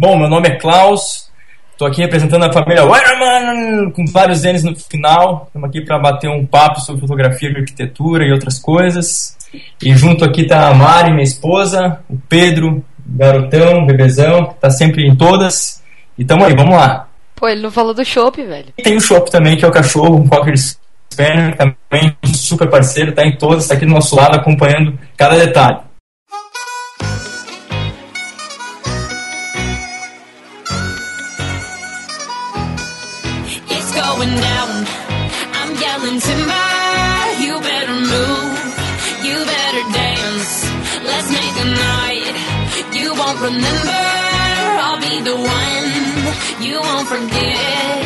Bom, meu nome é Klaus, estou aqui representando a família Wireman, com vários N's no final. Estamos aqui para bater um papo sobre fotografia, arquitetura e outras coisas. E junto aqui está a Mari, minha esposa, o Pedro, garotão, bebezão, que está sempre em todas. E tamo aí, vamos lá. Pô, ele não falou do Chopp, velho. E tem o Chopp também, que é o cachorro, um Cocker Spaniel, também super parceiro, tá em todas, está aqui do nosso lado acompanhando cada detalhe. Remember. I'll be the one you won't forget.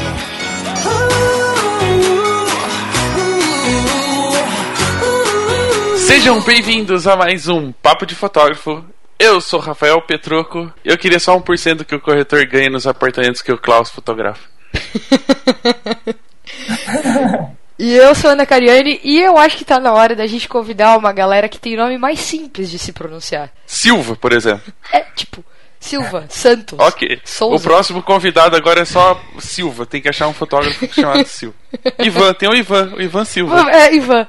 Sejam bem-vindos a mais um Papo de Fotógrafo. Eu sou Rafael Petroco. Eu queria só 1% que o corretor ganhe nos apartamentos que o Klaus fotografa. e eu sou Ana Cariani e eu acho que tá na hora da gente convidar uma galera que tem nome mais simples de se pronunciar. Silva, por exemplo. É, tipo, Silva, Santos. Ok. Souza. O próximo convidado agora é só Silva. Tem que achar um fotógrafo chamado Silva. Ivan, tem o Ivan, o Ivan Silva. É, Ivan.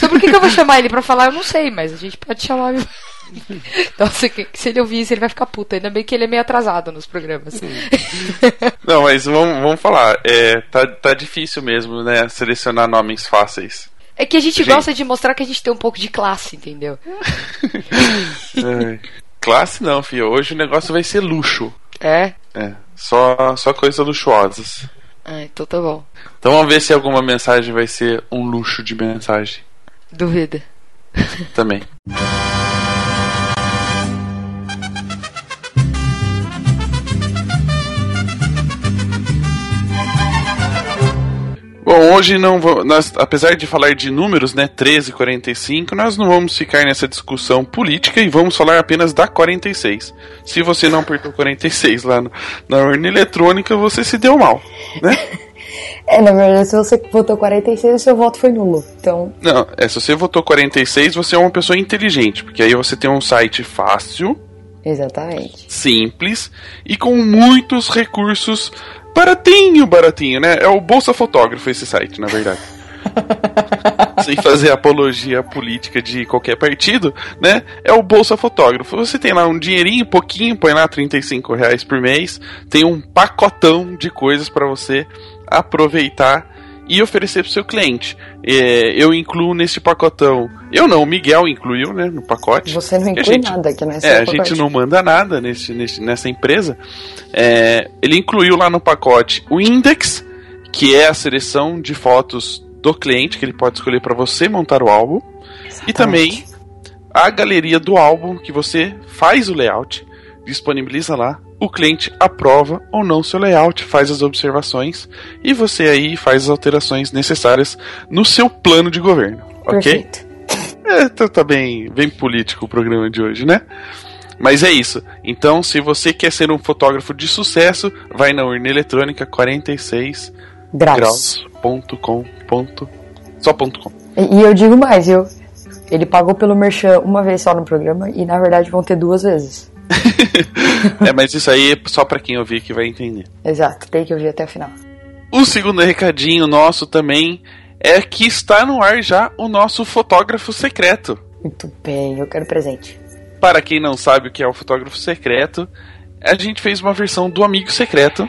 Sobre o que, que eu vou chamar ele pra falar, eu não sei, mas a gente pode chamar o Ivan. Nossa, se ele ouvir isso, ele vai ficar puto. Ainda bem que ele é meio atrasado nos programas. Não, mas vamos, vamos falar. É, tá, tá difícil mesmo, né? Selecionar nomes fáceis. É que a gente, gente... gosta de mostrar que a gente tem um pouco de classe, entendeu? é. Classe não, filho. Hoje o negócio vai ser luxo. É? É. Só, só coisas luxuosas. Ah, então tá bom. Então vamos ver se alguma mensagem vai ser um luxo de mensagem. Duvida. Também. Bom, hoje não nós, apesar de falar de números, né, 13 e 45, nós não vamos ficar nessa discussão política e vamos falar apenas da 46. Se você não apertou 46 lá no, na urna eletrônica, você se deu mal, né? É, na verdade, se você votou 46, o seu voto foi nulo. Então. Não, é, se você votou 46, você é uma pessoa inteligente, porque aí você tem um site fácil. Exatamente. Simples e com muitos recursos Baratinho, baratinho, né? É o Bolsa Fotógrafo esse site, na verdade. Sem fazer apologia política de qualquer partido, né? É o Bolsa Fotógrafo. Você tem lá um dinheirinho, pouquinho, põe lá 35 reais por mês, tem um pacotão de coisas para você aproveitar e oferecer para o seu cliente. É, eu incluo nesse pacotão. Eu não, o Miguel incluiu né, no pacote. Você não inclui gente, nada aqui nessa É, a gente não manda nada nesse, nesse, nessa empresa. É, ele incluiu lá no pacote o Index, que é a seleção de fotos do cliente que ele pode escolher para você montar o álbum. Exatamente. E também a galeria do álbum, que você faz o layout, disponibiliza lá o cliente aprova ou não seu layout, faz as observações e você aí faz as alterações necessárias no seu plano de governo, Perfeito. ok? É, tá, tá bem, bem político o programa de hoje, né? Mas é isso. Então, se você quer ser um fotógrafo de sucesso, vai na urna eletrônica 46 graus.com. Só ponto .com. E eu digo mais, viu? Ele pagou pelo merchan uma vez só no programa e na verdade vão ter duas vezes. é, mas isso aí é só para quem ouvir que vai entender. Exato, tem que ouvir até o final. O segundo recadinho nosso também é que está no ar já o nosso fotógrafo secreto. Muito bem, eu quero presente. Para quem não sabe o que é o fotógrafo secreto, a gente fez uma versão do amigo secreto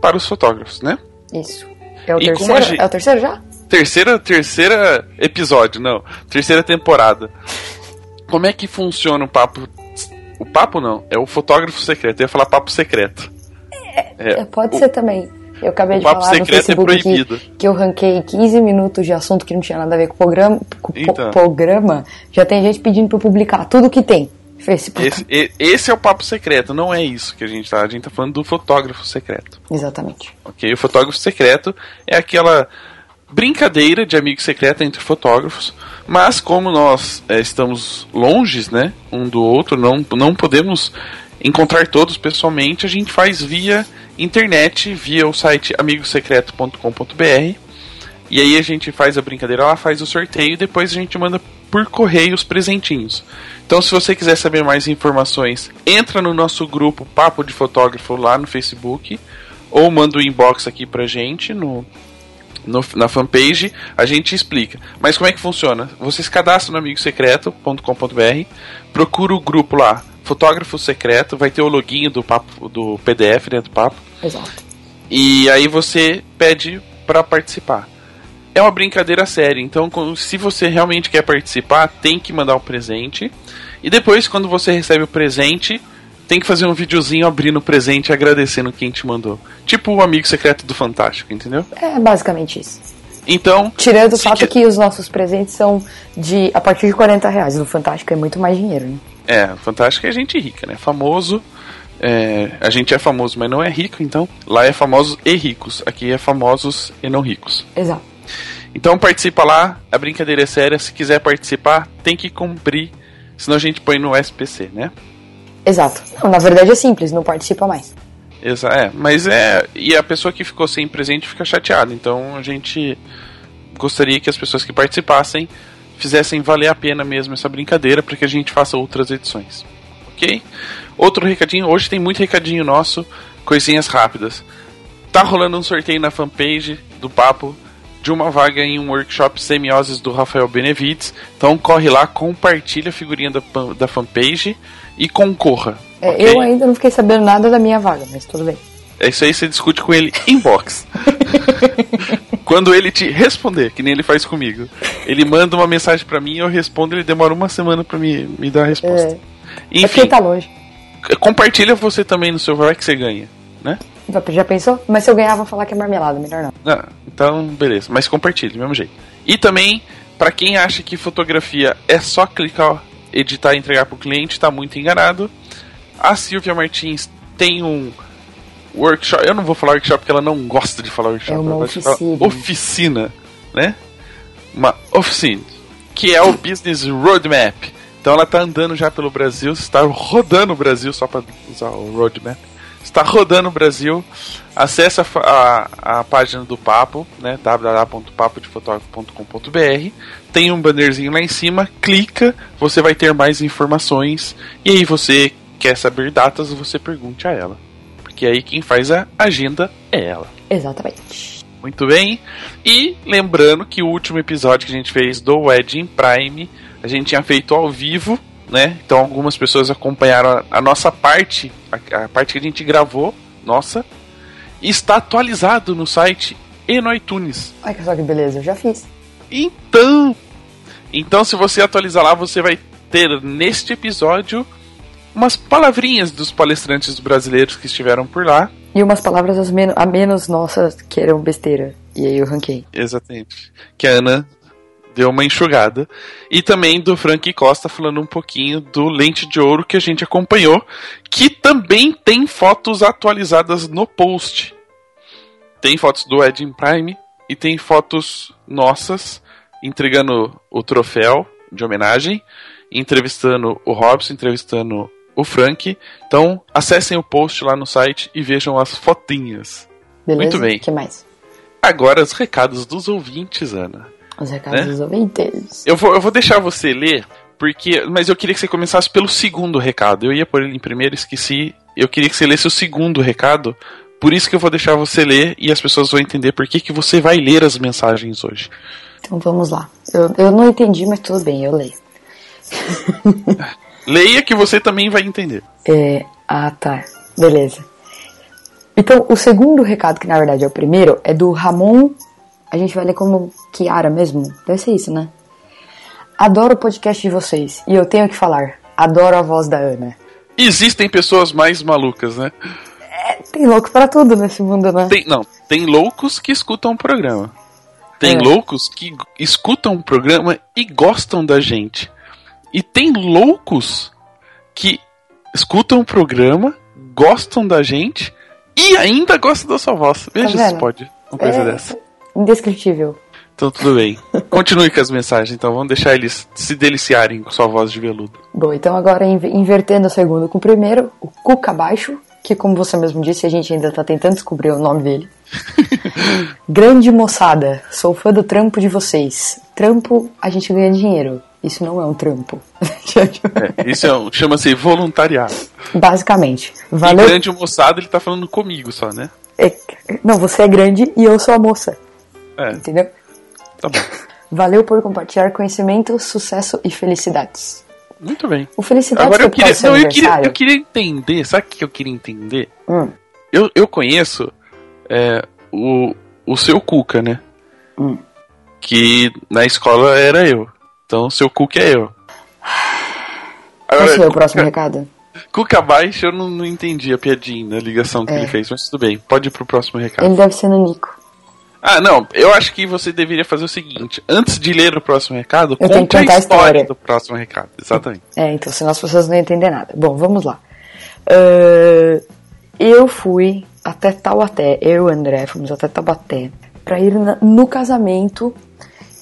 para os fotógrafos, né? Isso. É o e terceiro? Gente... É o terceiro já? Terceira, terceira episódio, não. Terceira temporada. Como é que funciona o papo o papo não, é o fotógrafo secreto. Eu ia falar papo secreto. É, é, pode o, ser também. Eu acabei de falar no é Facebook é que, que eu ranquei 15 minutos de assunto que não tinha nada a ver com o programa. Com então. programa já tem gente pedindo para publicar tudo que tem. Facebook. Esse, esse, é o papo secreto, não é isso que a gente tá. A gente tá falando do fotógrafo secreto. Exatamente. Ok, o fotógrafo secreto é aquela brincadeira de amigo secreto entre fotógrafos, mas como nós é, estamos longes, né, um do outro, não, não podemos encontrar todos pessoalmente, a gente faz via internet, via o site amigosecreto.com.br. E aí a gente faz a brincadeira lá, faz o sorteio e depois a gente manda por correio os presentinhos. Então, se você quiser saber mais informações, entra no nosso grupo Papo de Fotógrafo lá no Facebook ou manda o um inbox aqui pra gente no, no, na fanpage, a gente explica. Mas como é que funciona? Você se cadastra no amigosecreto.com.br, procura o grupo lá, Fotógrafo Secreto, vai ter o login do, papo, do PDF dentro do papo. Exato. E aí você pede para participar. É uma brincadeira séria, então se você realmente quer participar, tem que mandar o um presente. E depois, quando você recebe o presente, tem que fazer um videozinho abrindo o presente e agradecendo quem te mandou. Tipo o amigo secreto do Fantástico, entendeu? É basicamente isso. Então. Tirando o fato que... que... os nossos presentes são de a partir de 40 reais. No Fantástico é muito mais dinheiro, né? É, o Fantástico é gente rica, né? Famoso. É, a gente é famoso, mas não é rico, então. Lá é famosos e ricos. Aqui é famosos e não ricos. Exato. Então participa lá, a brincadeira é séria. Se quiser participar, tem que cumprir, senão a gente põe no SPC, né? Exato. Não, na verdade é simples, não participa mais. Exa é, mas é. E a pessoa que ficou sem presente fica chateada. Então a gente gostaria que as pessoas que participassem fizessem valer a pena mesmo essa brincadeira para que a gente faça outras edições. Ok? Outro recadinho, hoje tem muito recadinho nosso, coisinhas rápidas. Tá rolando um sorteio na fanpage do Papo de uma vaga em um workshop semioses do Rafael Benevides. Então corre lá, compartilha a figurinha da, da fanpage e concorra. É, okay? Eu ainda não fiquei sabendo nada da minha vaga, mas tudo bem. É isso aí, você discute com ele em box. Quando ele te responder, que nem ele faz comigo, ele manda uma mensagem para mim, eu respondo, ele demora uma semana para me, me dar a resposta. É. Enfim, é porque tá longe. Compartilha você também no seu vai que você ganha, né? Já pensou? Mas se eu ganhar, vou falar que é marmelada, melhor não. Ah, então, beleza. Mas compartilhe, do mesmo jeito. E também, para quem acha que fotografia é só clicar, editar e entregar pro cliente, tá muito enganado. A Silvia Martins tem um workshop. Eu não vou falar workshop porque ela não gosta de falar workshop. É uma oficina. oficina, né? Uma oficina. Que é o Business Roadmap. Então ela tá andando já pelo Brasil, está rodando o Brasil só para usar o roadmap está rodando o Brasil. Acesse a, a, a, página do Papo, né, www.papodefotografo.com.br. Tem um bannerzinho lá em cima, clica, você vai ter mais informações. E aí você quer saber datas, você pergunte a ela. Porque aí quem faz a agenda é ela. Exatamente. Muito bem. E lembrando que o último episódio que a gente fez do Wedding Prime, a gente tinha feito ao vivo né? Então algumas pessoas acompanharam a, a nossa parte, a, a, parte que a gente gravou, nossa, e está atualizado no site e no iTunes. Ai, que só que beleza, eu já fiz. Então, então se você atualizar lá, você vai ter neste episódio umas palavrinhas dos palestrantes brasileiros que estiveram por lá. E umas palavras a menos nossas que eram besteira. E aí eu ranquei. Exatamente. Que a Ana deu uma enxugada. E também do Frank Costa falando um pouquinho do Lente de Ouro que a gente acompanhou, que também tem fotos atualizadas no post. Tem fotos do Edin Prime e tem fotos nossas entregando o troféu de homenagem, entrevistando o Robson, entrevistando o Frank. Então, acessem o post lá no site e vejam as fotinhas. Beleza? Muito bem. O que mais? Agora os recados dos ouvintes, Ana. Os recados né? dos ouvintes. Eu vou, eu vou deixar você ler, porque. Mas eu queria que você começasse pelo segundo recado. Eu ia pôr ele em primeiro, esqueci. Eu queria que você lesse o segundo recado. Por isso que eu vou deixar você ler e as pessoas vão entender por que, que você vai ler as mensagens hoje. Então vamos lá. Eu, eu não entendi, mas tudo bem, eu leio. Leia que você também vai entender. É. Ah, tá. Beleza. Então, o segundo recado, que na verdade é o primeiro, é do Ramon a gente vai ler como Kiara mesmo? Deve ser isso, né? Adoro o podcast de vocês e eu tenho que falar. Adoro a voz da Ana. Existem pessoas mais malucas, né? É, tem louco para tudo nesse mundo, né? Tem, não, tem loucos que escutam o programa. Tem é. loucos que escutam o programa e gostam da gente. E tem loucos que escutam o programa, gostam da gente e ainda gostam da sua voz. Veja tá se pode uma coisa é, dessa indescritível. Então tudo bem. Continue com as mensagens, então vamos deixar eles se deliciarem com sua voz de veludo. Bom, então agora invertendo o segundo com o primeiro, o Cuca Baixo, que como você mesmo disse, a gente ainda tá tentando descobrir o nome dele. Grande moçada, sou fã do trampo de vocês. trampo a gente ganha dinheiro. Isso não é um trampo. é, isso é um, chama-se voluntariado. Basicamente. Valeu. E grande moçada, ele tá falando comigo só, né? É, não, você é grande e eu sou a moça. É. Entendeu? Tá bom. Valeu por compartilhar conhecimento, sucesso e felicidades. Muito bem. O felicidade Agora eu queria, não, eu queria, eu queria entender, sabe o que eu queria entender? Hum. Eu, eu conheço é, o, o seu Cuca, né? Hum. Que na escola era eu. Então, seu Cuca é eu. Agora, Qual é o próximo recado? Cuca baixo, eu não, não entendi a piadinha, a ligação que é. ele fez, mas tudo bem. Pode ir pro próximo recado. Ele deve ser no Nico. Ah, não, eu acho que você deveria fazer o seguinte: antes de ler o próximo recado, eu conte a história, história do próximo recado. Exatamente. É, então, senão as pessoas não entender nada. Bom, vamos lá. Uh, eu fui até Taubaté, eu e o André fomos até Taubaté para ir na, no casamento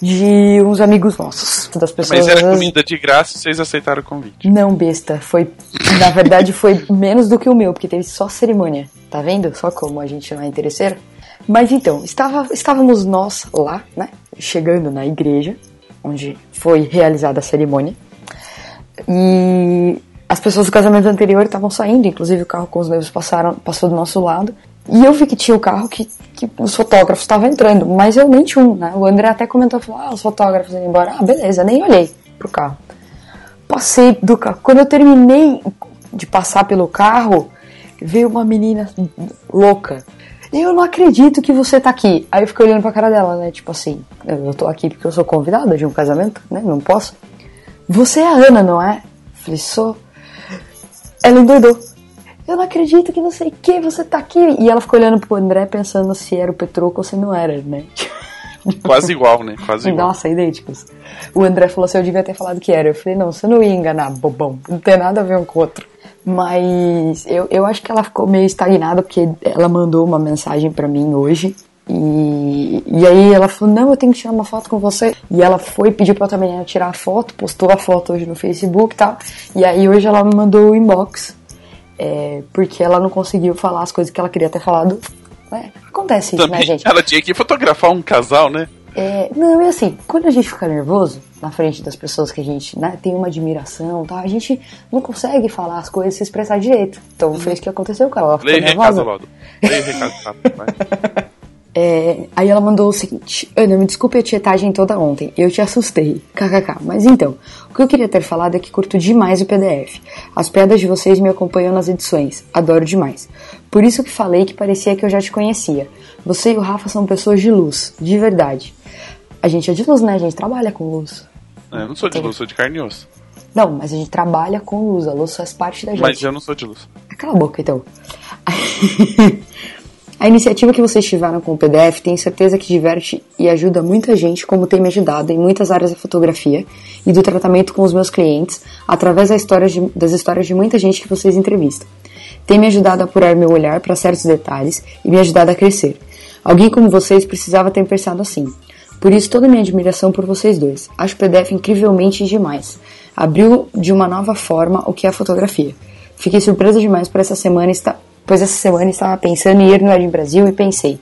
de uns amigos nossos. Das pessoas, Mas era comida de graça vocês aceitaram o convite? Não, besta. Foi, na verdade, foi menos do que o meu, porque teve só cerimônia. Tá vendo? Só como a gente não é interesseiro. Mas então, estava, estávamos nós lá, né? Chegando na igreja, onde foi realizada a cerimônia. E as pessoas do casamento anterior estavam saindo, inclusive o carro com os noivos passaram, passou do nosso lado. E eu vi que tinha o carro que, que os fotógrafos estavam entrando, mas eu nem tinha um, né? O André até comentou, falou, ah, os fotógrafos indo embora. Ah, beleza, nem olhei pro carro. Passei do carro. Quando eu terminei de passar pelo carro, veio uma menina louca. Eu não acredito que você tá aqui. Aí eu fiquei olhando pra cara dela, né? Tipo assim, eu tô aqui porque eu sou convidada de um casamento, né? Não posso. Você é a Ana, não é? Falei, sou. Ela endoidou eu não acredito que não sei o que, você tá aqui. E ela ficou olhando pro André pensando se era o Petroco ou se não era, né? Quase igual, né? Quase igual. Nossa, idênticos. O André falou assim: eu devia ter falado que era. Eu falei: não, você não ia enganar, bobão. Não tem nada a ver um com o outro. Mas eu, eu acho que ela ficou meio estagnada porque ela mandou uma mensagem para mim hoje. E, e aí ela falou: Não, eu tenho que tirar uma foto com você. E ela foi, pediu pra outra menina tirar a foto, postou a foto hoje no Facebook e tal. E aí hoje ela me mandou o inbox é, porque ela não conseguiu falar as coisas que ela queria ter falado. É, acontece isso, né, gente? Ela tinha que fotografar um casal, né? É, não, é assim, quando a gente fica nervoso na frente das pessoas que a gente né, tem uma admiração, tá, a gente não consegue falar as coisas se expressar direito. Então foi isso que aconteceu com ela. ela Leia recado logo. Leia recado. É, aí ela mandou o seguinte: Ana, me desculpe a tietagem toda ontem, eu te assustei. KKK. Mas então, o que eu queria ter falado é que curto demais o PDF. As piadas de vocês me acompanham nas edições, adoro demais. Por isso que falei que parecia que eu já te conhecia. Você e o Rafa são pessoas de luz, de verdade. A gente é de luz, né? A gente trabalha com luz. É, eu não sou de luz, sou de carne e osso. Não, mas a gente trabalha com luz, a luz faz parte da gente. Mas eu não sou de luz. Cala a boca, então. A iniciativa que vocês tiveram com o PDF tenho certeza que diverte e ajuda muita gente, como tem me ajudado em muitas áreas da fotografia e do tratamento com os meus clientes, através das histórias de, das histórias de muita gente que vocês entrevistam. Tem me ajudado a apurar meu olhar para certos detalhes e me ajudado a crescer. Alguém como vocês precisava ter pensado assim. Por isso, toda a minha admiração por vocês dois. Acho o PDF incrivelmente demais. Abriu de uma nova forma o que é a fotografia. Fiquei surpresa demais por essa semana estar pois essa semana estava pensando em ir no Ed Brasil e pensei,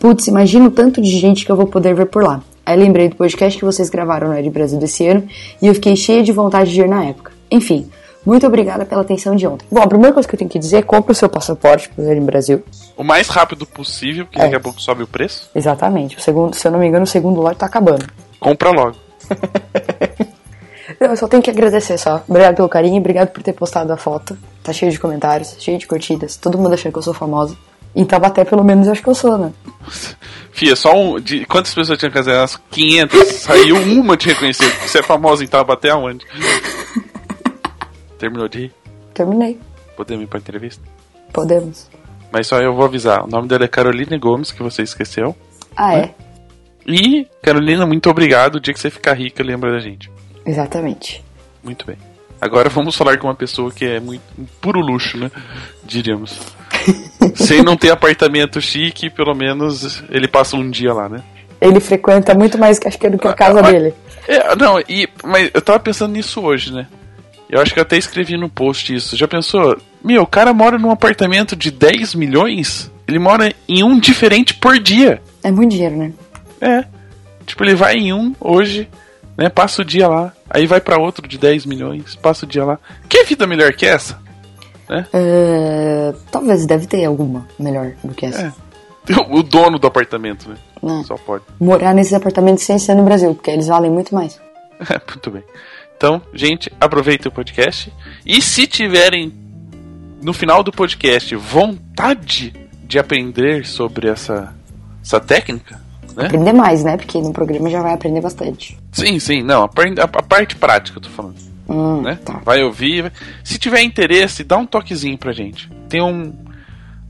putz, imagina o tanto de gente que eu vou poder ver por lá. Aí lembrei do podcast que vocês gravaram no Ed Brasil desse ano e eu fiquei cheia de vontade de ir na época. Enfim, muito obrigada pela atenção de ontem. Bom, a primeira coisa que eu tenho que dizer é compre o seu passaporte para o Brasil. O mais rápido possível, porque é. daqui a pouco sobe o preço. Exatamente. O segundo, se eu não me engano, o segundo lote está acabando. Compra logo. Eu só tenho que agradecer só. Obrigado pelo carinho, obrigado por ter postado a foto. Tá cheio de comentários, cheio de curtidas. Todo mundo achando que eu sou famosa. Em Tabaté, pelo menos, eu acho que eu sou, né? Fia, só um. De, quantas pessoas tinha que fazer? Umas 500. Saiu uma te reconhecer. Você é famosa em Tabaté aonde? Terminou de rir? Terminei. Podemos ir pra entrevista? Podemos. Mas só eu vou avisar. O nome dela é Caroline Gomes, que você esqueceu. Ah, né? é? E, Carolina, muito obrigado. O dia que você ficar rica, lembra da gente. Exatamente. Muito bem. Agora vamos falar com uma pessoa que é muito um puro luxo, né? Diríamos. Sem não ter apartamento chique, pelo menos ele passa um dia lá, né? Ele frequenta muito mais acho que do que a casa ah, dele. É, não, e, mas eu tava pensando nisso hoje, né? Eu acho que eu até escrevi no post isso. Já pensou? Meu, o cara mora num apartamento de 10 milhões, ele mora em um diferente por dia. É muito dinheiro, né? É. Tipo, ele vai em um hoje, né? Passa o dia lá, aí vai para outro de 10 milhões, passa o dia lá. Que vida melhor que essa? Né? É, talvez deve ter alguma melhor do que essa. É. O dono do apartamento, né? É. Só pode. Morar nesses apartamentos sem ser no Brasil, porque eles valem muito mais. É, muito bem. Então, gente, aproveitem o podcast. E se tiverem, no final do podcast, vontade de aprender sobre essa, essa técnica, né? Aprender mais, né? Porque no programa já vai aprender bastante. Sim, sim. Não, a, a, a parte prática eu tô falando. Hum, né? tá. Vai ouvir. Se tiver interesse, dá um toquezinho pra gente. Tem um,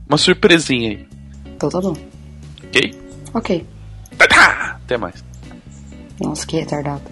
uma surpresinha aí. Então tá bom. Ok? Ok. Até mais. Nossa, que retardado.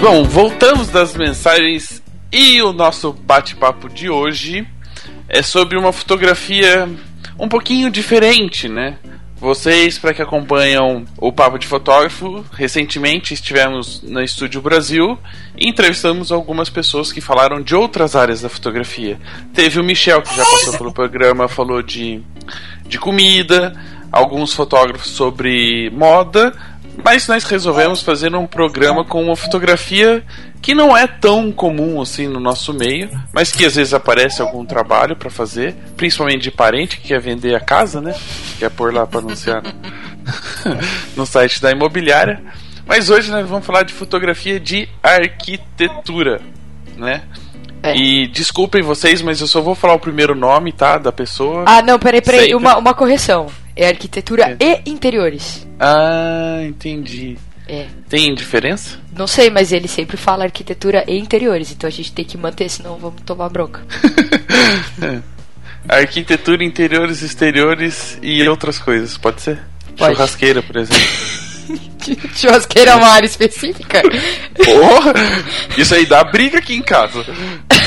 Bom, voltamos das mensagens e o nosso bate-papo de hoje é sobre uma fotografia um pouquinho diferente, né? Vocês, para que acompanham o Papo de Fotógrafo, recentemente estivemos na Estúdio Brasil e entrevistamos algumas pessoas que falaram de outras áreas da fotografia. Teve o Michel, que já passou pelo programa, falou de, de comida, alguns fotógrafos sobre moda, mas nós resolvemos fazer um programa com uma fotografia que não é tão comum assim no nosso meio, mas que às vezes aparece algum trabalho para fazer, principalmente de parente que quer vender a casa, né? Quer pôr lá para anunciar no, site da imobiliária. Mas hoje nós vamos falar de fotografia de arquitetura, né? É. E desculpem vocês, mas eu só vou falar o primeiro nome, tá? Da pessoa. Ah, não, peraí, peraí. Uma, uma correção. É arquitetura é. e interiores. Ah, entendi. É. Tem diferença? Não sei, mas ele sempre fala arquitetura e interiores, então a gente tem que manter, senão vamos tomar bronca. arquitetura, interiores, exteriores e outras coisas, pode ser? Pode. Churrasqueira, por exemplo. Churrasqueira é uma área específica? Porra! Isso aí dá briga aqui em casa.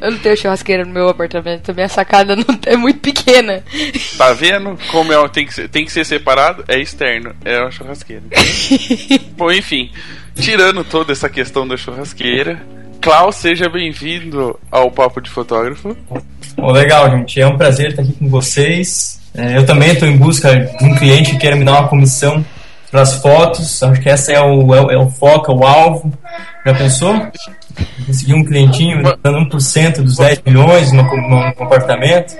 Eu não tenho churrasqueira no meu apartamento, minha sacada não é muito pequena. Tá vendo como é, tem, que ser, tem que ser separado? É externo, é a churrasqueira. Bom, enfim, tirando toda essa questão da churrasqueira, Klaus, seja bem-vindo ao Papo de Fotógrafo. Oh, legal, gente. É um prazer estar aqui com vocês. É, eu também estou em busca de um cliente que queira me dar uma comissão para as fotos. Acho que esse é o, é, o, é o foco, é o alvo. Já pensou? Conseguir um clientinho dando 1% dos 10 milhões no, no comportamento.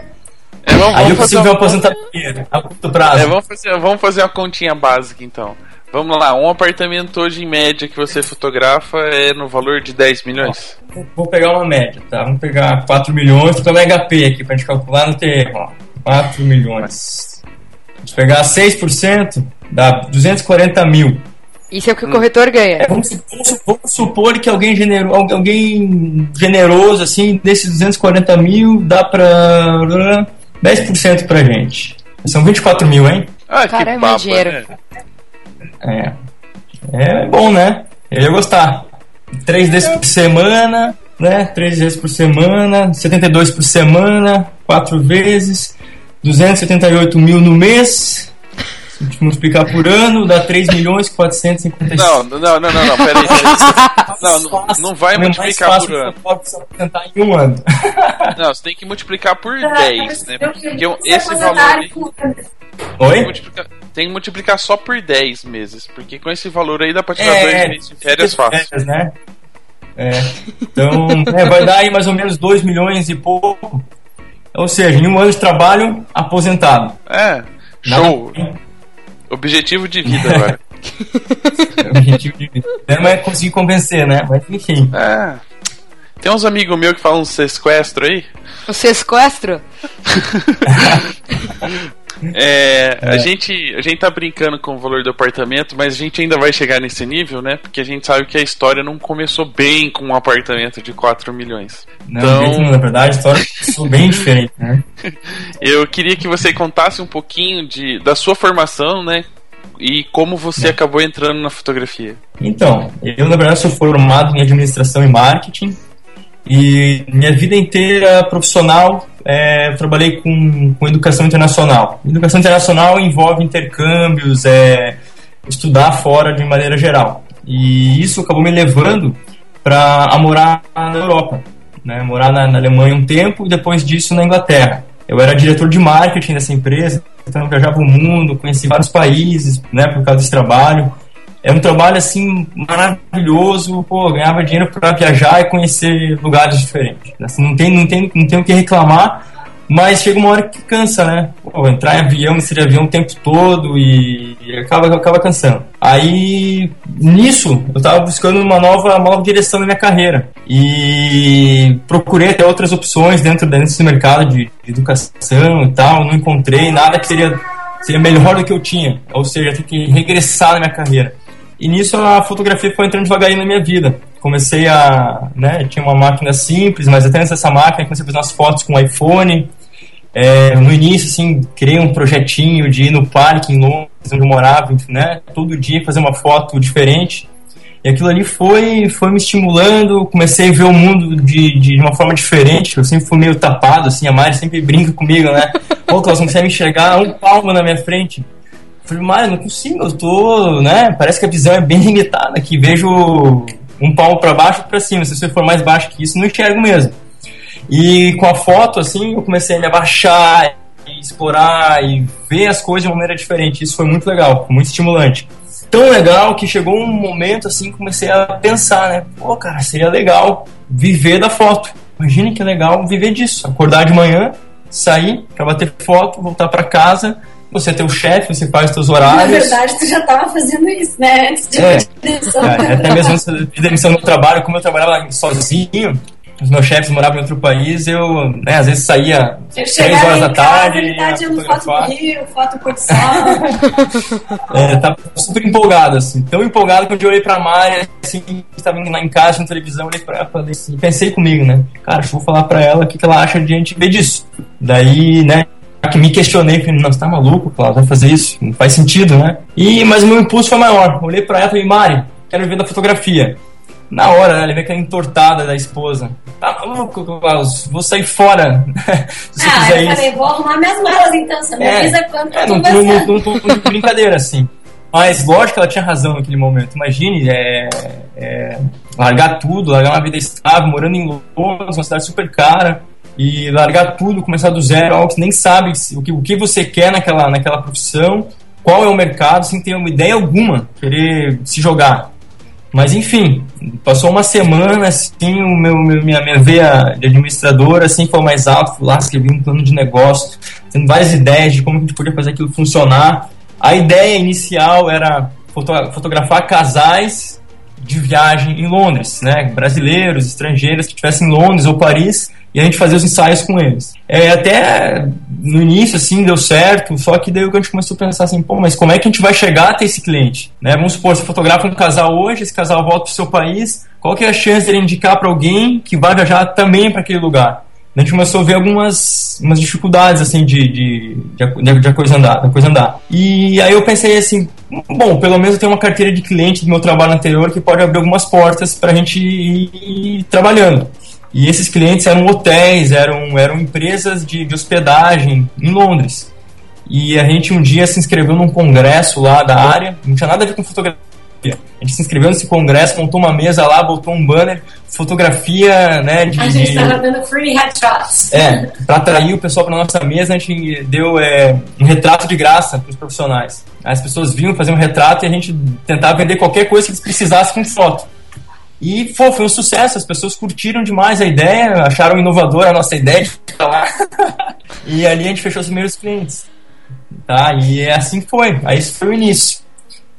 É, vamos, Aí eu consigo ver uma aposentadoria a curto prazo. É, vamos, fazer, vamos fazer uma continha básica então. Vamos lá, um apartamento hoje em média que você fotografa é no valor de 10 milhões? Vou pegar uma média, tá? Vamos pegar 4 milhões, vou pegar HP aqui pra gente calcular no terreno. 4 milhões. Vamos pegar 6%, dá 240 mil. Isso é o que o corretor ganha. É, vamos, vamos, vamos, supor que alguém, genero, alguém generoso, assim, desses 240 mil, dá pra 10% pra gente. São 24 mil, hein? Ah, Caramba, que baba, dinheiro. Né? É. É bom, né? Eu ia gostar. Três vezes por semana, né? Três vezes por semana, 72 por semana, quatro vezes, 278 mil no mês, multiplicar por ano, dá 3 milhões 455. Não, não, não, não, não, peraí. peraí. Não, não, não vai multiplicar por ano. Você aposentar em um ano. Não, você tem que multiplicar por 10, né? Porque esse valor. Aí, Oi? Tem que, multiplicar só por 10 meses. Porque com esse valor aí dá pra tirar 2 é, meses de férias fácil. Né? É. Então, é, vai dar aí mais ou menos 2 milhões e pouco. Ou seja, em um ano de trabalho, aposentado. É, show. Nada, Objetivo de vida agora. Objetivo de vida. Não é conseguir convencer, né? Mas enfim. É. Tem uns amigos meus que falam um sequestro aí. O sequestro? É, é. A, gente, a gente tá brincando com o valor do apartamento, mas a gente ainda vai chegar nesse nível, né? Porque a gente sabe que a história não começou bem com um apartamento de 4 milhões. Não, então, na verdade, a história começou bem diferente, né? Eu queria que você contasse um pouquinho de, da sua formação, né? e como você acabou entrando na fotografia? Então, eu na verdade sou formado em administração e marketing e minha vida inteira profissional é, trabalhei com, com educação internacional. Educação internacional envolve intercâmbios, é, estudar fora de maneira geral. E isso acabou me levando para morar na Europa, né? morar na, na Alemanha um tempo e depois disso na Inglaterra. Eu era diretor de marketing dessa empresa, então viajava o mundo, conheci vários países, né, por causa desse trabalho. É um trabalho assim maravilhoso, pô, ganhava dinheiro para viajar e conhecer lugares diferentes. Assim, não tem, não tem, não tem o que reclamar, mas chega uma hora que cansa, né? Pô, entrar em avião, ser avião o tempo todo e, acaba, acaba cansando. Aí, nisso, eu tava buscando uma nova, uma nova direção na minha carreira. E procurei até outras opções dentro, dentro desse mercado de, de educação e tal. Não encontrei nada que seria, seria melhor do que eu tinha. Ou seja, tem que regressar na minha carreira. E nisso a fotografia foi entrando devagarinho na minha vida. Comecei a, né, tinha uma máquina simples, mas até nessa máquina comecei a fazer umas fotos com iPhone. É, no início, assim, criei um projetinho de ir no parque em Londres, onde eu morava, né, todo dia fazer uma foto diferente. E aquilo ali foi, foi me estimulando, comecei a ver o mundo de, de uma forma diferente, eu sempre fui meio tapado, assim, a Mari sempre brinca comigo, né? Pô, Klaus, não consegue enxergar um palmo na minha frente. Falei, Mário, não consigo, eu tô, né? Parece que a visão é bem limitada aqui. Vejo um palmo para baixo e para cima. Se você for mais baixo que isso, não enxergo mesmo. E com a foto, assim, eu comecei a me abaixar, e explorar e ver as coisas de uma maneira diferente. Isso foi muito legal, muito estimulante. Tão legal que chegou um momento, assim, comecei a pensar, né? Pô, cara, seria legal viver da foto. Imagine que legal viver disso. Acordar de manhã, sair para bater foto, voltar para casa você tem o chefe, você faz os seus horários. Na verdade, tu já estava fazendo isso, né? Antes de é, demissão. É, até mesmo antes de demissão no trabalho, como eu trabalhava sozinho, os meus chefes moravam em outro país, eu, né, às vezes saía eu três horas da tarde. Ele tá tirando foto do Rio, foto por sol. é, tava super empolgado, assim. Tão empolgado que eu olhei pra Mari, assim, estava lá em casa, na televisão, olhei pra ela falei assim, pensei comigo, né? Cara, eu vou falar pra ela o que, que ela acha de a gente ver disso. Daí, né, que me questionei, falei, não, você tá maluco, Cláudio, vai fazer isso? Não faz sentido, né? E, mas o meu impulso foi maior. Olhei pra ela e falei, Mari, quero ver da votografia. Na hora, né, ela veio aquela entortada da esposa. Tá maluco, Klaus, vou sair fora. Se ah, eu isso. falei, vou arrumar minhas malas então, você me é, avisa quanto é, não, não, não, não, não, de brincadeira, assim. Mas lógico que ela tinha razão naquele momento. Imagine é, é, largar tudo, largar uma vida estável, morando em Londres, uma cidade super cara e largar tudo, começar do zero, algo que nem sabe o que, o que você quer naquela, naquela profissão, qual é o mercado, sem ter uma ideia alguma, querer se jogar. Mas enfim, passou uma semana assim, o meu, minha, minha veia de administrador assim foi mais alto, fui lá, escrevi um plano de negócio, tendo várias ideias de como a gente podia fazer aquilo funcionar. A ideia inicial era fotografar casais de viagem em Londres, né? Brasileiros, estrangeiros que estivessem em Londres ou Paris e a gente fazia os ensaios com eles. É, até no início, assim, deu certo, só que daí a gente começou a pensar assim, pô, mas como é que a gente vai chegar até esse cliente? Né? Vamos supor, você fotografa um casal hoje, esse casal volta para o seu país, qual que é a chance de ele indicar para alguém que vai viajar também para aquele lugar? A gente começou a ver algumas umas dificuldades, assim, de, de, de, de a coisa andar, da coisa andar. E aí eu pensei assim, bom, pelo menos eu tenho uma carteira de cliente do meu trabalho anterior que pode abrir algumas portas para a gente ir trabalhando. E esses clientes eram hotéis, eram, eram empresas de, de hospedagem em Londres. E a gente um dia se inscreveu num congresso lá da área, não tinha nada a ver com fotografia. A gente se inscreveu nesse congresso, montou uma mesa lá, botou um banner, fotografia, né? De, a gente estava dando free headshots. É, para atrair o pessoal para nossa mesa, a gente deu é, um retrato de graça para os profissionais. As pessoas vinham fazer um retrato e a gente tentava vender qualquer coisa que eles precisassem com foto. E pô, foi um sucesso, as pessoas curtiram demais a ideia, acharam inovadora a nossa ideia de ficar lá. e ali a gente fechou os primeiros clientes. Tá? E é assim foi. Aí isso foi o início.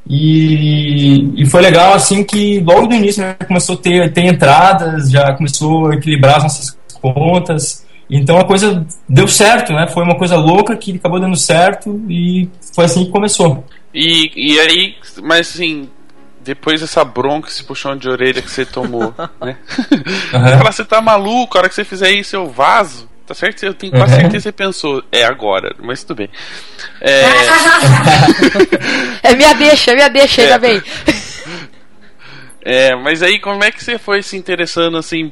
E, e foi legal assim que logo do início já começou a ter, ter entradas, já começou a equilibrar as nossas contas. Então a coisa deu certo, né? Foi uma coisa louca que acabou dando certo e foi assim que começou. E, e aí, mas assim, depois dessa bronca, esse puxão de orelha que você tomou, né? Uhum. Fala, você tá maluco, a hora que você fizer isso eu vazo. Tá certo? Eu tenho quase certeza que você pensou, é agora, mas tudo bem. É, é minha deixa, é minha deixa, ainda é. bem. É, mas aí como é que você foi se interessando assim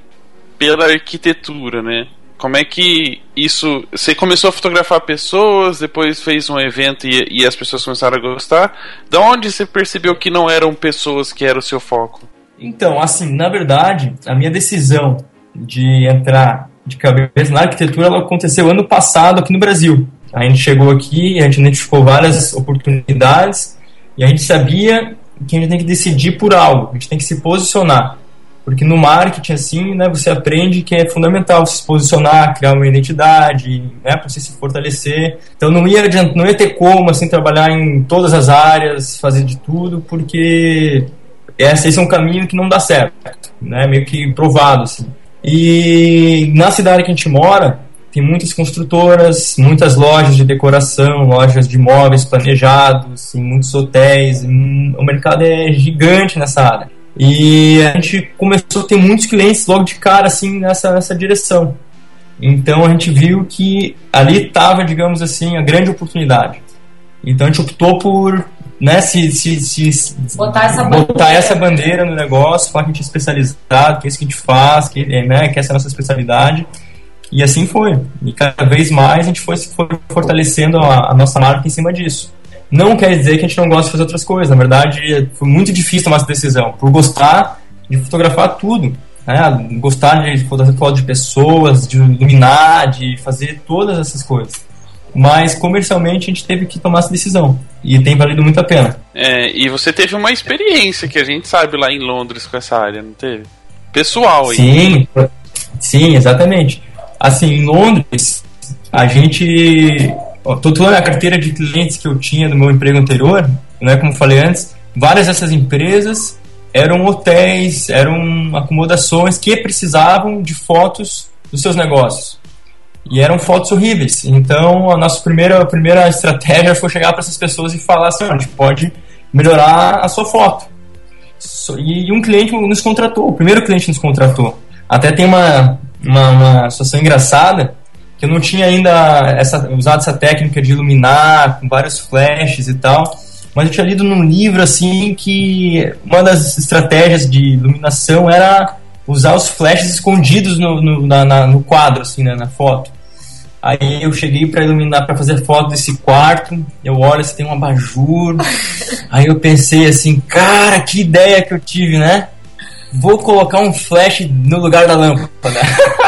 pela arquitetura, né? Como é que isso. Você começou a fotografar pessoas, depois fez um evento e, e as pessoas começaram a gostar. Da onde você percebeu que não eram pessoas que era o seu foco? Então, assim, na verdade, a minha decisão de entrar de cabeça na arquitetura ela aconteceu ano passado aqui no Brasil. A gente chegou aqui, a gente identificou várias oportunidades e a gente sabia que a gente tem que decidir por algo, a gente tem que se posicionar. Porque no marketing, assim, né, você aprende que é fundamental se posicionar, criar uma identidade, né, para você se fortalecer. Então não ia, adiantar, não ia ter como, assim, trabalhar em todas as áreas, fazer de tudo, porque esse é um caminho que não dá certo, né, meio que provado, assim. E na cidade que a gente mora, tem muitas construtoras, muitas lojas de decoração, lojas de móveis planejados, muitos hotéis. O mercado é gigante nessa área. E a gente começou a ter muitos clientes logo de cara, assim, nessa, nessa direção. Então a gente viu que ali estava, digamos assim, a grande oportunidade. Então a gente optou por né, se, se, se botar, essa, botar bandeira. essa bandeira no negócio, falar que a gente é especializado, que é isso que a gente faz, que, né, que essa é a nossa especialidade. E assim foi. E cada vez mais a gente foi, foi fortalecendo a, a nossa marca em cima disso. Não quer dizer que a gente não gosta de fazer outras coisas. Na verdade, foi muito difícil tomar essa decisão. Por gostar de fotografar tudo. Né? Gostar de fotografar foto de pessoas, de iluminar, de fazer todas essas coisas. Mas comercialmente a gente teve que tomar essa decisão. E tem valido muito a pena. É, e você teve uma experiência que a gente sabe lá em Londres com essa área, não teve? Pessoal aí. Sim, sim, exatamente. Assim, em Londres, a gente toda a carteira de clientes que eu tinha do meu emprego anterior, né, como falei antes, várias dessas empresas eram hotéis, eram acomodações que precisavam de fotos dos seus negócios. E eram fotos horríveis. Então, a nossa primeira, a primeira estratégia foi chegar para essas pessoas e falar assim: a gente pode melhorar a sua foto. E um cliente nos contratou, o primeiro cliente nos contratou. Até tem uma, uma, uma situação engraçada eu não tinha ainda essa, usado essa técnica de iluminar com vários flashes e tal, mas eu tinha lido num livro assim que uma das estratégias de iluminação era usar os flashes escondidos no, no, na, na, no quadro, assim, né, na foto. Aí eu cheguei para iluminar, para fazer foto desse quarto. Eu olho se tem um abajur. Aí eu pensei assim, cara, que ideia que eu tive, né? Vou colocar um flash no lugar da lâmpada.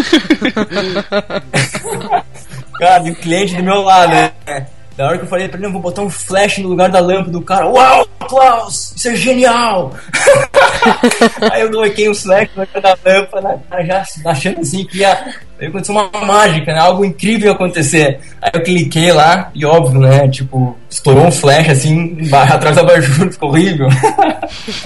cara, e o cliente do meu lado, né? Da hora que eu falei pra ele, não, vou botar um flash no lugar da lâmpada do cara. Uau, Klaus, isso é genial! Aí eu coloquei um flash no lugar da lâmpada, já achando assim que ia, acontecer uma mágica, né? Algo incrível acontecer. Aí eu cliquei lá e óbvio, né? Tipo, estourou um flash assim, atrás da abajur, ficou horrível.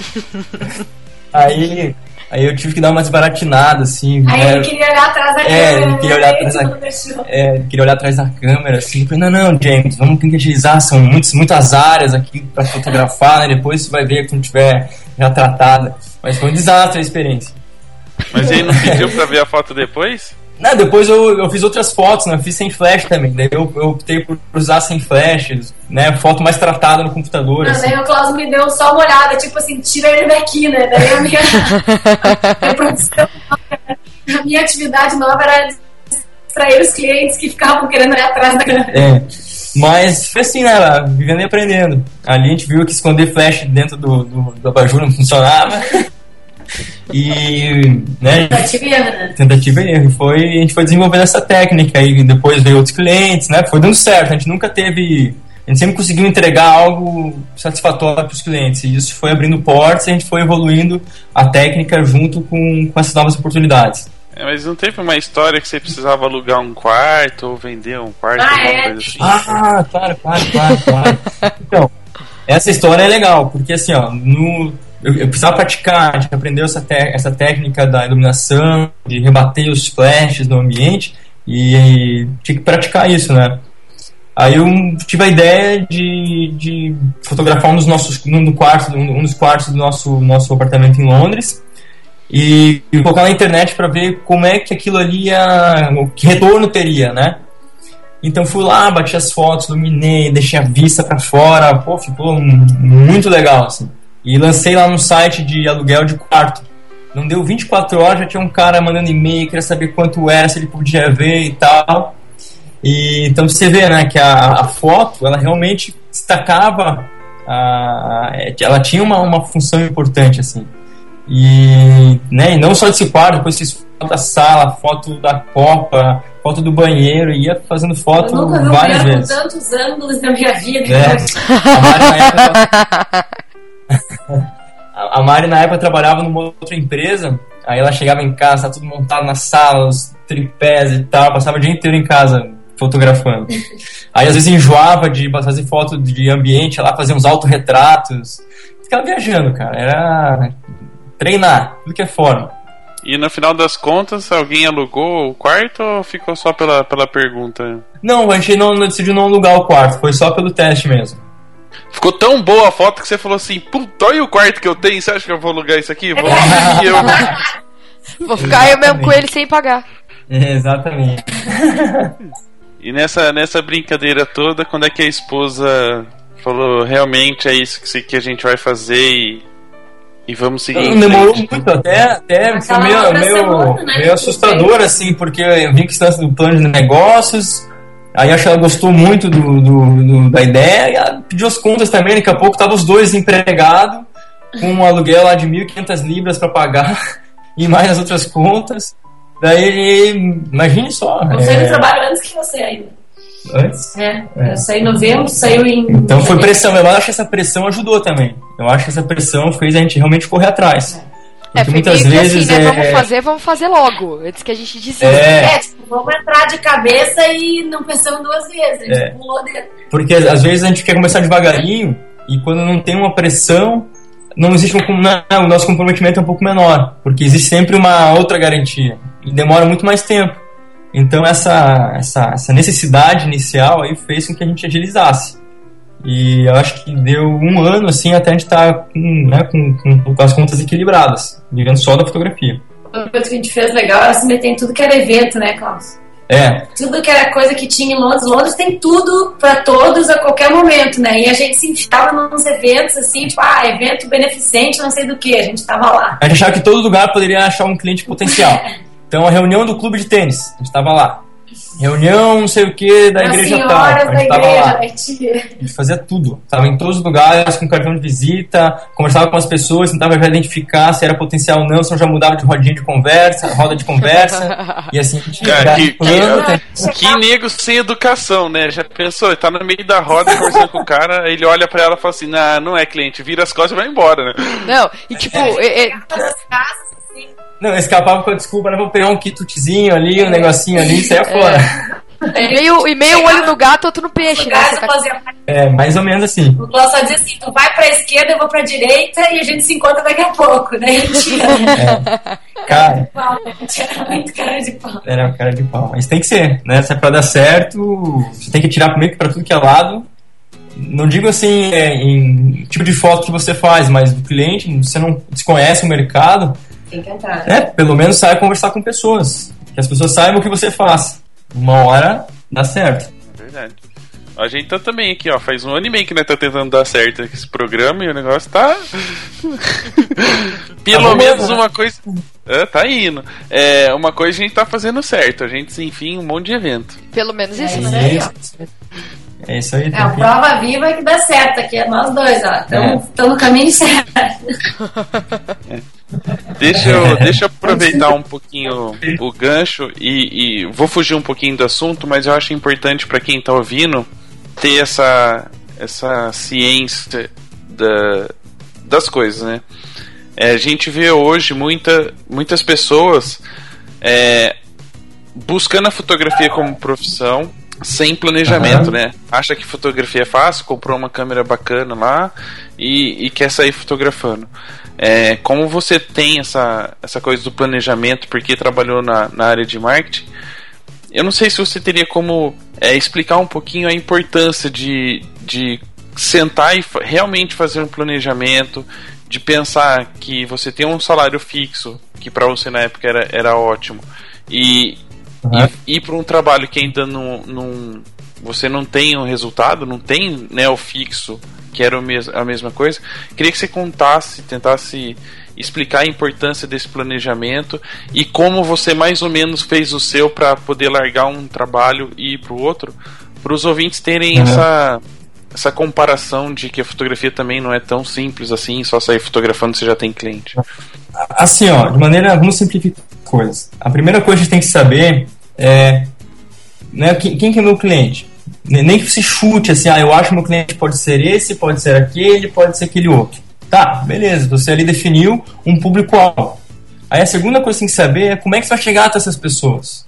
Aí Aí eu tive que dar uma desbaratinada, assim. Aí né? ele queria olhar atrás da é, câmera. Ele queria olhar atrás da, é, ele queria olhar atrás da câmera, assim. Falei, não, não, James, vamos sintetizar, são muitos, muitas áreas aqui para fotografar, né? Depois você vai ver quando tiver já tratada. Mas foi um desastre a experiência. Mas ele não pediu pra ver a foto depois? Não, depois eu, eu fiz outras fotos, né? Eu fiz sem flash também. Daí eu, eu optei por usar sem flash, né? Foto mais tratada no computador. Não, assim. Daí o Klaus me deu só uma olhada, tipo assim, tira ele daqui, né? Daí a minha, a produção, a minha atividade nova era distrair os clientes que ficavam querendo olhar atrás da câmera. É. Mas foi assim, né? Vivendo e aprendendo. Ali a gente viu que esconder flash dentro do, do, do abajur não funcionava. E, né? Tentativa e erro, né? Tentativa e erro. Foi, a gente foi desenvolvendo essa técnica e depois veio outros clientes, né? Foi dando certo. A gente nunca teve. A gente sempre conseguiu entregar algo satisfatório para os clientes. E isso foi abrindo portas e a gente foi evoluindo a técnica junto com, com essas novas oportunidades. É, mas não teve uma história que você precisava alugar um quarto ou vender um quarto, ah, alguma é? coisa assim? Ah, claro, claro, claro, claro. então, essa história é legal, porque assim, ó, no, eu, eu precisava praticar, a gente aprendeu essa, essa técnica da iluminação, de rebater os flashes no ambiente e tinha que praticar isso, né? Aí eu tive a ideia de, de fotografar um dos nossos um, quartos, um, um dos quartos do nosso, nosso apartamento em Londres e, e colocar na internet para ver como é que aquilo ali ia, que retorno teria, né? Então fui lá, bati as fotos, iluminei, deixei a vista para fora, pô, ficou muito legal assim. E lancei lá no site de aluguel de quarto. Não deu 24 horas, já tinha um cara mandando e-mail, queria saber quanto era, se ele podia ver e tal. E, então você vê, né, que a, a foto, ela realmente destacava, a, ela tinha uma, uma função importante, assim. E, né, e não só desse quarto, depois fiz foto da sala, foto da copa, foto do banheiro, ia fazendo foto eu nunca várias vi vezes. com tantos ângulos na minha vida. É. A, Mari, época, a Mari na época trabalhava numa outra empresa, aí ela chegava em casa, tudo montado na sala, os tripés e tal, passava o dia inteiro em casa fotografando. Aí às vezes enjoava de fazer foto de ambiente, lá fazer uns autorretratos. Ficava viajando, cara. Era treinar, tudo que é forma. E no final das contas, alguém alugou o quarto ou ficou só pela, pela pergunta? Não, a gente não, não decidiu não alugar o quarto, foi só pelo teste mesmo. Ficou tão boa a foto que você falou assim: puta, olha o quarto que eu tenho, você acha que eu vou alugar isso aqui? Vou, eu... vou ficar eu mesmo com ele sem pagar. exatamente. e nessa, nessa brincadeira toda, quando é que a esposa falou realmente é isso que, que a gente vai fazer e e vamos seguir. Não, demorou muito, até, até foi meio, meio, né? meio assustador, assim, porque eu vi que estava do plano de negócios, aí acho que ela gostou muito do, do, do, da ideia, e ela pediu as contas também, daqui a pouco estavam os dois empregados, com um aluguel lá de 1.500 libras para pagar, e mais as outras contas. Daí, imagine só. Eu saí é... do trabalho antes que você ainda. Antes? É, é. eu saí em novembro, saiu em. Então foi pressão. Eu acho que essa pressão ajudou também. Eu acho que essa pressão fez a gente realmente correr atrás. É, Porque muitas vezes assim, né? é... Vamos fazer, vamos fazer logo. Antes que a gente dizia. É, é tipo, vamos entrar de cabeça e não pensamos duas vezes. A gente é. pulou dentro. Porque às vezes a gente quer começar devagarinho e quando não tem uma pressão, não existe um. Não, o nosso comprometimento é um pouco menor. Porque existe sempre uma outra garantia. E demora muito mais tempo. Então essa, essa, essa necessidade inicial aí fez com que a gente agilizasse. E eu acho que deu um ano assim até a gente estar tá com, né, com, com, as contas equilibradas, vivendo só da fotografia. Uma coisa que a gente fez legal era se meter em tudo que era evento, né, Klaus? É. Tudo que era coisa que tinha em Londres. Londres tem tudo para todos a qualquer momento, né? E a gente se enfiava nos eventos, assim, tipo, ah, evento beneficente, não sei do que, a gente tava lá. A gente achava que todo lugar poderia achar um cliente potencial. Então, a reunião do clube de tênis, a gente estava lá. Reunião, não sei o que, da igreja tal. A gente estava lá. A gente fazia tudo. Estava em todos os lugares, com cartão de visita, conversava com as pessoas, tentava já identificar se era potencial ou não, se não já mudava de rodinha de conversa, roda de conversa. e assim, a gente Cara, que, que, que nego sem educação, né? Já pensou, ele tá no meio da roda conversando com o cara, ele olha pra ela e fala assim: nah, não é cliente, vira as costas e vai embora, né? Não, e tipo. É, é... Não, escapava com a desculpa, né? Vou pegar um quitutezinho ali, um negocinho ali saia é. fora. E meio, e meio olho no gato, outro no peixe, né? Tá... É, mais ou menos assim. O Klaus só dizia assim: tu vai pra esquerda, eu vou pra direita e a gente se encontra daqui a pouco, né? É. Cara. Era muito cara de pau. Era cara de pau. Mas tem que ser, né? Se é pra dar certo, você tem que tirar meio que pra tudo que é lado. Não digo assim é, em tipo de foto que você faz, mas do cliente, você não desconhece o mercado tem que entrar. É, pelo menos saia conversar com pessoas. Que as pessoas saibam o que você faz. Uma hora dá certo. É verdade. A gente tá também aqui, ó. Faz um ano e meio que nós tá tentando dar certo esse programa e o negócio tá. Pelo tá menos uma coisa. É, tá indo. É, uma coisa a gente tá fazendo certo. A gente, enfim, um monte de evento. Pelo menos isso, é né? É isso aí. É, a prova viva que dá certo aqui, é nós dois, ó. Estamos é. no caminho certo. É. Deixa eu, deixa eu aproveitar um pouquinho o gancho e, e, vou fugir um pouquinho do assunto, mas eu acho importante para quem está ouvindo ter essa, essa ciência da, das coisas, né? É, a gente vê hoje muita, muitas pessoas é, buscando a fotografia como profissão sem planejamento, uhum. né? Acha que fotografia é fácil, comprou uma câmera bacana lá e, e quer sair fotografando. É, como você tem essa, essa coisa do planejamento, porque trabalhou na, na área de marketing, eu não sei se você teria como é, explicar um pouquinho a importância de, de sentar e realmente fazer um planejamento, de pensar que você tem um salário fixo que para você na época era, era ótimo, e, uhum. e ir para um trabalho que ainda não, não você não tem um resultado, não tem né, o fixo, que era a mesma coisa, queria que você contasse, tentasse explicar a importância desse planejamento e como você mais ou menos fez o seu para poder largar um trabalho e ir para o outro, para os ouvintes terem uhum. essa, essa comparação de que a fotografia também não é tão simples assim, só sair fotografando você já tem cliente. Assim, ó, de maneira, vamos simplificar coisas. A primeira coisa que a gente tem que saber é né, quem, quem que é meu cliente? Nem que se chute assim, ah, eu acho que meu cliente pode ser esse, pode ser aquele, pode ser aquele outro. Tá, beleza, você ali definiu um público-alvo. Aí a segunda coisa que tem que saber é como é que você vai chegar até essas pessoas.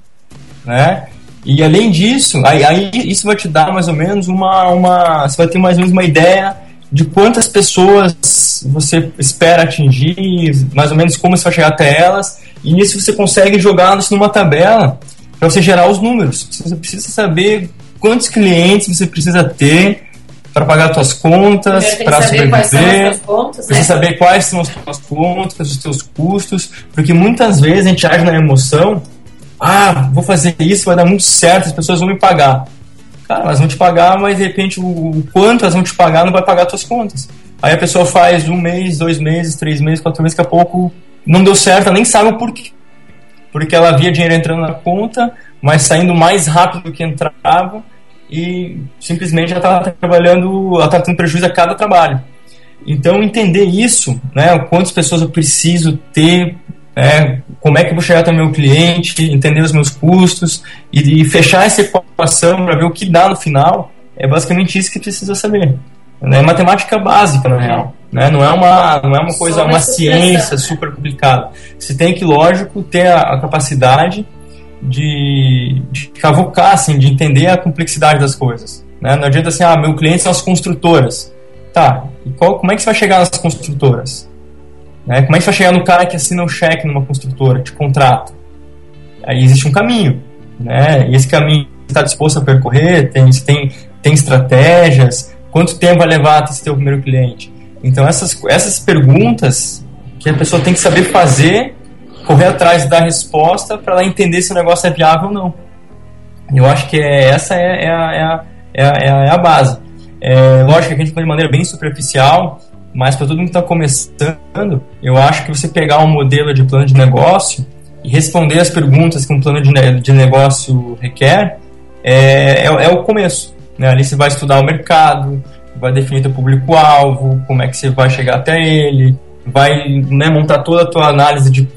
Né? E além disso, aí, aí isso vai te dar mais ou menos uma, uma. Você vai ter mais ou menos uma ideia de quantas pessoas você espera atingir, mais ou menos como você vai chegar até elas, e nisso você consegue jogá-los numa tabela para você gerar os números. Você precisa saber quantos clientes você precisa ter para pagar suas contas, para sobreviver, contas, precisa né? saber quais são as suas contas, os seus custos, porque muitas vezes a gente age na emoção, ah, vou fazer isso, vai dar muito certo, as pessoas vão me pagar. Cara, elas vão te pagar, mas de repente o, o quanto elas vão te pagar não vai pagar as suas contas. Aí a pessoa faz um mês, dois meses, três meses, quatro meses, daqui a pouco não deu certo, ela nem sabe o porquê. Porque ela via dinheiro entrando na conta, mas saindo mais rápido do que entrava e simplesmente já estava trabalhando, ela estava tendo prejuízo a cada trabalho. Então, entender isso, né, quantas pessoas eu preciso ter, é, como é que eu vou chegar até o meu cliente, entender os meus custos e, e fechar essa equação para ver o que dá no final, é basicamente isso que precisa saber. É matemática básica, na real. Né? Não é uma, não é uma coisa, uma ciência super complicada. Você tem que, lógico, ter a, a capacidade de, de cavocar, assim, de entender a complexidade das coisas. Né? Não adianta assim, ah, meu cliente são as construtoras. Tá, e qual, como é que você vai chegar nas construtoras? Né? Como é que você vai chegar no cara que assina um cheque numa construtora, te contrata? Aí existe um caminho, né? E esse caminho está disposto a percorrer, tem, tem, tem estratégias, quanto tempo vai levar até ter o primeiro cliente? Então essas, essas perguntas que a pessoa tem que saber fazer correr atrás da resposta para ela entender se o negócio é viável ou não. Eu acho que é, essa é, é, a, é, a, é, a, é a base. É, lógico que a gente fala de maneira bem superficial, mas para todo mundo que está começando, eu acho que você pegar um modelo de plano de negócio e responder as perguntas que um plano de, de negócio requer é, é, é o começo. Né? Ali você vai estudar o mercado, vai definir o público-alvo, como é que você vai chegar até ele, vai né, montar toda a tua análise de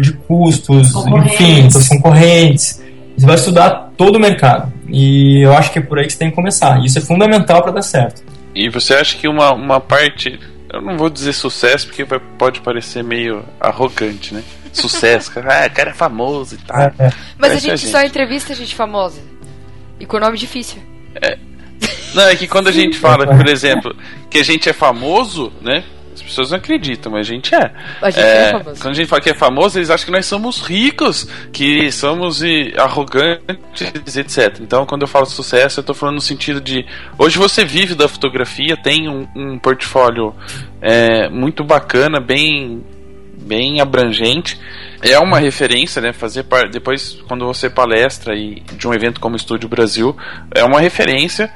de custos, enfim, os concorrentes. Você vai estudar todo o mercado. E eu acho que é por aí que você tem que começar. Isso é fundamental para dar certo. E você acha que uma, uma parte, eu não vou dizer sucesso porque pode parecer meio arrogante, né? Sucesso, ah, cara é famoso e tal. É, é. Mas a gente, a gente, só entrevista gente famosa. E com nome difícil. É. Não, é que quando a gente fala, por exemplo, que a gente é famoso, né? As pessoas não acreditam, mas a gente é. A gente é, é famoso. Quando a gente fala que é famoso, eles acham que nós somos ricos, que somos e, arrogantes, etc. Então, quando eu falo sucesso, eu estou falando no sentido de. Hoje você vive da fotografia, tem um, um portfólio é, muito bacana, bem, bem abrangente. É uma referência, né? Fazer par... depois, quando você palestra e de um evento como o Estúdio Brasil, é uma referência.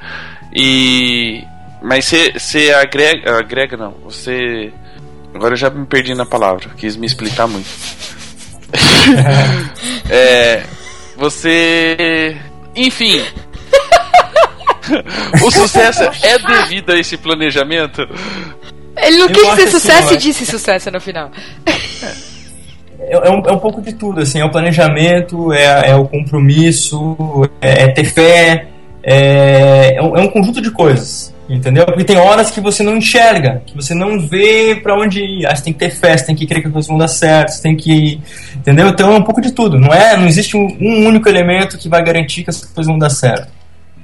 E mas você agrega. Agrega não. Você. Agora eu já me perdi na palavra. Quis me explicar muito. é. Você. Enfim. o sucesso é devido a esse planejamento? Ele não eu quis dizer sucesso e disse sucesso no final. É, é, um, é um pouco de tudo, assim, é o planejamento, é, é o compromisso, é, é ter fé, é, é, um, é um conjunto de coisas. Entendeu? Porque tem horas que você não enxerga, que você não vê para onde ir. Ah, você tem que ter fé, você tem que crer que as coisas vão dar certo, você tem que. Entendeu? Então é um pouco de tudo. Não é, não existe um, um único elemento que vai garantir que as coisas vão dar certo.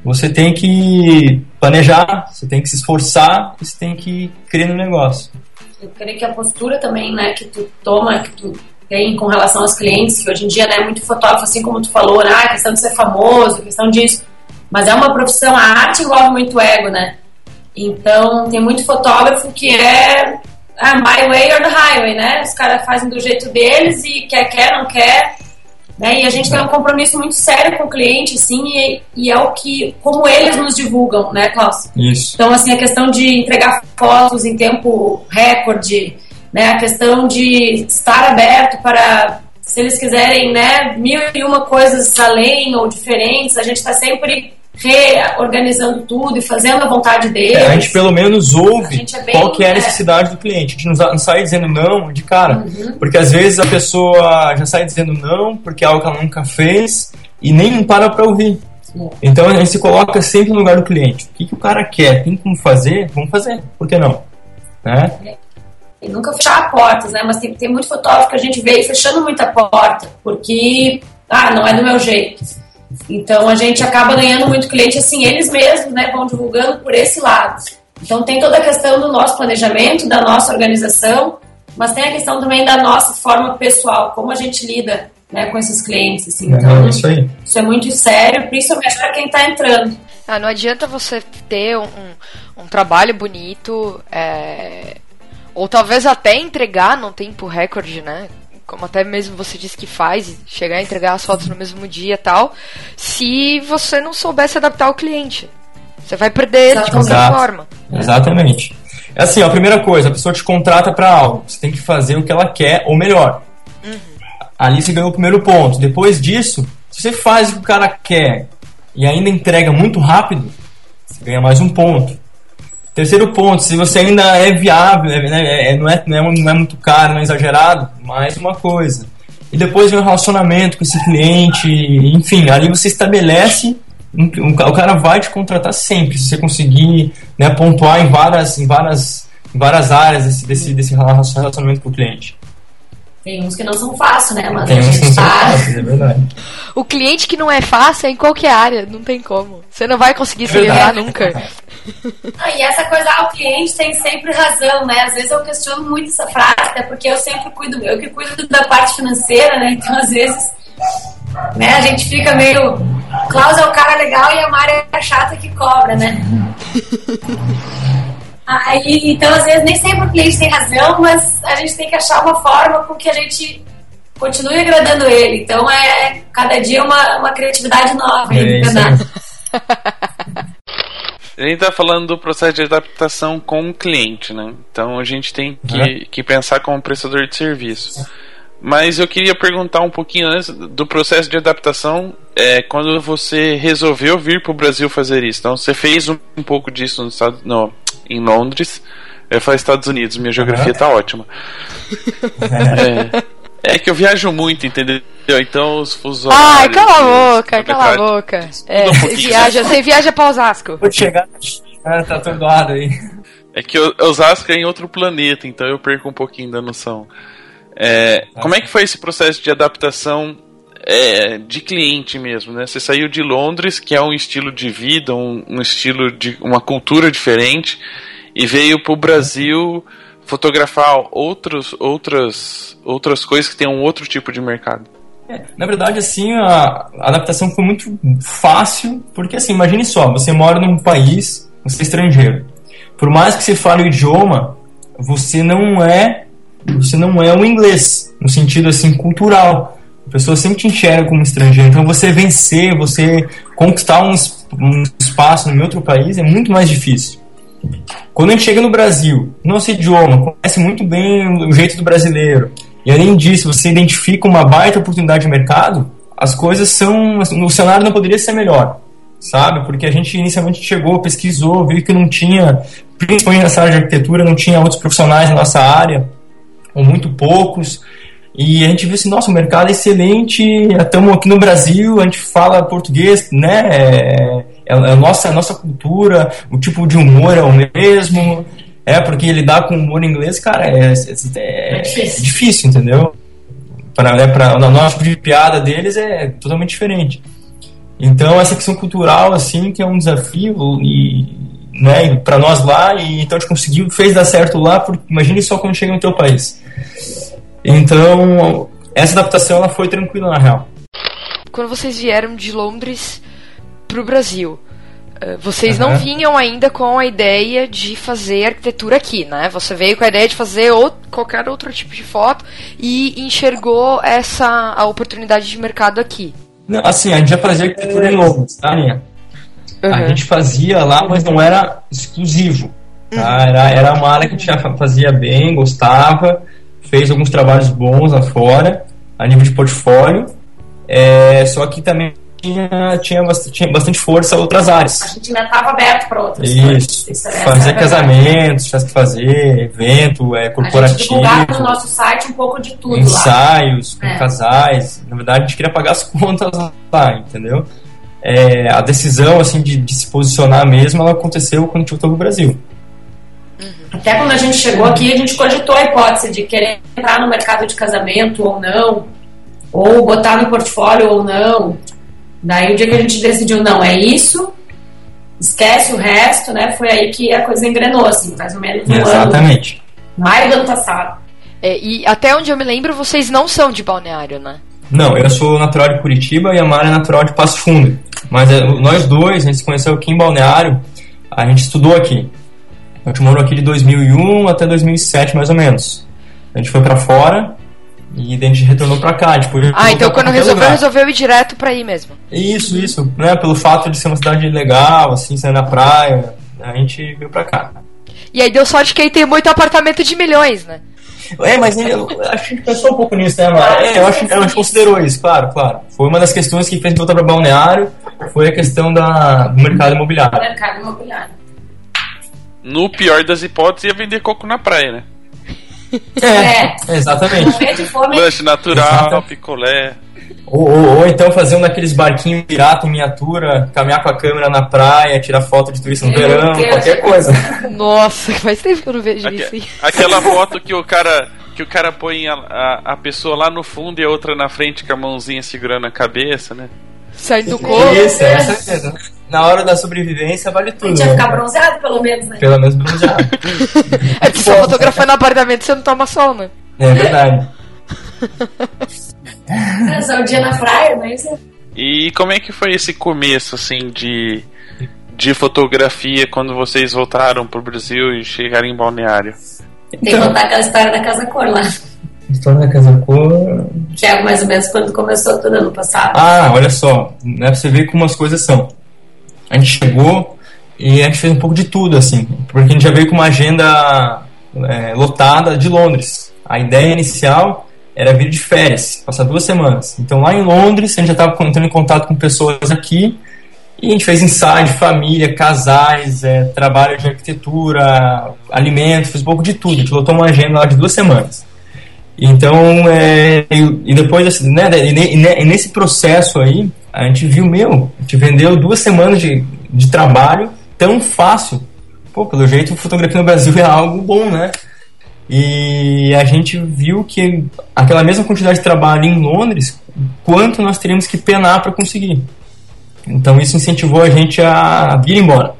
Você tem que planejar, você tem que se esforçar, você tem que crer no negócio. Eu creio que a postura também, né, que tu toma, que tu tem com relação aos clientes, que hoje em dia, né, muito fotógrafo, assim como tu falou, né, a questão de ser famoso, questão disso. Mas é uma profissão, a arte envolve muito ego, né? Então, tem muito fotógrafo que é ah, my way or the highway, né? Os caras fazem do jeito deles e quer, quer, não quer. Né? E a gente tem um compromisso muito sério com o cliente, sim, e, e, é o que, como eles nos divulgam, né, Klaus? Isso. Então, assim, a questão de entregar fotos em tempo recorde, né, a questão de estar aberto para, se eles quiserem, né, mil e uma coisas além ou diferentes, a gente está sempre reorganizando tudo e fazendo a vontade deles. É, a gente pelo menos ouve é bem, qual que é a necessidade é. do cliente. A gente não, sai dizendo não de cara. Uhum. Porque às vezes a pessoa já sai dizendo não porque é algo que ela nunca fez e nem para para ouvir. Então a gente se coloca sempre no lugar do cliente. O que, que o cara quer? Tem como fazer? Vamos fazer. Por que não? Né? E nunca fechar portas, né? Mas tem, tem muito fotógrafo que a gente vê fechando muita porta, porque, ah, não é do meu jeito. Então a gente acaba ganhando muito cliente assim, eles mesmos né, vão divulgando por esse lado. Então tem toda a questão do nosso planejamento, da nossa organização, mas tem a questão também da nossa forma pessoal, como a gente lida né, com esses clientes. Assim. Então, é, isso, aí. isso é muito sério, principalmente para quem está entrando. Ah, não adianta você ter um, um, um trabalho bonito, é... ou talvez até entregar num tempo recorde, né? Como até mesmo você disse que faz, chegar a entregar as fotos no mesmo dia e tal, se você não souber se adaptar ao cliente. Você vai perder ele de qualquer Exato. forma. Exatamente. É assim, a primeira coisa, a pessoa te contrata para algo, você tem que fazer o que ela quer, ou melhor. Uhum. Ali você ganhou o primeiro ponto. Depois disso, se você faz o que o cara quer e ainda entrega muito rápido, você ganha mais um ponto. Terceiro ponto, se você ainda é viável, é, né, é, não, é, não, é, não é muito caro, não é exagerado, mais uma coisa. E depois vem o relacionamento com esse cliente, enfim, ali você estabelece, o cara vai te contratar sempre, se você conseguir né, pontuar em várias, em várias, em várias áreas desse, desse, desse relacionamento com o cliente. Tem uns que não são fáceis, né? Mas tem uns que não são fáceis, é verdade. O cliente que não é fácil é em qualquer área, não tem como. Você não vai conseguir é se livrar nunca. E essa coisa, ah, o cliente tem sempre razão, né? Às vezes eu questiono muito essa frase, até porque eu sempre cuido, eu que cuido da parte financeira, né? Então, às vezes, né, a gente fica meio. Klaus é o cara legal e a Mari é a chata que cobra, né? Aí, então, às vezes, nem sempre o cliente tem razão, mas a gente tem que achar uma forma com que a gente continue agradando ele. Então, é cada dia uma, uma criatividade nova. É A gente está falando do processo de adaptação com o cliente, né? Então a gente tem que, uhum. que pensar como prestador de serviço. Mas eu queria perguntar um pouquinho antes do processo de adaptação, é, quando você resolveu vir para o Brasil fazer isso. Então você fez um, um pouco disso no, no, em Londres, eu falei Estados Unidos, minha geografia está uhum. ótima. é. É que eu viajo muito, entendeu? Então os fusos Ai, cala a boca, cala a boca. É, um você viaja, você viaja pra Osasco. Vou chegar, ah, tá atordoado aí. É que Osasco é em outro planeta, então eu perco um pouquinho da noção. É, como é que foi esse processo de adaptação é, de cliente mesmo, né? Você saiu de Londres, que é um estilo de vida, um, um estilo de uma cultura diferente, e veio para o Brasil fotografar outros, outras, outras coisas que tenham outro tipo de mercado. É, na verdade, assim, a, a adaptação foi muito fácil, porque assim, imagine só, você mora num país, você é estrangeiro. Por mais que você fale o idioma, você não é você não é o inglês, no sentido assim cultural. A pessoa sempre te enxerga como estrangeiro. Então você vencer, você conquistar um, um espaço no outro país é muito mais difícil. Quando gente chega no Brasil, nosso idioma, conhece muito bem o jeito do brasileiro, e além disso você identifica uma baita oportunidade de mercado, as coisas são. O cenário não poderia ser melhor, sabe? Porque a gente inicialmente chegou, pesquisou, viu que não tinha, principalmente nessa área de arquitetura, não tinha outros profissionais na nossa área, ou muito poucos. E a gente viu assim, nossa, o mercado é excelente, estamos aqui no Brasil, a gente fala português, né? É, é, a nossa, a nossa cultura, o tipo de humor é o mesmo. É, porque lidar com humor inglês, cara, é, é, é difícil. difícil. entendeu? Para né, pra, o nosso tipo de piada deles é totalmente diferente. Então, essa questão cultural, assim, que é um desafio, e, né, para nós lá, e então a gente conseguiu, fez dar certo lá, porque imagine só quando chega no teu país. Então, essa adaptação ela foi tranquila na real. Quando vocês vieram de Londres pro Brasil, eh, vocês uhum. não vinham ainda com a ideia de fazer arquitetura aqui, né? Você veio com a ideia de fazer outro, qualquer outro tipo de foto e enxergou essa a oportunidade de mercado aqui. Não, assim, a gente já fazia arquitetura em Londres, tá, Aninha? Uhum. A gente fazia lá, mas não era exclusivo. Tá? Uhum. Era, era uma área que a gente já fazia bem, gostava, fez alguns trabalhos bons lá fora, a nível de portfólio. É, só que também tinha, tinha, bastante, tinha bastante força outras áreas. A gente ainda estava aberto para outras Isso. coisas. Isso é fazer casamentos, tinha que fazer, evento, é, corporativo. A gente no nosso site um pouco de tudo Ensaios lá. com é. casais. Na verdade, a gente queria pagar as contas lá, entendeu? É, a decisão assim de, de, se posicionar mesmo, ela aconteceu quando a gente voltou para o Brasil. Uhum. Até quando a gente chegou aqui, a gente cogitou a hipótese de querer entrar no mercado de casamento ou não, ou botar no portfólio ou não. Daí o dia que a gente decidiu, não, é isso, esquece o resto, né? Foi aí que a coisa engrenou, assim, mais ou menos um Exatamente. ano. Maio do ano passado. É, e até onde eu me lembro, vocês não são de balneário, né? Não, eu sou natural de Curitiba e a Mara é natural de Passo Fundo. Mas é, nós dois, a gente se conheceu aqui em Balneário, a gente estudou aqui. A gente morou aqui de 2001 até 2007, mais ou menos. A gente foi para fora e daí a gente retornou pra cá. Tipo, ah, então quando resolveu, lugar. resolveu ir direto pra aí mesmo. Isso, isso. Né? Pelo fato de ser uma cidade legal, assim, sair na praia, a gente veio pra cá. E aí deu sorte que aí tem muito apartamento de milhões, né? É, mas eu, acho que a gente pensou um pouco nisso, né, Mara? É, eu acho que a gente considerou isso, claro, claro. Foi uma das questões que fez voltar para Balneário, foi a questão da, do mercado imobiliário. Mercado imobiliário. No pior das hipóteses, ia vender coco na praia, né? É, é. exatamente. Lanche natural, Exatamente. picolé. Ou, ou, ou, então fazer um daqueles barquinhos pirata em miniatura, caminhar com a câmera na praia, tirar foto de turista no verão, qualquer coisa. Nossa, faz tempo que eu não vejo Aque, isso. Aquela foto que o cara que o cara põe a, a, a, pessoa lá no fundo e a outra na frente com a mãozinha segurando a cabeça, né? Sai do corpo. Isso, essa mesmo. Na hora da sobrevivência vale tudo. A gente ia ficar bronzeado, pelo menos, né? Pelo menos bronzeado. é que você fotografando no apartamento você não toma sol, né? É verdade. É só o dia na praia, mas. É. E como é que foi esse começo, assim, de, de fotografia quando vocês voltaram pro Brasil e chegaram em Balneário? Tem que contar aquela história da Casa Cor lá. História da Casa Cor. Que é mais ou menos quando começou tudo ano passado. Ah, olha só, né, pra você ver como as coisas são. A gente chegou e a gente fez um pouco de tudo, assim, porque a gente já veio com uma agenda é, lotada de Londres. A ideia inicial era vir de férias, passar duas semanas. Então lá em Londres, a gente já estava entrando em contato com pessoas aqui e a gente fez ensaio de família, casais, é, trabalho de arquitetura, alimentos, fez um pouco de tudo. A gente lotou uma agenda lá de duas semanas. Então, é, e, depois, assim, né, e, nesse processo aí, a gente viu, meu, a gente vendeu duas semanas de, de trabalho tão fácil. Pô, pelo jeito, fotografia no Brasil é algo bom, né? E a gente viu que aquela mesma quantidade de trabalho em Londres, quanto nós teríamos que penar para conseguir. Então isso incentivou a gente a vir embora.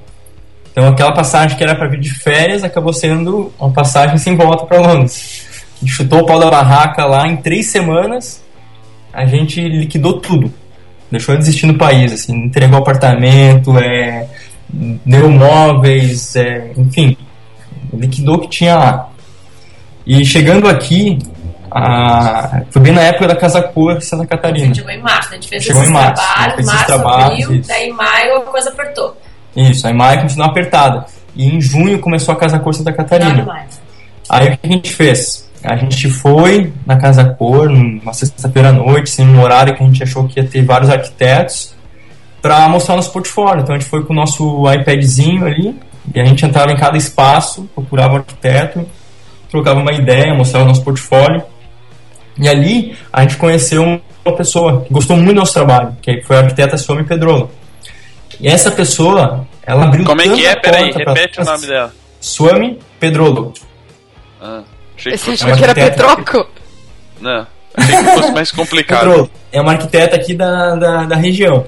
Então aquela passagem que era para vir de férias acabou sendo uma passagem sem volta para Londres. A gente chutou o pau da barraca lá em três semanas, a gente liquidou tudo. Deixou de existir no país, assim, entregou apartamento, é, deu móveis, é, enfim, liquidou o que tinha lá. E chegando aqui, a... foi bem na época da Casa Cor Santa Catarina. A gente chegou em março, a gente fez chegou esses março, trabalhos, fez março, trabalhos, abril, daí em maio a coisa apertou. Isso, aí em maio continuou apertada. E em junho começou a Casa Cor Santa Catarina. Aí o que a gente fez? A gente foi na Casa Cor, numa sexta-feira à noite, assim, num horário que a gente achou que ia ter vários arquitetos, para mostrar nosso portfólio. Então a gente foi com o nosso iPadzinho ali, e a gente entrava em cada espaço, procurava o arquiteto, trocava uma ideia, mostrava o nosso portfólio. E ali a gente conheceu uma pessoa que gostou muito do nosso trabalho, que foi a arquiteta Suami Pedrolo. E essa pessoa, ela abriu Como é que é? Peraí, repete o nome dela. Suami Pedrolo. Ah, achei que Você achou que era Petroco? Não, achei que fosse mais complicado. Pedrolo. É uma arquiteta aqui da, da, da região.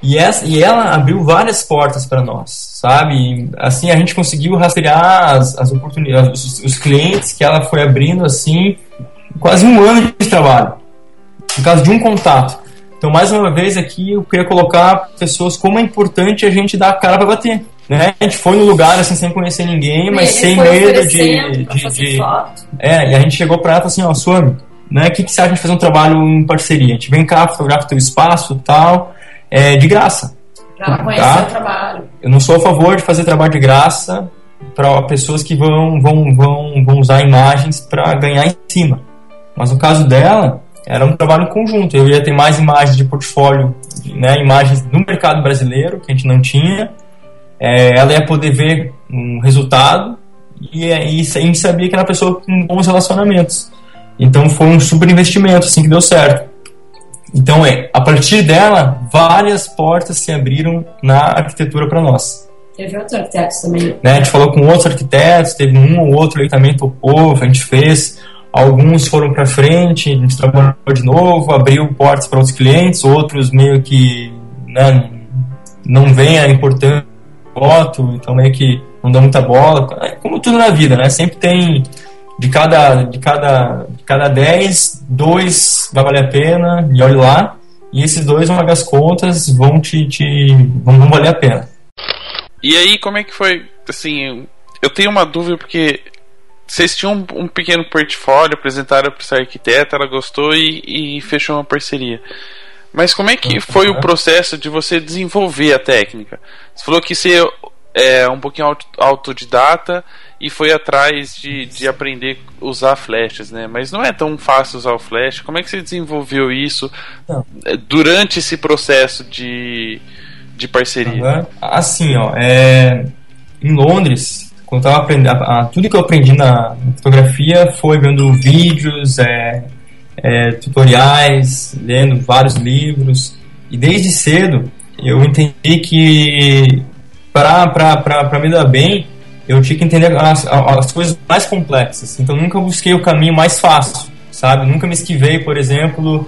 E, essa, e ela abriu várias portas para nós, sabe? Assim, a gente conseguiu rastrear as, as oportunidades, os, os, clientes que ela foi abrindo, assim, quase um ano de trabalho. Por causa de um contato. Então, mais uma vez aqui, eu queria colocar pessoas como é importante a gente dar a cara para bater. Né? A gente foi no lugar assim sem conhecer ninguém, mas sem medo de, de, de... É, e a gente chegou para ela e falou assim, ó, Suami, né, o que, que você acha de fazer um trabalho em parceria? A gente vem cá, fotografa teu espaço tal, é, de graça. Pra conhecer tá? o trabalho. Eu não sou a favor de fazer trabalho de graça para pessoas que vão, vão, vão, vão usar imagens para ganhar em cima. Mas no caso dela, era um trabalho conjunto. Eu ia ter mais imagens de portfólio, né, imagens do mercado brasileiro, que a gente não tinha. É, ela ia poder ver um resultado e, e a gente sabia que era uma pessoa com bons relacionamentos. Então foi um super investimento, assim, que deu certo. Então, é, a partir dela, várias portas se abriram na arquitetura para nós. Teve outros arquitetos também. Né, a gente falou com outros arquitetos, teve um ou outro aí também topou, a gente fez. Alguns foram para frente, a gente trabalhou de novo, abriu portas para outros clientes, outros meio que né, não vem a importância do voto, então meio que não dá muita bola. É como tudo na vida, né? Sempre tem de cada, de cada, de cada 10, dois vai valer a pena, e olhe lá, e esses dois vão pagar as contas, vão te, te vão, vão valer a pena. E aí, como é que foi? Assim, eu tenho uma dúvida porque vocês tinham um, um pequeno portfólio, apresentaram para essa arquiteta, ela gostou e, e, fechou uma parceria. Mas como é que foi o processo de você desenvolver a técnica? Você falou que você é um pouquinho autodidata e foi atrás de, de aprender a usar flashes, né? Mas não é tão fácil usar o flash. Como é que você desenvolveu isso não. Eh, durante esse processo de, de parceria? Uhum. Assim, ó, é, em Londres, quando eu tava aprendendo, tudo que eu aprendi na fotografia foi vendo vídeos, é, é, tutoriais, lendo vários livros. E desde cedo eu entendi que para me dar bem, eu tinha que entender as, as coisas mais complexas. Então nunca busquei o caminho mais fácil, sabe? Nunca me esquivei, por exemplo,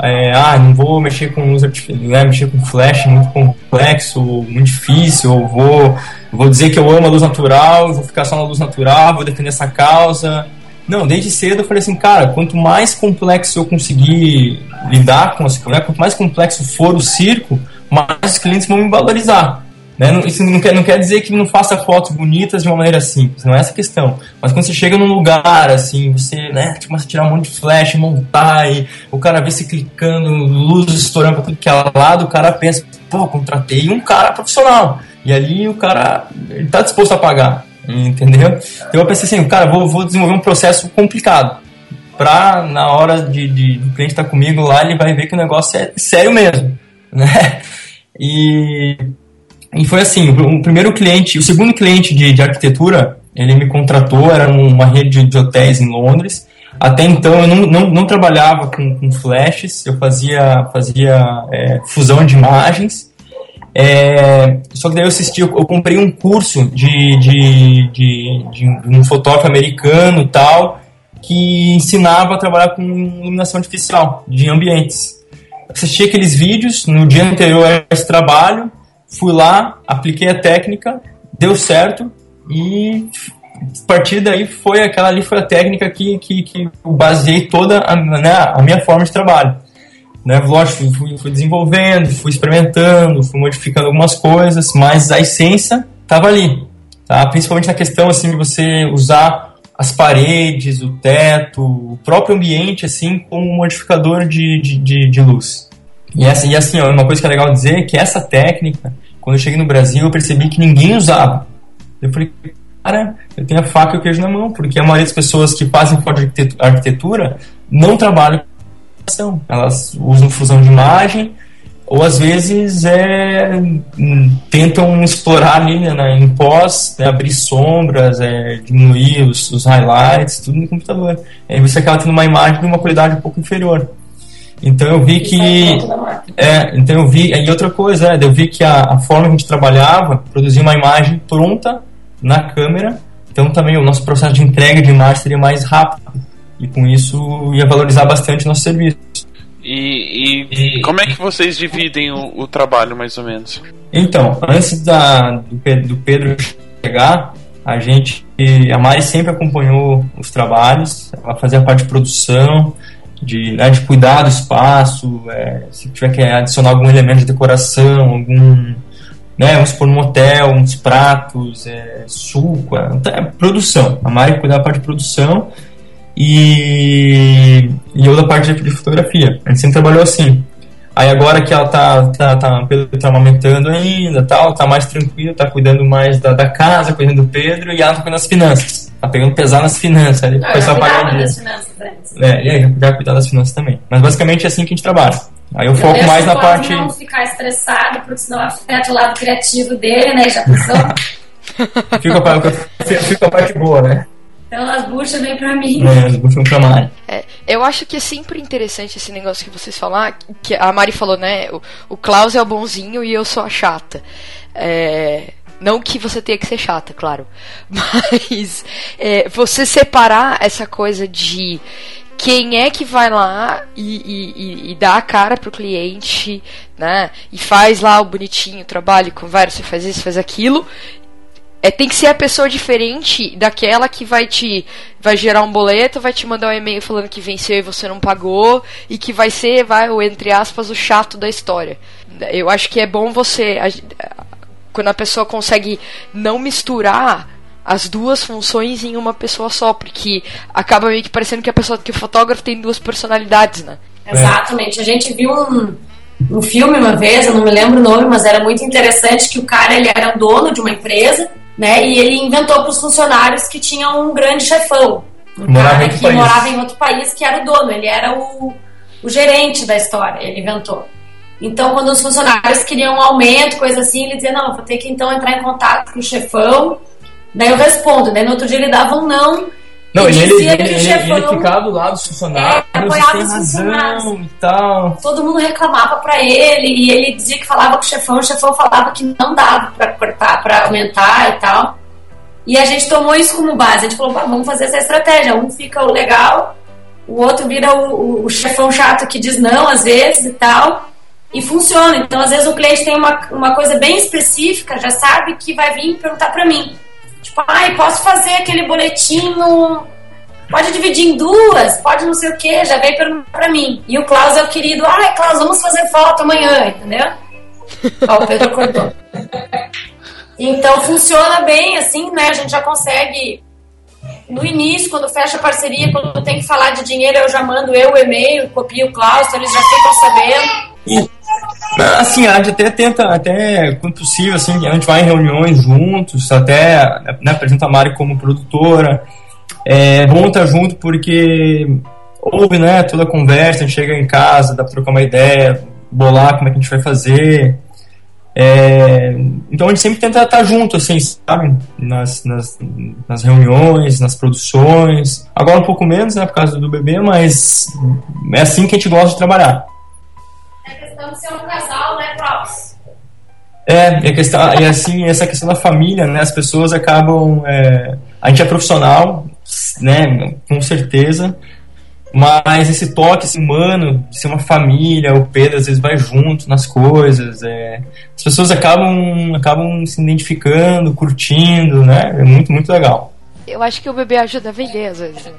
é, ah, não vou mexer com artificial, né, mexer com flash muito complexo, muito difícil, ou vou, vou dizer que eu amo a luz natural, vou ficar só na luz natural, vou defender essa causa. Não, desde cedo eu falei assim, cara, quanto mais complexo eu conseguir lidar com as né, quanto mais complexo for o circo, mais os clientes vão me valorizar. Né? Isso não quer, não quer dizer que não faça fotos bonitas de uma maneira simples, não é essa a questão. Mas quando você chega num lugar, assim, você né, começa a tirar um monte de flash, montar, e o cara vê se clicando, luz estourando pra tudo que é lado, o cara pensa, pô, contratei um cara profissional. E ali o cara ele tá disposto a pagar, entendeu? Então eu pensei assim, cara, vou, vou desenvolver um processo complicado. Pra, na hora de, de, do cliente estar tá comigo lá, ele vai ver que o negócio é sério mesmo, né? E e foi assim, o primeiro cliente, o segundo cliente de, de arquitetura, ele me contratou, era uma rede de hotéis em Londres. Até então eu não, não, não trabalhava com, com, flashes, eu fazia, fazia é, fusão de imagens. É, só que daí eu assisti, eu, comprei um curso de, de, de, de, um fotógrafo americano e tal, que ensinava a trabalhar com iluminação artificial de ambientes. assisti aqueles vídeos, no dia anterior a esse trabalho, Fui lá, apliquei a técnica, deu certo e a partir daí foi aquela ali foi a técnica que, que, que eu baseei toda a, né, a minha forma de trabalho. Né? Lógico, fui, fui desenvolvendo, fui experimentando, fui modificando algumas coisas, mas a essência estava ali. Tá? Principalmente na questão assim, de você usar as paredes, o teto, o próprio ambiente assim como um modificador de, de, de, de luz. E, essa, e assim, ó, uma coisa que é legal dizer é que essa técnica, quando eu cheguei no Brasil, eu percebi que ninguém usava. Eu falei, cara, eu tenho a faca e o queijo na mão, porque a maioria das pessoas que fazem arquitetura não trabalham elas usam fusão de imagem ou às vezes é, tentam explorar ali né, em pós, né, abrir sombras, é, diminuir os, os, highlights, tudo no computador. Aí você acaba tendo uma imagem de uma qualidade um pouco inferior. Então eu vi que. É, então eu vi. E outra coisa, é, eu vi que a, a forma que a gente trabalhava, produzia uma imagem pronta na câmera, então também o nosso processo de entrega de imagem seria mais rápido. E com isso ia valorizar bastante nosso serviço. E, e, e como é que vocês dividem o, o, trabalho, mais ou menos? Então, antes da, do, Pedro, do Pedro chegar, a gente. A Mari sempre acompanhou os trabalhos, ela fazia parte de produção, de, né, de cuidar do espaço, é, se tiver que adicionar algum elemento de decoração, algum, né, vamos supor, um hotel, uns pratos, é, suco, é, produção. A Mari cuida da parte de produção e, e eu da parte de fotografia. A gente sempre trabalhou assim. Aí agora que ela tá, tá, tá, Pedro tá amamentando ainda, tal, tá mais tranquilo, tá cuidando mais da, da casa, cuidando do Pedro, e ela tá cuidando das finanças. Tá pegando pesado nas finanças, ali, Não, só pagar das finanças, É, e aí já cuidar das finanças também. Mas basicamente é assim que a gente trabalha. Aí eu, eu foco mais na parte. não ficar estressado, porque senão afeta o lado criativo dele, né? Já pensou? fica, a, fica a parte boa, né? Então as buchas vêm pra mim. É, as buchas vêm pra Mari. É, eu acho que é sempre interessante esse negócio que vocês falaram, que a Mari falou, né? O, o Klaus é o bonzinho e eu sou a chata. É, não que você tenha que ser chata, claro. Mas é, você separar essa coisa de quem é que vai lá e, e, e, dá a cara pro cliente, né? E faz lá o bonitinho, trabalho, conversa, faz isso, faz aquilo, é, tem que ser a pessoa diferente daquela que vai te vai gerar um boleto, vai te mandar um e-mail falando que venceu e você não pagou e que vai ser, vai, o entre aspas, o chato da história. Eu acho que é bom você a, quando a pessoa consegue não misturar as duas funções em uma pessoa só, porque acaba meio que parecendo que a pessoa que o fotógrafo tem duas personalidades, né? Exatamente. A gente viu um um filme uma vez, eu não me lembro o nome, mas era muito interessante que o cara ele era dono de uma empresa né? E ele inventou para os funcionários que tinha um grande chefão, um morava cara que país. morava em outro país, que era o dono, ele era o, o gerente da história, ele inventou. Então, quando os funcionários queriam um aumento, coisa assim, ele dizia, não, vou ter que então entrar em contato com o chefão. Daí eu respondo, daí no outro dia ele dava um não, não, ele, ele, ele, ele, ficava do lado dos funcionários, é, apoiava os funcionários. E tal. Todo mundo reclamava para ele e ele dizia que falava com o chefão, o chefão falava que não dava para cortar, para aumentar e tal. E a gente tomou isso como base. A gente falou, vamos fazer essa estratégia. Um fica o legal, o outro vira o, o, o chefão chato que diz não às vezes e tal. E funciona. Então, às vezes, o cliente tem uma, uma coisa bem específica, já sabe que vai vir perguntar para mim. Tipo, ai, posso fazer aquele boletinho. Pode dividir em duas, pode não sei o que, já veio perguntar pra mim. E o Klaus é o querido, ai, Klaus, vamos fazer foto amanhã, entendeu? Ó, o Pedro cortou. Então funciona bem, assim, né? A gente já consegue. No início, quando fecha a parceria, quando tem que falar de dinheiro, eu já mando eu o e-mail, copio o Klaus, então eles já ficam sabendo. Assim, a gente até tenta, até quando possível, assim, a gente vai em reuniões juntos, até né, apresenta a Mari como produtora. É bom estar junto porque ouve né, toda a conversa, a gente chega em casa, dá pra trocar uma ideia, bolar como é que a gente vai fazer. É, então a gente sempre tenta estar junto, assim, sabe? Nas, nas, nas, reuniões, nas produções. Agora um pouco menos, né, por causa do bebê, mas é assim que a gente gosta de trabalhar questão de ser um casal, né, Klaus? É, e, questão, e assim, essa questão da família, né, as pessoas acabam. É, a gente é profissional, né, com certeza, mas esse toque assim, humano, de ser uma família, o Pedro às vezes vai junto nas coisas, é, as pessoas acabam, acabam se identificando, curtindo, né, é muito, muito legal. Eu acho que o bebê ajuda a vender às vezes. Né?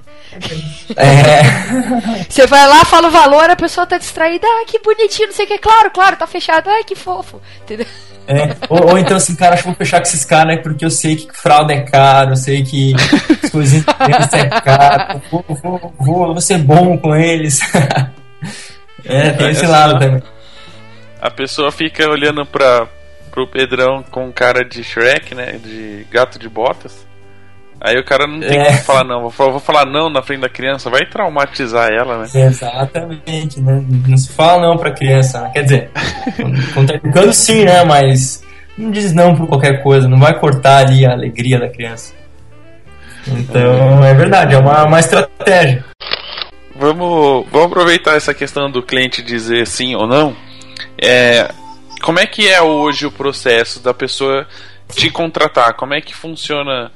É. Você vai lá, fala o valor, a pessoa tá distraída, ah, que bonitinho, não sei o que, claro, claro, tá fechado, ai, que fofo. Entendeu? É. Ou, ou, então assim, cara, acho que vou fechar com esses caras, né? Porque eu sei que fralda é caro, eu sei que as coisinhas é caro, vou, vou, vou, vou ser bom com eles. é, tem esse lado também. A pessoa fica olhando pra, pro Pedrão com cara de Shrek, né? De gato de botas. Aí o cara não tem é. como falar não. Vou falar, vou falar não na frente da criança, vai traumatizar ela, né? Exatamente, né? Não se fala não pra criança, né? Quer dizer, quando tá educando sim, né? Mas não diz não por qualquer coisa, não vai cortar ali a alegria da criança. Então, é verdade, é uma, uma estratégia. Vamos, vamos aproveitar essa questão do cliente dizer sim ou não. É, como é que é hoje o processo da pessoa te contratar? Como é que funciona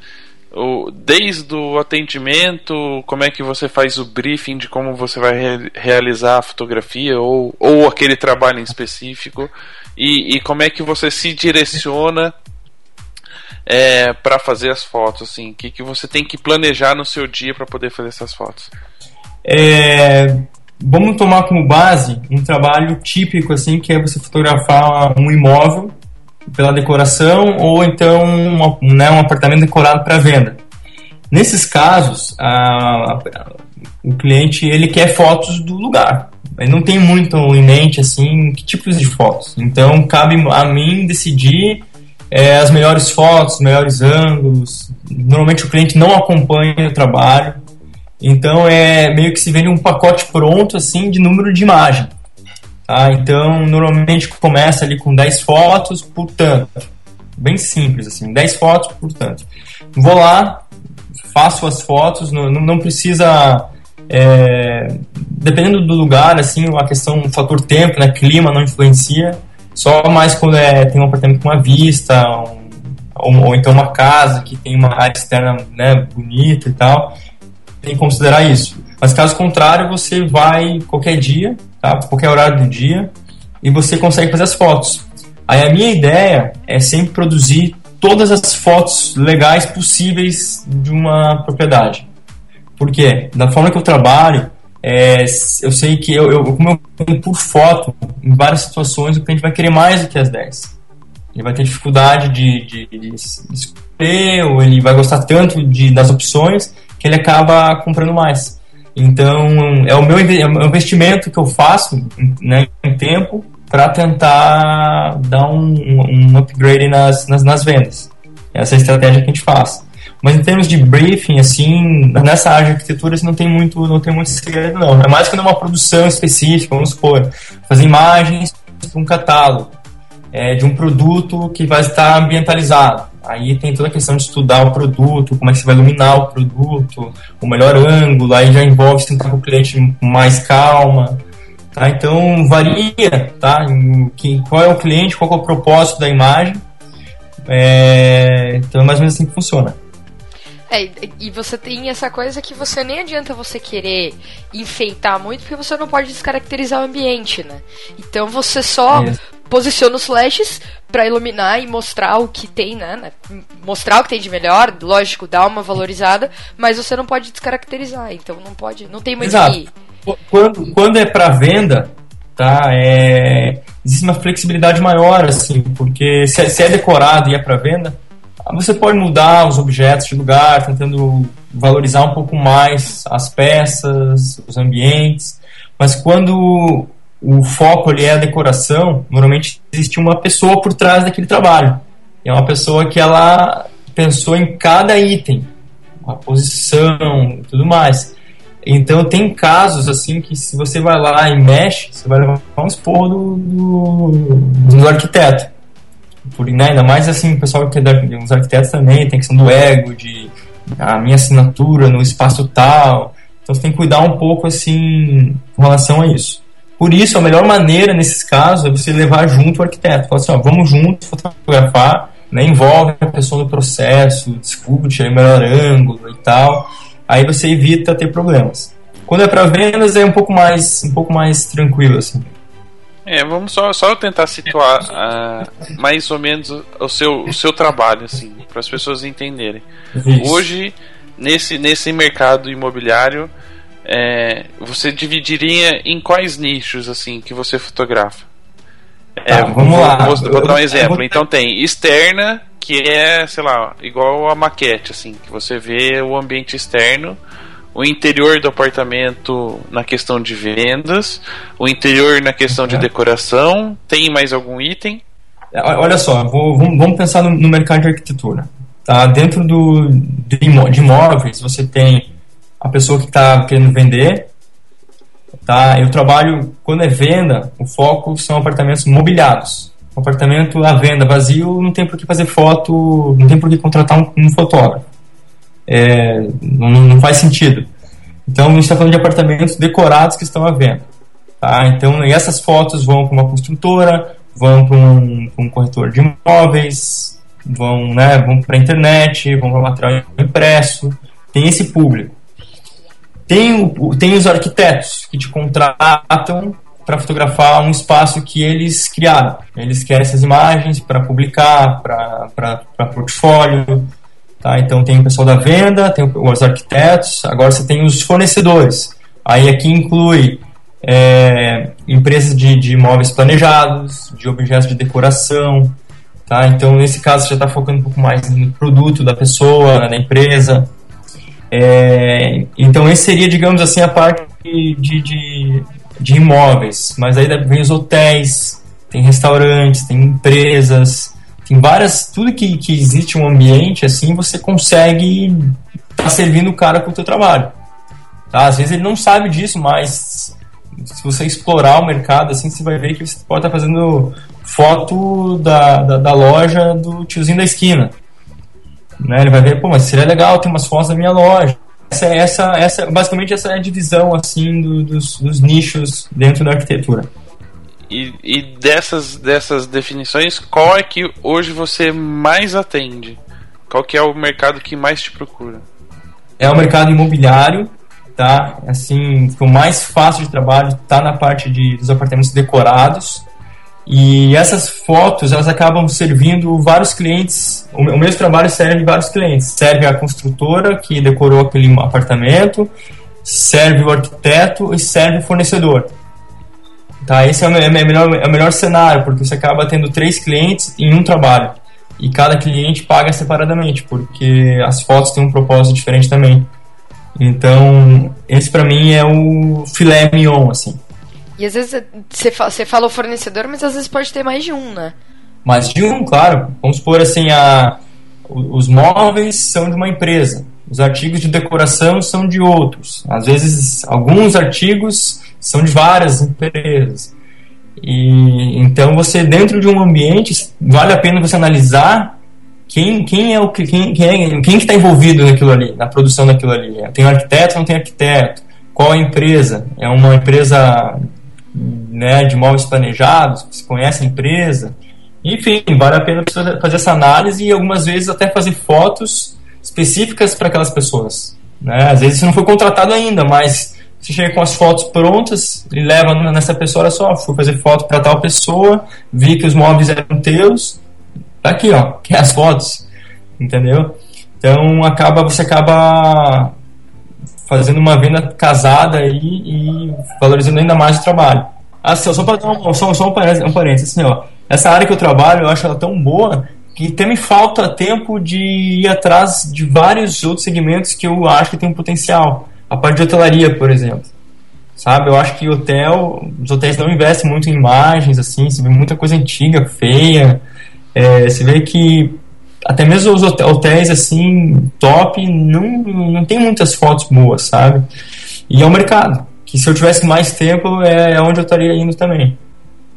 o, desde o atendimento, como é que você faz o briefing de como você vai re realizar a fotografia ou, ou aquele trabalho em específico e, e como é que você se direciona é, para fazer as fotos, assim, o que, que você tem que planejar no seu dia para poder fazer essas fotos? É, vamos tomar como base um trabalho típico assim que é você fotografar um imóvel pela decoração ou então um, né, um apartamento decorado para venda. Nesses casos, a, a, o cliente ele quer fotos do lugar. Ele não tem muito em mente assim que tipos de fotos. Então cabe a mim decidir é, as melhores fotos, os melhores ângulos. Normalmente o cliente não acompanha o trabalho. Então é meio que se vende um pacote pronto assim de número de imagem. Tá? Então normalmente começa ali com 10 fotos por tanto. Bem simples assim, 10 fotos por tanto. Vou lá, faço as fotos, não, não precisa é, dependendo do lugar, assim, a questão, o fator tempo, né, clima não influencia. Só mais quando é, tem um apartamento com uma vista, um, ou, ou, então uma casa que tem uma área externa né, bonita e tal tem que considerar isso. Mas caso contrário, você vai qualquer dia, tá? qualquer horário do dia, e você consegue fazer as fotos. Aí a minha ideia é sempre produzir todas as fotos legais possíveis de uma propriedade. Por quê? Da forma que eu trabalho, é, eu sei que eu, eu, como eu por foto, em várias situações, o cliente vai querer mais do que as 10. Ele vai ter dificuldade de, de, de escolher, ou ele vai gostar tanto de, das opções que ele acaba comprando mais. Então, é o meu é o investimento que eu faço né, em tempo para tentar dar um, um upgrade nas, nas, nas, vendas. Essa é a estratégia que a gente faz. Mas em termos de briefing, assim, nessa área de arquitetura, assim, não tem muito, não tem muito segredo, não. É mais quando é uma produção específica, vamos supor, fazer imagens para um catálogo é, de um produto que vai estar ambientalizado. Aí tem toda a questão de estudar o produto, como é que você vai iluminar o produto, o melhor ângulo, aí já envolve tentar com o cliente mais calma. Tá? Então varia tá? Qual é o cliente, qual é o propósito da imagem. É, então é mais ou menos assim que funciona. É, e você tem essa coisa que você nem adianta você querer enfeitar muito, porque você não pode descaracterizar o ambiente, né? Então você só é. posiciona os flashes para iluminar e mostrar o que tem, né? Mostrar o que tem de melhor, lógico, dar uma valorizada, mas você não pode descaracterizar, então não pode, não tem muito Exato. que... Quando, quando é para venda, tá? É, existe uma flexibilidade maior, assim, porque se é, se é decorado e é para venda, você pode mudar os objetos de lugar, tentando valorizar um pouco mais as peças, os ambientes, mas quando o foco ali é a decoração, normalmente existe uma pessoa por trás daquele trabalho. É uma pessoa que ela pensou em cada item, a posição tudo mais. Então tem casos assim que se você vai lá e mexe, você vai levar um esporro do, do, do arquiteto por, né, ainda mais assim, o pessoal que é os arquitetos também tem questão do ego, de a minha assinatura no espaço tal. Então você tem que cuidar um pouco assim com relação a isso. Por isso, a melhor maneira nesses casos é você levar junto o arquiteto. Falar assim, ó, vamos juntos fotografar, né, envolve a pessoa no processo, discute aí o melhor ângulo e tal. Aí você evita ter problemas. Quando é para vendas é um pouco mais um pouco mais tranquilo assim. É, vamos só, só tentar situar uh, mais ou menos o seu, o seu trabalho, assim, para as pessoas entenderem. Isso. Hoje, nesse, nesse mercado imobiliário, é, você dividiria em quais nichos, assim, que você fotografa? É, tá, vamos vou, lá. Vou, vou dar um exemplo. Vou... Então tem externa, que é, sei lá, igual a maquete, assim, que você vê o ambiente externo o interior do apartamento na questão de vendas, o interior na questão de decoração. Tem mais algum item? É, olha só, vou, vamos pensar no, no, mercado de arquitetura. Tá? Dentro do, de, de imóveis, você tem a pessoa que está querendo vender. Tá? Eu trabalho, quando é venda, o foco são apartamentos mobiliados. Um apartamento à venda vazio, não tem por que fazer foto, não tem por que contratar um, um fotógrafo é, não, não, faz sentido. Então, a gente está falando de apartamentos decorados que estão à venda. Tá? Então, essas fotos vão para uma construtora, vão para um, um, corretor de imóveis, vão, né, vão para a internet, vão para material impresso. Tem esse público. Tem, tem os arquitetos que te contratam para fotografar um espaço que eles criaram. Eles querem essas imagens para publicar, para portfólio, Tá? Então tem o pessoal da venda, tem os arquitetos, agora você tem os fornecedores. Aí aqui inclui é, empresas de, de imóveis planejados, de objetos de decoração, tá? Então, nesse caso, já está focando um pouco mais no produto da pessoa, né, da empresa. É, então, esse seria, digamos assim, a parte de, de, de imóveis. Mas aí vem os hotéis, tem restaurantes, tem empresas, tem várias, tudo que, que existe um ambiente assim, você consegue estar tá servindo o cara com o teu trabalho. Tá? Às vezes ele não sabe disso, mas se você explorar o mercado, assim, você vai ver que você pode estar tá fazendo foto da, da, da, loja do tiozinho da esquina. Né? Ele vai ver, pô, mas seria legal ter umas fotos da minha loja. Essa, essa, essa, basicamente essa é a divisão assim do, dos, dos nichos dentro da arquitetura. E, e, dessas, dessas definições, qual é que hoje você mais atende? Qual que é o mercado que mais te procura? É o mercado imobiliário, tá? Assim, o mais fácil de trabalho tá na parte de, dos apartamentos decorados. E essas fotos, elas acabam servindo vários clientes. O, o mesmo trabalho serve vários clientes. Serve a construtora que decorou aquele apartamento, serve o arquiteto e serve o fornecedor. Tá, esse é o, é, melhor, é o melhor cenário, porque você acaba tendo três clientes em um trabalho. E cada cliente paga separadamente, porque as fotos têm um propósito diferente também. Então, esse para mim é o filé mignon, assim. E às vezes você fala, você fala o fornecedor, mas às vezes pode ter mais de um, né? Mais de um, claro. Vamos supor assim, a, os móveis são de uma empresa, os artigos de decoração são de outros. Às vezes, alguns artigos são de várias empresas. E então você dentro de um ambiente vale a pena você analisar quem, quem é o quem, quem, é, quem está envolvido naquilo ali, na produção daquilo ali. Tem um arquiteto, não tem arquiteto? Qual a empresa? É uma empresa né, de móveis planejados? Você conhece a empresa? Enfim, vale a pena fazer essa análise e algumas vezes até fazer fotos específicas para aquelas pessoas. Né? Às vezes você não foi contratado ainda, mas você chega com as fotos prontas e leva nessa pessoa, olha só, fui fazer foto para tal pessoa, vi que os móveis eram teus, Tá aqui, ó, que é as fotos, entendeu? Então acaba você acaba fazendo uma venda casada aí e valorizando ainda mais o trabalho. Assim, só para dar um, só, só um parênteses, um parênteses assim, ó, essa área que eu trabalho, eu acho ela tão boa que também falta tempo de ir atrás de vários outros segmentos que eu acho que tem um potencial. A parte de hotelaria, por exemplo. Sabe, eu acho que hotel, os hotéis não investem muito em imagens, assim, você vê muita coisa antiga, feia, é, você vê que até mesmo os hotéis assim top não, não tem muitas fotos boas, sabe? E é um mercado que se eu tivesse mais tempo é, é onde eu estaria indo também.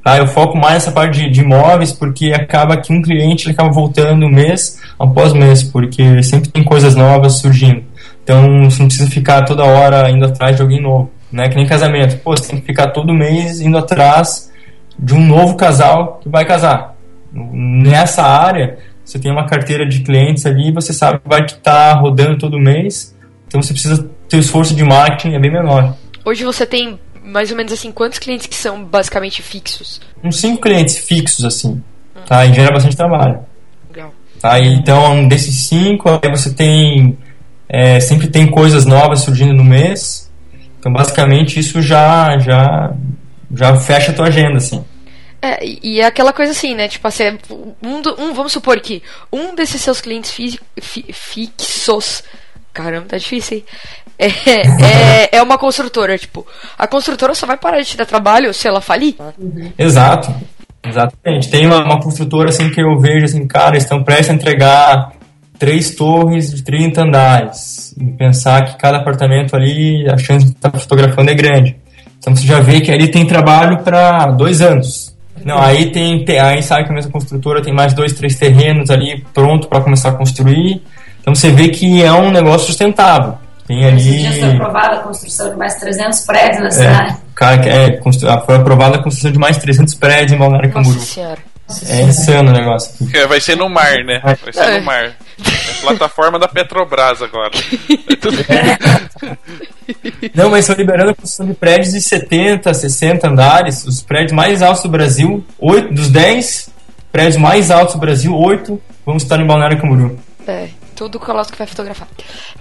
Tá? Eu foco mais nessa parte de, de imóveis porque acaba que um cliente ele acaba voltando mês após mês porque sempre tem coisas novas surgindo. Então você não precisa ficar toda hora indo atrás de alguém novo, né? Que nem casamento. Pô, você tem que ficar todo mês indo atrás de um novo casal que vai casar nessa área, você tem uma carteira de clientes ali, você sabe que vai estar tá rodando todo mês, então você precisa ter o esforço de marketing é bem menor. Hoje você tem mais ou menos assim quantos clientes que são basicamente fixos? Uns cinco clientes fixos assim, hum. tá? E gera bastante trabalho. Legal. Tá? Então desses cinco, aí você tem é, sempre tem coisas novas surgindo no mês. Então basicamente isso já já já fecha a tua agenda assim. É, e é aquela coisa assim, né? Tipo assim, um, um, vamos supor que um desses seus clientes fi, fi, fixos. Caramba, tá difícil, hein? É, é, é, uma construtora, tipo, a construtora só vai parar de te dar trabalho se ela falir. Exato, exatamente. Tem uma, uma construtora assim que eu vejo assim, cara, estão prestes a entregar três torres de 30 andares. E pensar que cada apartamento ali, a chance de estar fotografando é grande. Então você já vê que ali tem trabalho para dois anos. Não, aí tem, tem, aí sabe que a mesma construtora tem mais dois, três terrenos ali pronto para começar a construir. Então você vê que é um negócio sustentável. Tem ali. Já foi aprovada a construção de mais 300 prédios na é, cidade. Cara, é, foi aprovada a construção de mais 300 prédios em Balneário Camboriú. Nossa senhora. É insano o negócio. É, vai ser no mar, né? Vai ser é. no mar. É a plataforma da Petrobras agora. Não, mas estão liberando a construção de prédios de 70, 60 andares, os prédios mais altos do Brasil, 8 dos 10 prédios mais altos do Brasil, 8 vão estar em Balneário Camboriú. É. Tudo colosso que vai fotografar.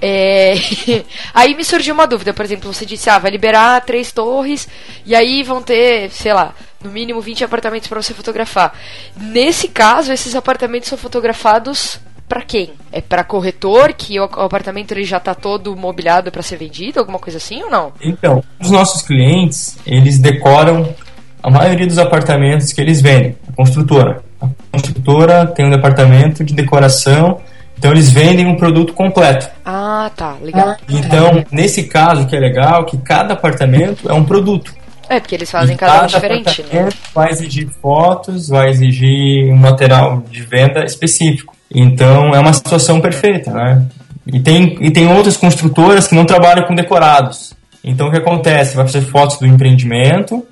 É... aí me surgiu uma dúvida, por exemplo, você disse, ah, vai liberar três torres e aí vão ter, sei lá, no mínimo 20 apartamentos para você fotografar. Nesse caso, esses apartamentos são fotografados para quem? É para corretor que o apartamento ele já está todo mobiliado para ser vendido, alguma coisa assim ou não? Então, os nossos clientes, eles decoram a maioria dos apartamentos que eles vendem, a construtora. A construtora tem um departamento de decoração, então eles vendem um produto completo. Ah, tá, legal. Então, nesse caso que é legal, que cada apartamento é um produto. É, porque eles fazem cada, cada um diferente, né? Vai exigir fotos, vai exigir um material de venda específico. Então é uma situação perfeita, né? E tem, e tem outras construtoras que não trabalham com decorados. Então o que acontece? Vai fazer fotos do empreendimento,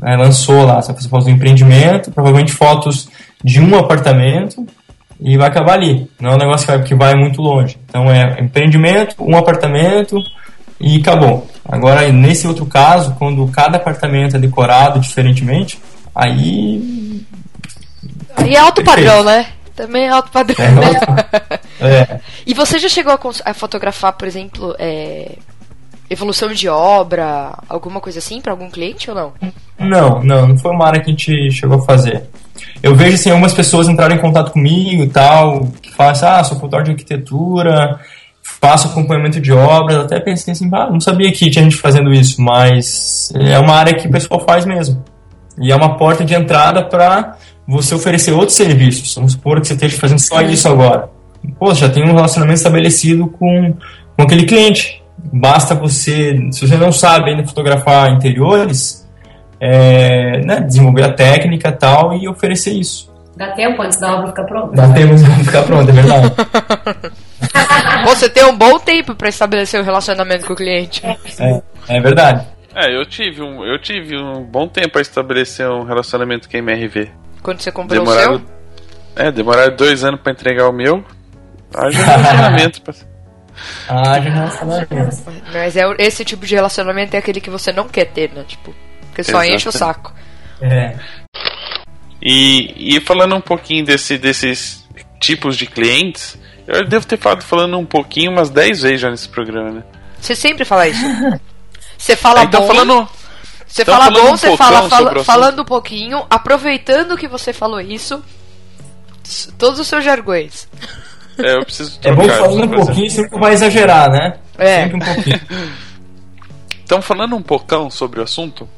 né? lançou lá, você vai fazer fotos do empreendimento, provavelmente fotos de um apartamento e vai acabar ali. Não é um negócio que vai, que vai muito longe. Então é empreendimento, um apartamento e acabou. Agora, nesse outro caso, quando cada apartamento é decorado diferentemente, aí. Aí é alto Perfeito. padrão, né? Também é alto padrão. É, né? é. E você já chegou a, a fotografar, por exemplo, é, evolução de obra, alguma coisa assim para algum cliente ou não? Não, não, não foi uma área que a gente chegou a fazer. Eu vejo assim, algumas pessoas entraram em contato comigo e tal, que falam assim, ah, sou fotógrafo de arquitetura, faço acompanhamento de obras, até pensei assim, ah, não sabia que tinha gente fazendo isso, mas é uma área que o pessoal faz mesmo. E é uma porta de entrada para você oferecer outros serviços. Vamos supor que você esteja fazendo só isso agora. Pô, já tem um relacionamento estabelecido com, com aquele cliente. Basta você, se você não sabe ainda fotografar interiores, é, né, desenvolver a técnica tal e oferecer isso. Dá tempo antes da obra ficar pronta? Dá tempo antes da obra ficar pronta, é verdade. você tem um bom tempo para estabelecer o um relacionamento com o cliente. É, é verdade. É, eu tive um, eu tive um bom tempo para estabelecer um relacionamento com a MRV. Quando você comprou demoraram, o seu? É, demoraram dois anos para entregar o meu. Haja relacionamento. pra... Haja relacionamento. Mas é, esse tipo de relacionamento é aquele que você não quer ter, né? Tipo, porque só Exatamente. enche o saco. É. E, e falando um pouquinho desse, desses tipos de clientes, eu devo ter falado falando um pouquinho umas 10 vezes já nesse programa, né? Você sempre fala isso. Você fala então, bom. falando você fala bom, um você fala, fala falando um pouquinho, aproveitando que você falou isso, todos os seus jargões. É, eu preciso É bom falando um pouquinho, sempre vai exagerar, né? É. Sempre um pouquinho. então, falando um poucão sobre o assunto,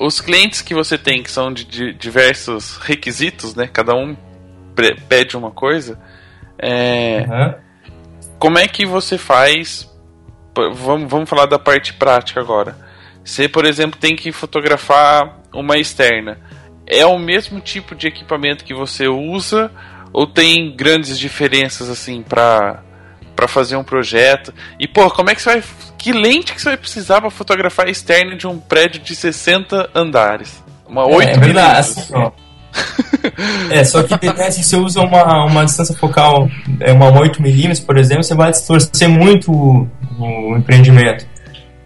os clientes que você tem, que são de, de diversos requisitos, né? Cada um pede uma coisa. É, uhum. Como é que você faz? Vamos, vamos falar da parte prática agora você, por exemplo, tem que fotografar uma externa. É o mesmo tipo de equipamento que você usa ou tem grandes diferenças assim para para fazer um projeto? E pô, como é que você vai que lente que você vai precisar para fotografar externa de um prédio de 60 andares? Uma 8 é, é verdade, assim, é, só que né, se você usa uma, uma distância focal, é uma 8mm, por exemplo, você vai distorcer muito o, o empreendimento.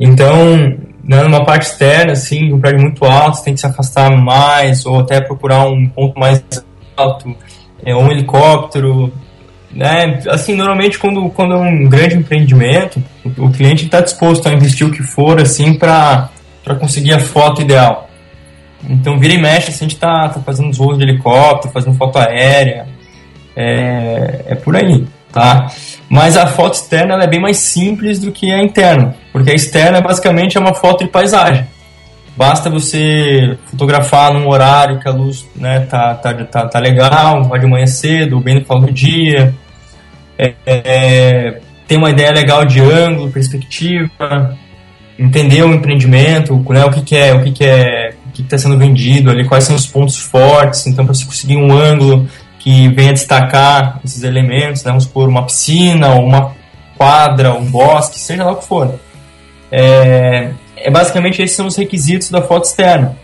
Então, né, numa parte externa, assim, um prédio muito alto, você tem que se afastar mais, ou até procurar um ponto mais alto, é, um helicóptero, né? Assim, normalmente quando, quando é um grande empreendimento, o, o cliente está disposto a investir o que for, assim, para conseguir a foto ideal. Então, vira e mexe, assim, a gente está tá fazendo os voos de helicóptero, fazendo foto aérea, é, é por aí, tá? Mas a foto externa é bem mais simples do que a interna, porque a externa basicamente é uma foto de paisagem. Basta você fotografar num horário que a luz né, tá, tá, tá, tá legal, vai de manhã cedo, bem no final do dia. É, é, tem uma ideia legal de ângulo, perspectiva, entender o empreendimento, né, o que, que é, o que, que é, o que está sendo vendido ali, quais são os pontos fortes. Então, para você conseguir um ângulo que venha destacar esses elementos, né? vamos supor uma piscina, uma quadra, um bosque, seja lá o que for. É, é basicamente esses são os requisitos da foto externa.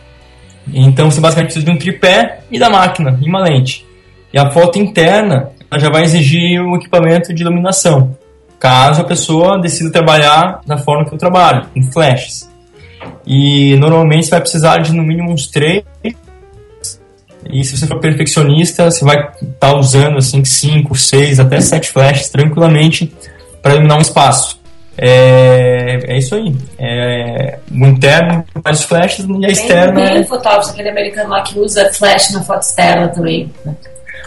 Então você basicamente precisa de um tripé e da máquina e uma lente. E a foto interna ela já vai exigir um equipamento de iluminação, caso a pessoa decida trabalhar da forma que eu trabalho, com flashes. E normalmente você vai precisar de no mínimo uns três E se você for perfeccionista, você vai estar tá usando assim 5, 6, até 7 flashes tranquilamente para iluminar um espaço. É, é isso aí. É, o interno, vários flashes e a externa. Tem um fotógrafo, aquele americano lá que usa flash na foto externa também.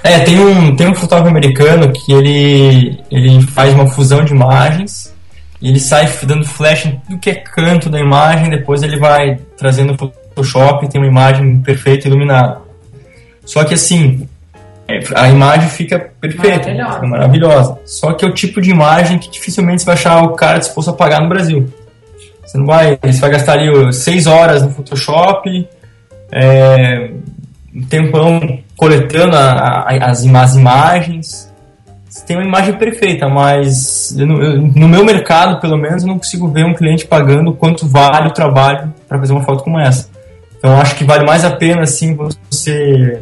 É, tem um, tem um fotógrafo americano que ele, ele faz uma fusão de imagens e ele sai dando flash em tudo que é canto da imagem, depois ele vai trazendo o Photoshop e tem uma imagem perfeita iluminada. Só que assim, a imagem fica perfeita, maravilhosa. fica maravilhosa. Só que é o tipo de imagem que dificilmente você vai achar o cara disposto a pagar no Brasil. Você não vai, você vai gastar ali seis horas no Photoshop, é, um tempão coletando a, a, as, as imagens. Você tem uma imagem perfeita, mas eu, eu, no meu mercado, pelo menos, eu não consigo ver um cliente pagando quanto vale o trabalho para fazer uma foto como essa. Então, eu acho que vale mais a pena, assim, você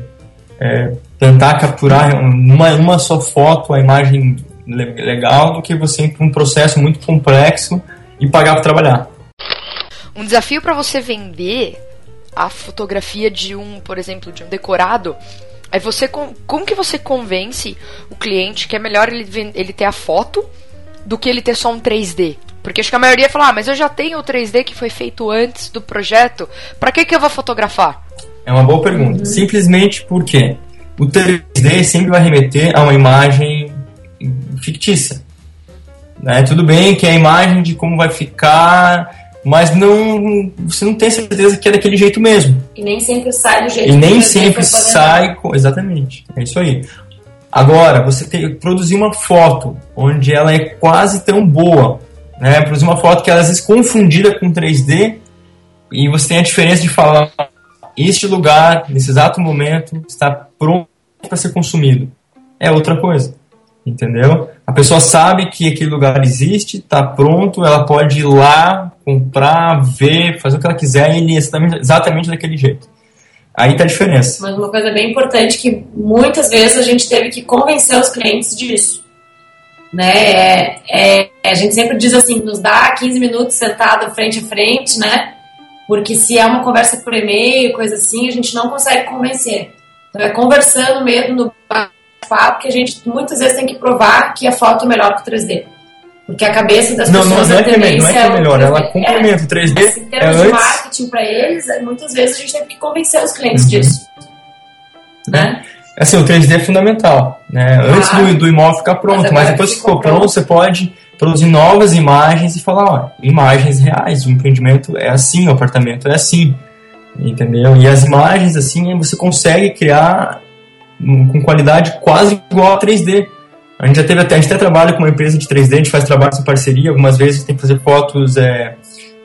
é, tentar capturar numa, numa só foto a imagem legal do que você ir para um processo muito complexo e pagar para trabalhar. Um desafio para você vender a fotografia de um, por exemplo, de um decorado, é você como que você convence o cliente que é melhor ele, ele ter a foto do que ele ter só um 3D? Porque acho que a maioria fala, ah, mas eu já tenho o 3D que foi feito antes do projeto, para que, que eu vou fotografar? É uma boa pergunta. Uhum. Simplesmente porque o 3D sempre vai remeter a uma imagem fictícia. Né? Tudo bem que é a imagem de como vai ficar mas não você não tem certeza que é daquele jeito mesmo. E nem sempre sai do jeito E nem sempre sai com, exatamente. É isso aí. Agora, você tem produzir uma foto onde ela é quase tão boa, né? Produzir uma foto que ela, às vezes confundida com 3D e você tem a diferença de falar este lugar nesse exato momento está pronto para ser consumido. É outra coisa entendeu? A pessoa sabe que aquele lugar existe, está pronto, ela pode ir lá, comprar, ver, fazer o que ela quiser e ele é exatamente, exatamente daquele jeito. Aí tá a diferença. Mas uma coisa bem importante que muitas vezes a gente teve que convencer os clientes disso. Né? É, é, a gente sempre diz assim, nos dá 15 minutos sentado frente a frente, né? Porque se é uma conversa por e-mail, coisa assim, a gente não consegue convencer. Então é conversando mesmo no fato que a gente muitas vezes tem que provar que a foto é melhor que o 3D. Porque a cabeça das não, pessoas não, não é, que, não é que é melhor, ela complementa o 3D. Assim, em termos é de marketing para eles, muitas vezes a gente tem que convencer os clientes uhum. disso. Né? Assim, o 3D é fundamental. Né? Antes do, do imóvel ficar pronto, mas, mas depois que ficou pronto, pronto, você pode produzir novas imagens e falar, ó, imagens reais, o empreendimento é assim, o apartamento é assim, entendeu? E as imagens, assim, você consegue criar com qualidade quase igual a 3D. A gente já teve até, a gente até trabalha com uma empresa de 3D, a gente faz trabalhos em parceria, algumas vezes tem que fazer fotos é,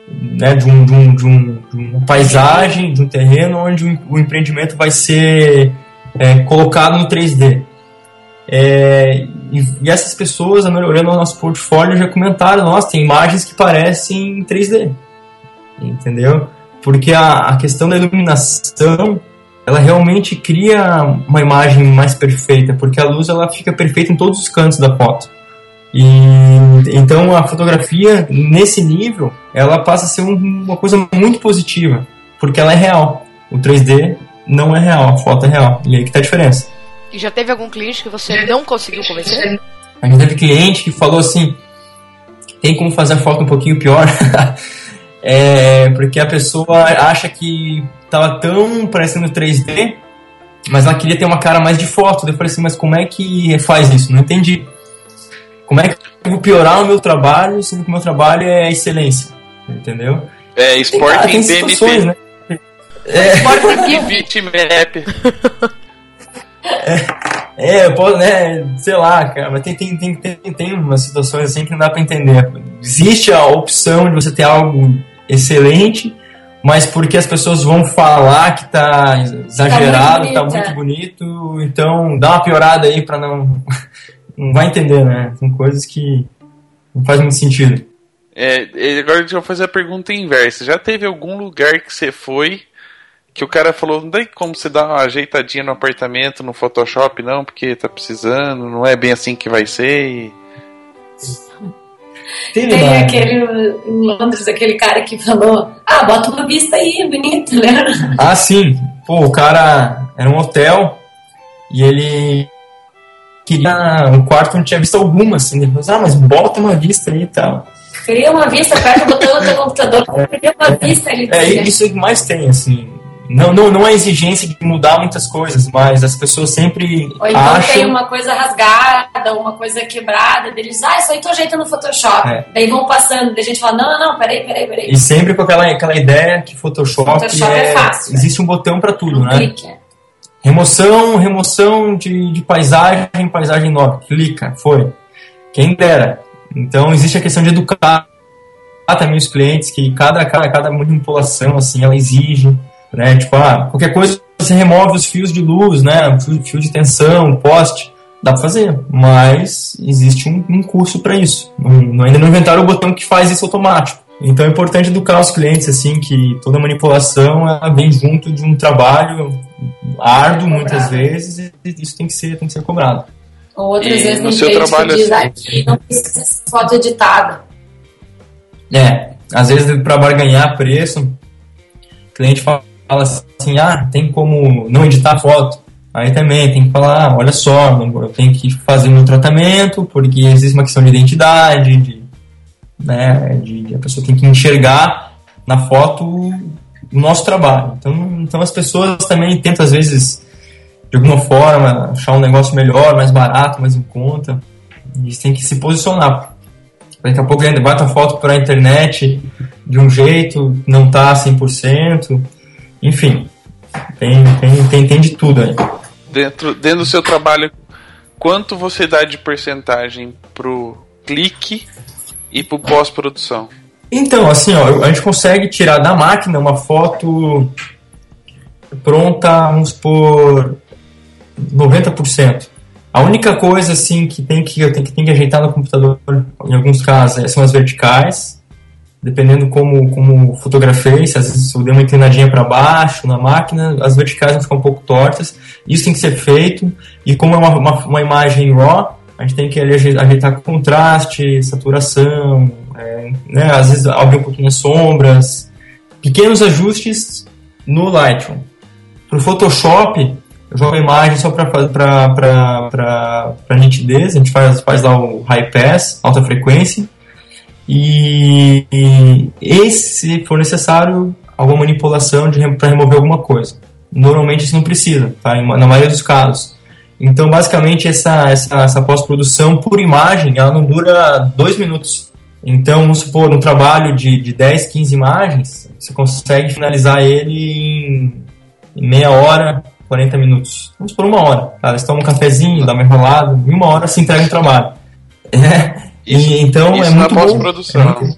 né, de, um, de, um, de, um, de uma paisagem, de um terreno, onde o, o empreendimento vai ser é, colocado no 3D. É, e, e, essas pessoas, olhando o nosso portfólio, já comentaram, nossa, tem imagens que parecem 3D. Entendeu? Porque a, a questão da iluminação ela realmente cria uma imagem mais perfeita, porque a luz ela fica perfeita em todos os cantos da foto. E então a fotografia nesse nível, ela passa a ser um, uma coisa muito positiva, porque ela é real. O 3D não é real, a foto é real. E aí que tá a diferença. E já teve algum cliente que você não conseguiu convencer? A gente teve cliente que falou assim: tem como fazer a foto um pouquinho pior. é, porque a pessoa acha que tava tão parecendo 3D, mas ela queria ter uma cara mais de foto. Eu falei assim, mas como é que faz isso? Não entendi. Como é que eu vou piorar o meu trabalho, sendo que o meu trabalho é excelência? Entendeu? É, esporte em BMP. Né? É. Esporte em bitmap. É, é, eu posso, né, sei lá, cara, mas tem, tem, tem, tem, tem umas situações assim que não dá pra entender. Existe a opção de você ter algo excelente, mas porque as pessoas vão falar que tá exagerado, tá muito, tá muito bonito, então dá uma piorada aí para não não vai entender, né? Tem coisas que não faz muito sentido. É, agora eu vou fazer a pergunta inversa. Já teve algum lugar que você foi que o cara falou, não tem como você dar uma ajeitadinha no apartamento, no Photoshop, não, porque tá precisando, não é bem assim que vai ser e... Tem, Tem aquele em Londres, aquele cara que falou: Ah, bota uma vista aí, bonito, né? Ah, sim. pô, o cara era um hotel e ele queria um quarto não tinha visto alguma, assim. Ele falou, ah, mas bota uma vista aí e tal. Cria uma vista, o botão do teu computador, cria uma é, vista ali. É, isso é que mais tem, assim. Não, não, não é exigência de mudar muitas coisas, mas as pessoas sempre. Ou então acham... tem uma coisa rasgada, uma coisa quebrada, deles, ah, isso aí tu ajeita no Photoshop. É. Daí vão passando, daí a gente fala, não, não, não, peraí, peraí, peraí. E sempre com aquela, aquela ideia que Photoshop, Photoshop é, é fácil. Existe um botão para tudo, um né? Clique. Remoção, remoção de, de paisagem, paisagem nova. Clica, foi. Quem dera. Então existe a questão de educar também os clientes que cada, cada, cada manipulação assim ela exige né? Tipo, ah, qualquer coisa você remove os fios de luz, né? Fio, de tensão, poste, dá para fazer, mas existe um, um curso para isso. Não, ainda não inventaram o botão que faz isso automático. Então é importante educar os clientes assim que toda manipulação ela vem junto de um trabalho árduo muitas vezes e isso tem que ser tem que ser cobrado. Ou outras e vezes no seu trabalho que diz assim, não precisa ser foto editada. É, às vezes para barganhar preço, o cliente fala fala assim, ah, tem como não editar foto. Aí também tem que falar, ah, olha só, eu tenho que fazer meu tratamento, porque existe uma questão de identidade, de, né, de, a pessoa tem que enxergar na foto o nosso trabalho. Então, então as pessoas também tentam, às vezes, de alguma forma, achar um negócio melhor, mais barato, mais em conta. Eles têm que se posicionar. Daqui a pouco ainda bate a foto para a internet de um jeito, não tá 100%. Enfim, tem, tem, tem, tem de tudo aí. Dentro, dentro do seu trabalho, quanto você dá de porcentagem pro clique e pro pós-produção? Então, assim, ó, a gente consegue tirar da máquina uma foto pronta, vamos por 90%. A única coisa assim que tem que eu tenho que, tem que ajeitar no computador, em alguns casos, é, são as verticais dependendo como, como fotografei, se às vezes eu dei uma inclinadinha para baixo na máquina, as verticais vão ficar um pouco tortas. Isso tem que ser feito. E como é uma, uma, uma imagem RAW, a gente tem que ajeitar contraste, saturação, é, né, às vezes abrir um pouquinho as sombras. Pequenos ajustes no Lightroom. Para o Photoshop, eu jogo a imagem só para nitidez, a gente faz, faz lá o high pass, alta frequência e, e se for necessário alguma manipulação para remover alguma coisa. Normalmente isso não precisa, tá? na maioria dos casos. Então, basicamente, essa, essa, essa pós-produção por imagem, ela não dura dois minutos. Então, vamos supor, um trabalho de, de 10, 15 imagens, você consegue finalizar ele em, meia hora, 40 minutos. Vamos por uma hora. Tá? Toma um cafezinho, dá uma enrolada, em uma hora você entrega o trabalho. É, isso, e, então isso é muito pós-produção. É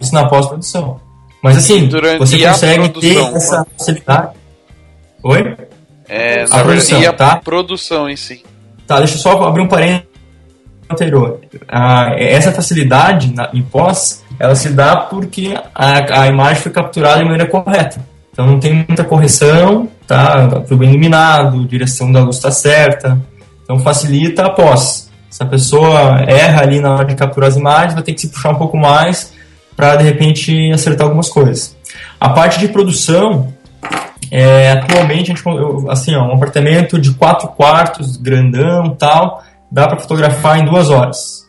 isso na pós-produção. Mas assim, Durante, você consegue ter essa facilidade. Oi? É, a produção, e a tá? produção em si. Tá, deixa eu só abrir um parênteses anterior. Ah, essa facilidade na, em pós, ela se dá porque a, a imagem foi capturada de maneira correta. Então não tem muita correção, tá? Foi bem iluminado, direção da luz está certa. Então facilita a pós. Se a pessoa erra ali na hora de capturar as imagens, vai ter que se puxar um pouco mais para de repente acertar algumas coisas. A parte de produção, é, atualmente, a gente, assim, ó, um apartamento de quatro quartos, grandão tal, dá para fotografar em duas horas.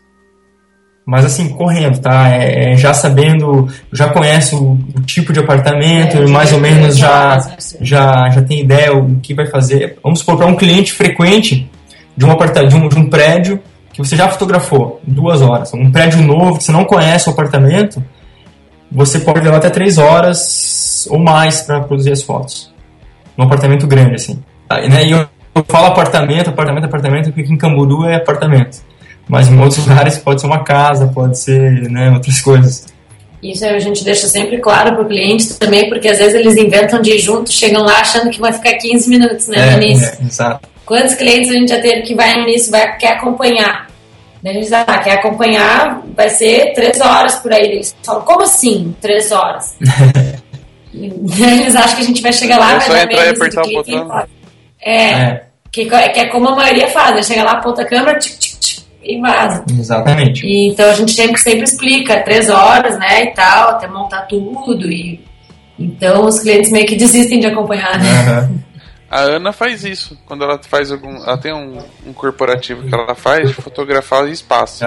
Mas assim, correndo, tá? É, é, já sabendo, já conhece o, o tipo de apartamento, é, mais ou menos já, já, já tem ideia o que vai fazer. Vamos supor, para um cliente frequente de um, apartamento, de um, de um prédio, que você já fotografou duas horas, um prédio novo que você não conhece o apartamento, você pode levar até três horas ou mais para produzir as fotos. Num apartamento grande, assim. Né? E eu, eu falo apartamento, apartamento, apartamento, porque aqui em Camburu é apartamento. Mas em outros lugares pode ser uma casa, pode ser né, outras coisas. Isso a gente deixa sempre claro para o cliente também, porque às vezes eles inventam de ir junto, chegam lá achando que vai ficar 15 minutos, né, é, no início. É, exato. Quantos clientes a gente já teve que vai início, vai, quer acompanhar? Daí a gente diz, ah, quer acompanhar, vai ser três horas por aí. Eles falam, como assim, três horas? eles acham que a gente vai chegar lá, é vai só dar entrar e apertar o botão. É, é. Que, que é como a maioria faz, né? chega lá, aponta a câmera, tch, tch, tch, e vaza. Exatamente. E, então a gente sempre, sempre explica, três horas, né, e tal, até montar tudo e Então os clientes meio que desistem de acompanhar, né? Uhum. A Ana faz isso. Quando ela faz algum. Ela tem um, um corporativo que ela faz de fotografar espaço.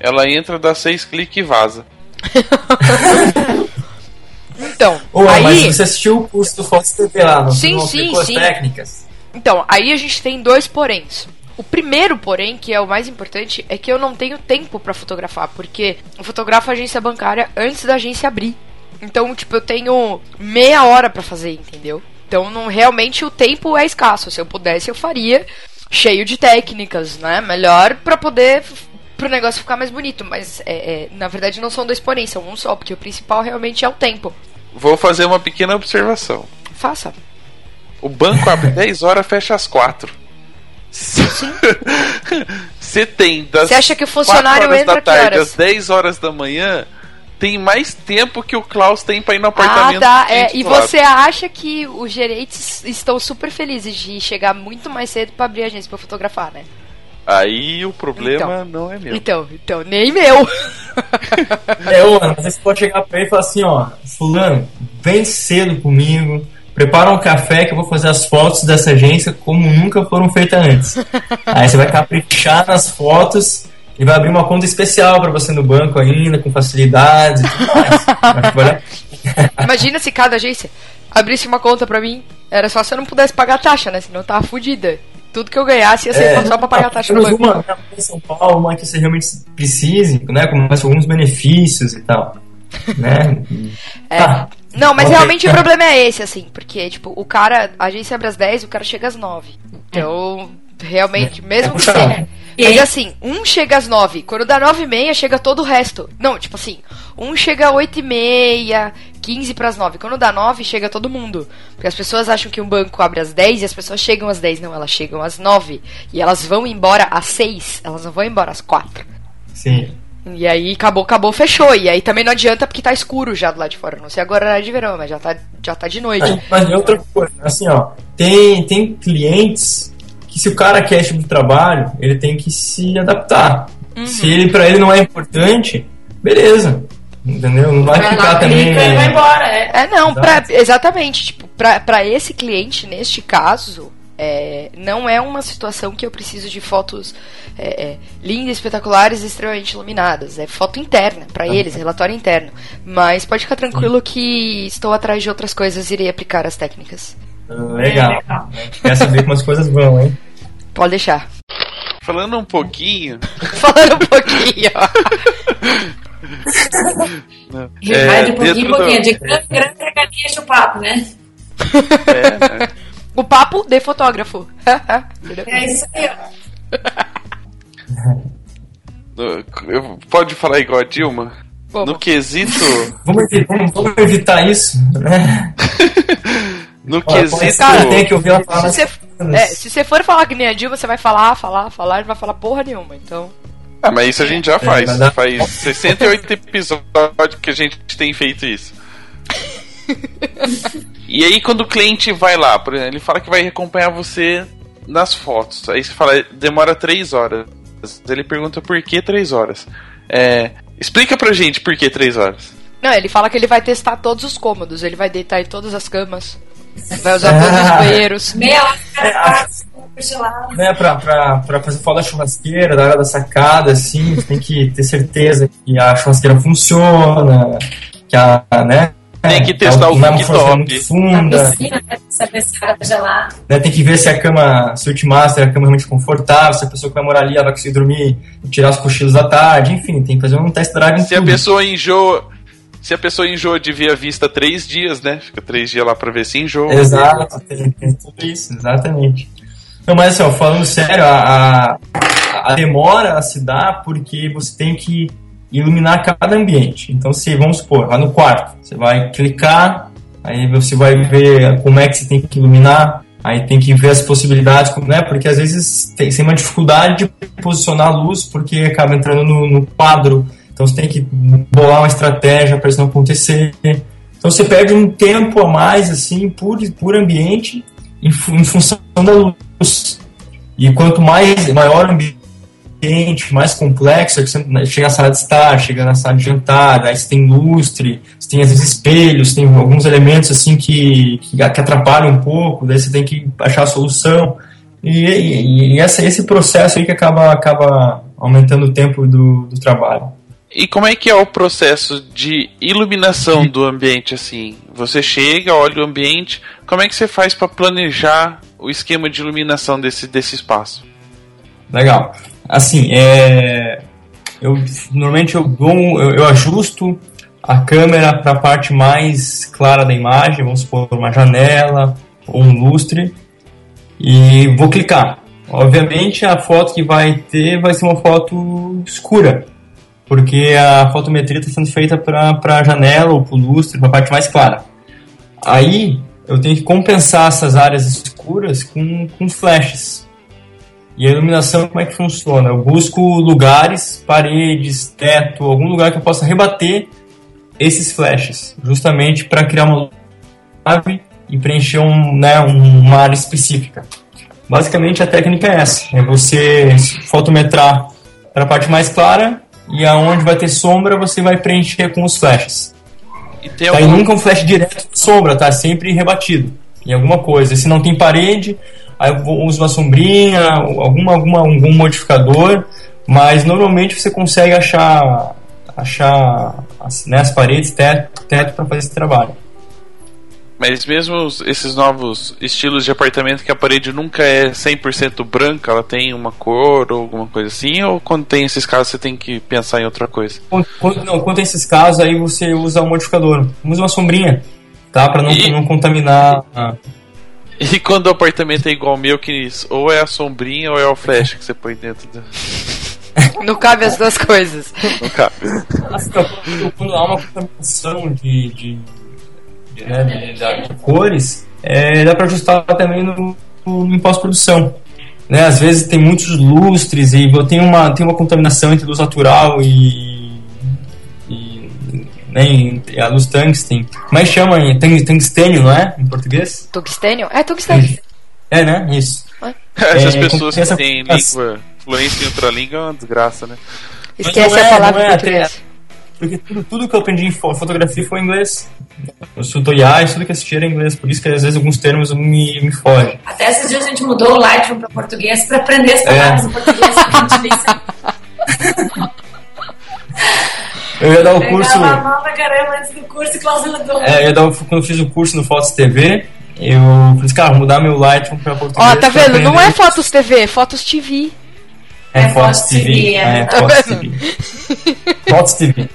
Ela entra, dá seis cliques e vaza. então. Ué, aí... mas você assistiu o curso do Fox TV lá, não? Sim, não sim, sim. técnicas? Então, aí a gente tem dois poréns. O primeiro, porém, que é o mais importante, é que eu não tenho tempo para fotografar, porque eu fotografo a agência bancária antes da agência abrir. Então, tipo, eu tenho meia hora para fazer, entendeu? Então, não, realmente o tempo é escasso. Se eu pudesse, eu faria cheio de técnicas, né? Melhor para poder pro negócio ficar mais bonito. Mas é, é, na verdade não são dois porém, são um só, porque o principal realmente é o tempo. Vou fazer uma pequena observação. Faça. O banco abre 10 horas, fecha às 4. Sim. Você tem das Você acha que o funcionário entra da tarde às 10 horas da manhã tem mais tempo que o Klaus tem pra ir no apartamento. Ah, tá. É, e você acha que os gerentes estão super felizes de chegar muito mais cedo para abrir a agência pra fotografar, né? Aí o problema então, não é meu. Então, então, nem meu. é, ô, você pode chegar pra ele e falar assim, ó, fulano, vem cedo comigo, prepara um café que eu vou fazer as fotos dessa agência como nunca foram feitas antes. Aí você vai caprichar nas fotos ele vai abrir uma conta especial para você no banco ainda, com facilidades e tudo mais. Imagina se cada agência abrisse uma conta para mim. Era só se eu não pudesse pagar a taxa, né? Senão eu tava fodida. Tudo que eu ganhasse ia ser é, só pra pagar a taxa no banco. Uma em São Paulo, uma que você realmente precise, né? Com alguns benefícios e tal. Né? É. Ah, não, mas realmente o problema é esse, assim, porque, tipo, o cara, a agência abre às 10 o cara chega às 9. Então, realmente, mesmo que seja. Mas assim, um chega às nove, quando dá nove e meia, chega todo o resto. Não, tipo assim, um chega às oito e meia, quinze para as nove. Quando dá nove, chega todo mundo. Porque as pessoas acham que um banco abre às dez e as pessoas chegam às dez. Não, elas chegam às nove. E elas vão embora às seis. Elas não vão embora às quatro. Sim. E aí acabou, acabou, fechou. E aí também não adianta porque tá escuro já do lado de fora. Não sei agora é de verão, mas já tá, já tá de noite. Mas, mas outra coisa, assim, ó, tem, tem clientes que se o cara quer esse tipo de trabalho, ele tem que se adaptar. Uhum. Se ele para ele não é importante, beleza. Entendeu? Não vai, vai ficar lá, também. Clica, vai embora, é. é não, pra, exatamente. Tipo, pra, pra esse cliente, neste caso, é, não é uma situação que eu preciso de fotos é, é, lindas, espetaculares e extremamente iluminadas. É foto interna para eles, relatório interno. Mas pode ficar tranquilo que estou atrás de outras coisas e irei aplicar as técnicas. Legal. Quer saber como as coisas vão, hein? Pode deixar. Falando um pouquinho. Falando um pouquinho. é, Vai de pouquinho em pouquinho. Do... De grande, grande regatinha o papo, né? É, né? O papo de fotógrafo. é isso aí, ó. Pode falar igual a Dilma? Como? No quesito. Vamos evitar, vamos evitar isso, né? No quesito. Cara, tem que ouvir ela falar. Se você, é, se você for falar que nem a Dilma, você vai falar, falar, falar, e vai falar porra nenhuma, então. Ah, mas isso a gente já faz. É, faz 68 episódios que a gente tem feito isso. e aí quando o cliente vai lá, por exemplo, ele fala que vai acompanhar você nas fotos. Aí você fala, demora 3 horas. Ele pergunta por que 3 horas. É, explica pra gente por que 3 horas. Não, ele fala que ele vai testar todos os cômodos, ele vai deitar em todas as camas. Vai usar todos os banheiros. Meia hora né, pra, pra, pra fazer foto da churrasqueira, da hora da sacada, assim, você tem que ter certeza que a churrasqueira funciona, que a, né, tem que testar o cooktop. Funda. Piscina, né, né, tem que ver se a cama, se o Ultimaster é a cama realmente confortável, se a pessoa que vai morar ali ela vai conseguir dormir e tirar os cochilos da tarde, enfim, tem que fazer um test drive. Se a pessoa enjoa, se a pessoa enjoa de ver a vista três dias, né? Fica três dias lá pra ver se enjoa. Exato, tem, tem tudo isso, exatamente. Não, mas assim, ó, falando sério, a, a, demora se dá porque você tem que iluminar cada ambiente. Então, se vamos supor, lá no quarto, você vai clicar, aí você vai ver como é que você tem que iluminar, aí tem que ver as possibilidades, né? Porque às vezes tem, tem uma dificuldade de posicionar a luz porque acaba entrando no, no quadro então você tem que bolar uma estratégia para isso não acontecer. Então você perde um tempo a mais assim por, por ambiente em, em função da luz. E quanto mais maior o ambiente mais complexo, é você chega na sala de estar, chega na sala de jantar, aí você tem lustre, você tem às vezes espelhos, tem alguns elementos assim que, que, que atrapalham um pouco, daí você tem que achar a solução. E, e, e essa, esse processo aí que acaba, acaba aumentando o tempo do, do trabalho. E como é que é o processo de iluminação do ambiente assim? Você chega, olha o ambiente, como é que você faz para planejar o esquema de iluminação desse, desse espaço? Legal. Assim, é, eu normalmente eu, dou, eu, eu ajusto a câmera para a parte mais clara da imagem, vamos supor uma janela ou um lustre, e vou clicar. Obviamente a foto que vai ter vai ser uma foto escura, porque a fotometria está sendo feita para a janela ou para o lustre, para a parte mais clara. Aí eu tenho que compensar essas áreas escuras com, com flashes. E a iluminação, como é que funciona? Eu busco lugares, paredes, teto, algum lugar que eu possa rebater esses flashes, justamente para criar uma chave e preencher um, né, uma área específica. Basicamente a técnica é essa: é você fotometrar para a parte mais clara e aonde vai ter sombra você vai preencher com os flashes. E tem tá, algum... nunca um flash direto de sombra, tá? Sempre rebatido em alguma coisa. Se não tem parede, aí eu uso uma sombrinha, alguma, alguma, algum modificador, mas normalmente você consegue achar achar né, as paredes, teto, teto para fazer esse trabalho. Mas mesmo esses novos estilos de apartamento que a parede nunca é 100% branca, ela tem uma cor ou alguma coisa assim, ou quando tem esses casos você tem que pensar em outra coisa? Quando, não, quando tem esses casos aí você usa um modificador, usa uma sombrinha, tá? Para não, e... não contaminar. E quando o apartamento é igual ao meu, que ou é a sombrinha ou é o flash que você põe dentro do... Não cabe as duas coisas. Não cabe. Quando há uma contaminação de, de né, de, de cores, é, dá para ajustar também no, no pós-produção. Né, às vezes tem muitos lustres e tem uma, tem uma contaminação entre luz natural e, e né, a luz tungsten. Mas chama tungstênio, não é? Em português? Tungstênio? É tungstênio. É, né? Isso. Essas é, pessoas que têm língua, fluência em outra língua é uma desgraça, né? Esquece é, a palavra é, português. Porque tudo, tudo que eu aprendi em fotografia foi em inglês. Os tutoriais, tudo que assisti era em inglês. Por isso que às vezes alguns termos me, me fogem. Até esses dias a gente mudou o Lightroom para português para aprender as palavras é. em português. eu ia dar o curso. Nova, caramba, antes do curso. É, eu ia dar, quando eu fiz o curso no Fotos TV, eu falei assim, cara, vou mudar meu Lightroom para português. Ó, tá vendo? Não é Fotos TV, é Fotos TV. É, é Fotos TV. TV. É, é Fotos TV. Fotos TV.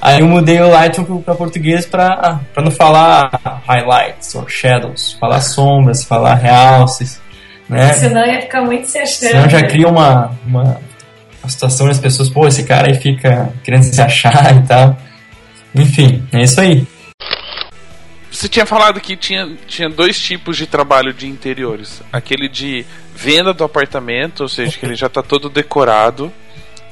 Aí eu mudei o Lightroom para português para não falar highlights ou shadows, falar sombras, falar realces, né? Senão ia ficar muito se achando. Senão já cria uma, uma, uma situação das pessoas, pô, esse cara aí fica querendo se achar e tal. Enfim, é isso aí. Você tinha falado que tinha, tinha dois tipos de trabalho de interiores. Aquele de venda do apartamento, ou seja, que ele já está todo decorado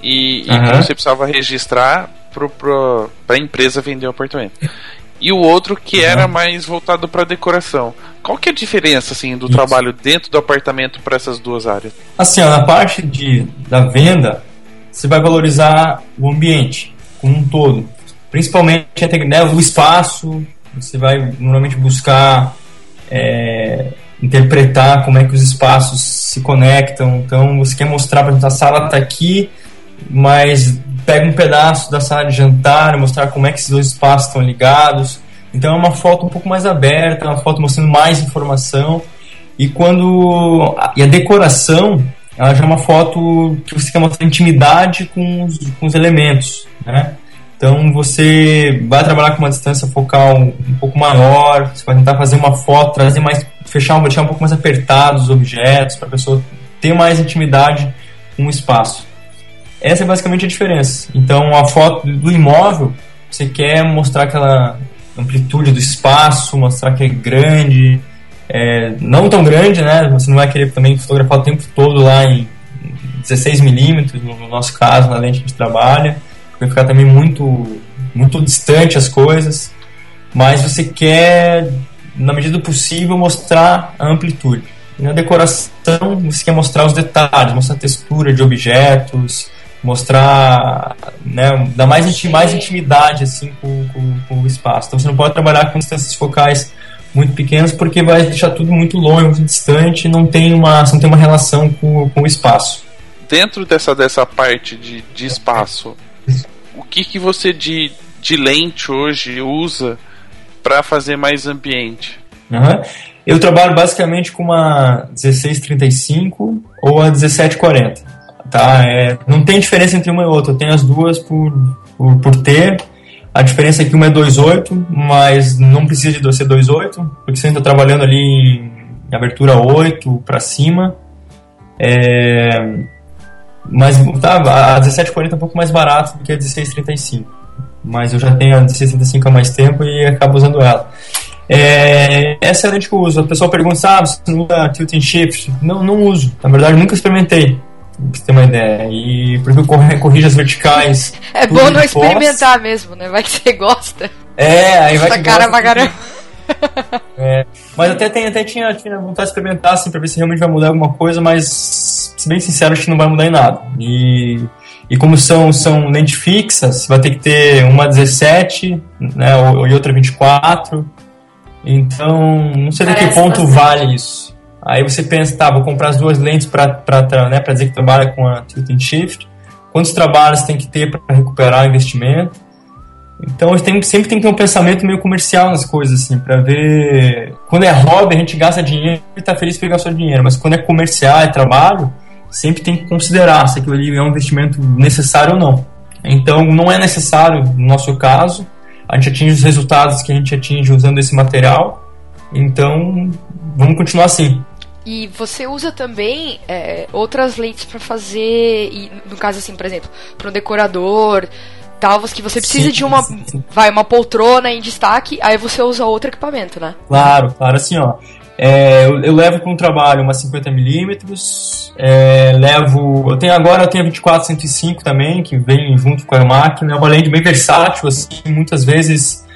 e, uhum. e você precisava registrar para a empresa vender o apartamento. E o outro que era mais voltado para decoração. Qual que é a diferença assim do Isso. trabalho dentro do apartamento para essas duas áreas? Assim, ó, na parte de, da venda, você vai valorizar o ambiente como um todo, principalmente né, o espaço. Você vai normalmente buscar é, interpretar como é que os espaços se conectam. Então, você quer mostrar, por exemplo, a sala está aqui, mas pega um pedaço da sala de jantar, mostrar como é que esses dois espaços estão ligados. Então é uma foto um pouco mais aberta, uma foto mostrando mais informação. E quando e a decoração, ela já é uma foto que você quer mostrar intimidade com os, com os elementos, né? Então você vai trabalhar com uma distância focal um, um pouco maior, você vai tentar fazer uma foto, trazer mais, fechar, deixar um pouco mais apertados os objetos para a pessoa ter mais intimidade com o espaço. Essa é basicamente a diferença. Então, a foto do imóvel, você quer mostrar aquela amplitude do espaço, mostrar que é grande, é, não tão grande, né? Você não vai querer também fotografar o tempo todo lá em 16 milímetros, no nosso caso, na lente que a gente trabalha. Vai ficar também muito, muito distante as coisas. Mas você quer, na medida do possível, mostrar a amplitude. Na decoração, você quer mostrar os detalhes, mostrar a textura de objetos, mostrar, né, dar mais, mais intimidade assim com, com, com, o espaço. Então você não pode trabalhar com distâncias focais muito pequenas porque vai deixar tudo muito longe, muito distante, não tem uma, não tem uma relação com, com o espaço. Dentro dessa, dessa parte de, de espaço, o que, que você de, de lente hoje usa para fazer mais ambiente? Uhum. Eu trabalho basicamente com uma 1635 ou a 1740 tá? É, não tem diferença entre uma e outra, eu tenho as duas por, por, por ter. A diferença é que uma é 2.8, mas não precisa de ser 2.8, porque você está trabalhando ali em abertura 8 para cima. É, mas tá, a 1740 é um pouco mais barata do que a 1635. Mas eu já tenho a 1635 há mais tempo e acabo usando ela. É, essa é a que eu uso. A pessoa pergunta, ah, você não usa tilt and shift? Não, não uso. Na verdade, nunca experimentei pra você ter uma ideia. E porque eu corrijo as verticais. É bom não experimentar mesmo, né? Vai que você gosta. É, aí vai Essa que cara pra caramba. É, mas até, tem, até tinha, tinha vontade de experimentar assim, pra ver se realmente vai mudar alguma coisa, mas, se bem sincero, acho que não vai mudar em nada. E, e como são, são lentes fixas, vai ter que ter uma 17 né, ou, e outra 24. Então, não sei até que ponto bastante. vale isso. Aí você pensa, tá, vou comprar as duas lentes para né, dizer que trabalha com a tilt and shift. Quantos trabalhos tem que ter para recuperar o investimento? Então tem, sempre tem que ter um pensamento meio comercial nas coisas, assim, para ver. Quando é hobby, a gente gasta dinheiro e tá feliz por gastar dinheiro, mas quando é comercial, é trabalho, sempre tem que considerar se aquilo ali é um investimento necessário ou não. Então não é necessário no nosso caso, a gente atinge os resultados que a gente atinge usando esse material, então vamos continuar assim. E você usa também é, outras lentes para fazer, e, no caso assim, por exemplo, para um decorador, tal, que você precisa sim, de uma, sim, sim. vai, uma poltrona em destaque, aí você usa outro equipamento, né? Claro, claro, assim, ó. É, eu, eu, levo para um trabalho uma 50mm, é, levo. Eu tenho agora eu tenho a 24-105 também, que vem junto com a máquina. É uma lente bem versátil, assim, muitas vezes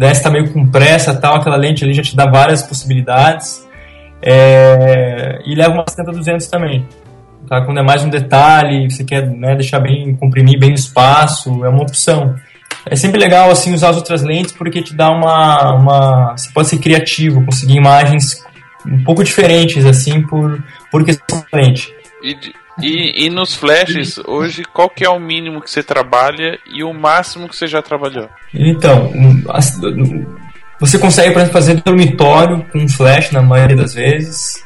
está meio com pressa tal, aquela lente ali já te dá várias possibilidades. É, e leva uma 70-200 também. Tá? Quando é mais um detalhe, você quer né, deixar bem, comprimir bem o espaço, é uma opção. É sempre legal assim usar as outras lentes porque te dá uma, uma você pode ser criativo, conseguir imagens um pouco diferentes assim por por questão da lente. E, e, e, nos flashes, hoje, qual que é o mínimo que você trabalha e o máximo que você já trabalhou? Então, você consegue, por exemplo, fazer dormitório com flash na maioria das vezes,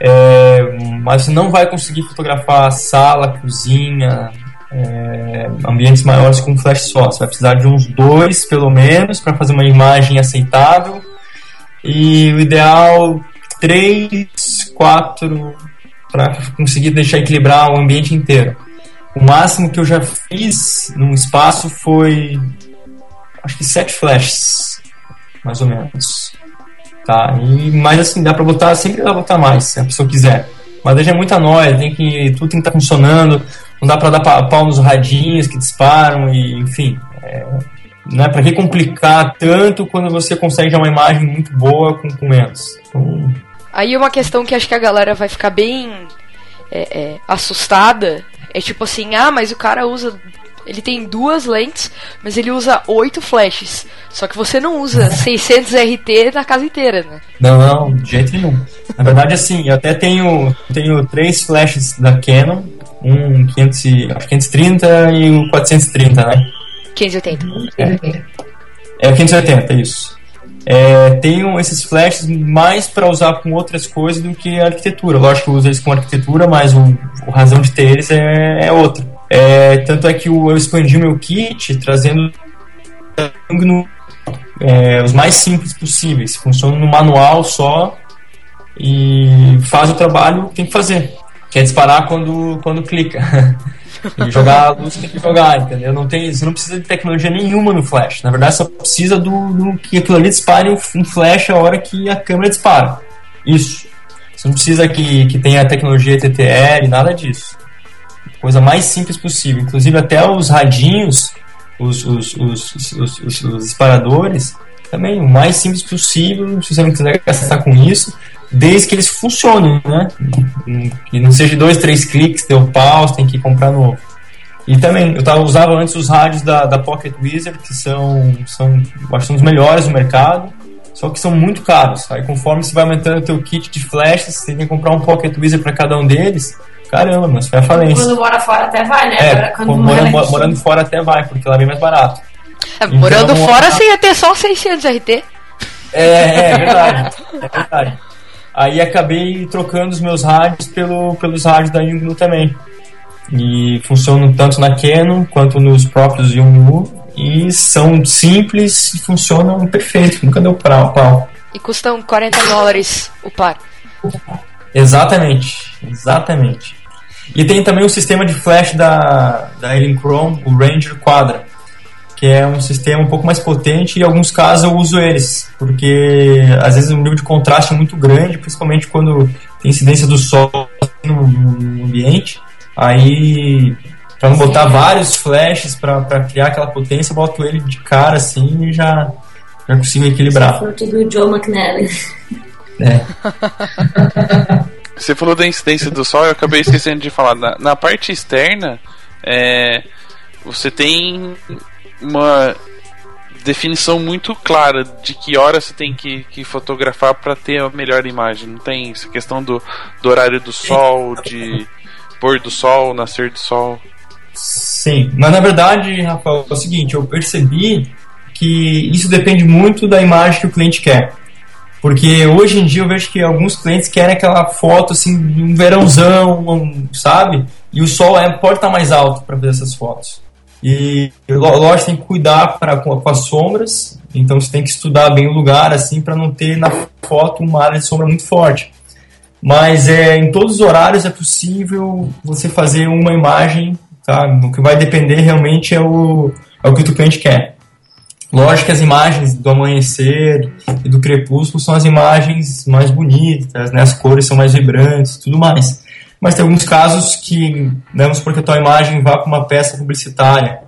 é, mas você não vai conseguir fotografar sala, cozinha, é, ambientes maiores com flash só. Você vai precisar de uns dois, pelo menos, para fazer uma imagem aceitável. E o ideal, três, quatro, para conseguir deixar equilibrar o ambiente inteiro. O máximo que eu já fiz num espaço foi, acho que sete flashes mais ou menos. Tá? E, mas assim, dá pra botar, sempre dá pra botar mais, se a pessoa quiser. Mas aí já é muita noia, tem que, tudo tem que estar tá funcionando, não dá pra dar pau nos radinhos que disparam, e enfim. É, né, pra que complicar tanto quando você consegue já uma imagem muito boa com, com menos? Então... Aí uma questão que acho que a galera vai ficar bem é, é, assustada é tipo assim, ah, mas o cara usa ele tem duas lentes, mas ele usa oito flashes. Só que você não usa 600 RT na casa inteira, né? Não, não, de jeito nenhum. Na verdade, assim, eu até tenho, tenho três flashes da Canon, um 500, acho 530 e o 430, né? 580. É, é 580, isso. É, tenho esses flashes mais para usar com outras coisas do que arquitetura. Lógico que eu uso eles com arquitetura, mas o, o razão de ter eles é, é outra. É, tanto é que eu expandi meu kit trazendo é, os mais simples possíveis. Funciona no manual só e faz o trabalho que tem que fazer. Que é disparar quando, quando clica. e jogar a luz tem que jogar, entendeu? Não tem, você não precisa de tecnologia nenhuma no flash. Na verdade, só precisa do, do que aquilo ali dispare um flash a hora que a câmera dispara. Isso. Você não precisa que, que tenha tecnologia TTL, nada disso coisa mais simples possível. Inclusive até os radinhos, os, os, os, os, disparadores, também o mais simples possível, se você não quiser gastar com isso, desde que eles funcionem, né? Que não seja dois, três cliques, deu pau, você tem que comprar novo. E também, eu tava, usava antes os rádios da, da Pocket Wizard, que são, são, acho que são os melhores do mercado, só que são muito caros. Aí conforme você vai aumentando o teu kit de flashes, você tem que comprar um Pocket Wizard para cada um deles. Caramba, mas foi a falência. Quando mora fora até vai, né? É, Agora, quando mora, mora morando fora até vai, porque lá é bem mais barato. É, então, morando fora você ia ter só 600 RT. É, é, é verdade. É verdade. Aí acabei trocando os meus rádios pelo, pelos rádios da Yungnu também. E funcionam tanto na Canon quanto nos próprios Yungnu. E são simples e funcionam perfeito, nunca deu pau. E custam 40 dólares o par. Exatamente, exatamente. E tem também o sistema de flash da, da Alien Chrome, o Ranger Quadra que é um sistema um pouco mais potente e em alguns casos eu uso eles, porque às vezes o nível de contraste é muito grande, principalmente quando tem incidência do sol no, no ambiente. Aí, para não botar vários flashes para criar aquela potência, eu boto ele de cara assim e já, já consigo equilibrar. Fruto do Joe McNally. É. Você falou da incidência do sol, eu acabei esquecendo de falar. Na, na parte externa, é, você tem uma definição muito clara de que hora você tem que, que fotografar para ter a melhor imagem. Não tem essa questão do, do horário do sol, de pôr do sol, nascer do sol. Sim, mas na verdade, Rafael, é o seguinte, eu percebi que isso depende muito da imagem que o cliente quer. Porque hoje em dia eu vejo que alguns clientes querem aquela foto assim um verãozão, sabe? E o sol é, pode estar mais alto para ver essas fotos. E lógico, tem que cuidar pra, com, com, as sombras, então você tem que estudar bem o lugar assim para não ter na foto uma área de sombra muito forte. Mas é, em todos os horários é possível você fazer uma imagem, tá? O que vai depender realmente é o, é o que o cliente quer. Lógico que as imagens do amanhecer e do crepúsculo são as imagens mais bonitas, né? as cores são mais vibrantes tudo mais mas tem alguns casos que, né, vamos supor que a tua imagem vá para uma peça publicitária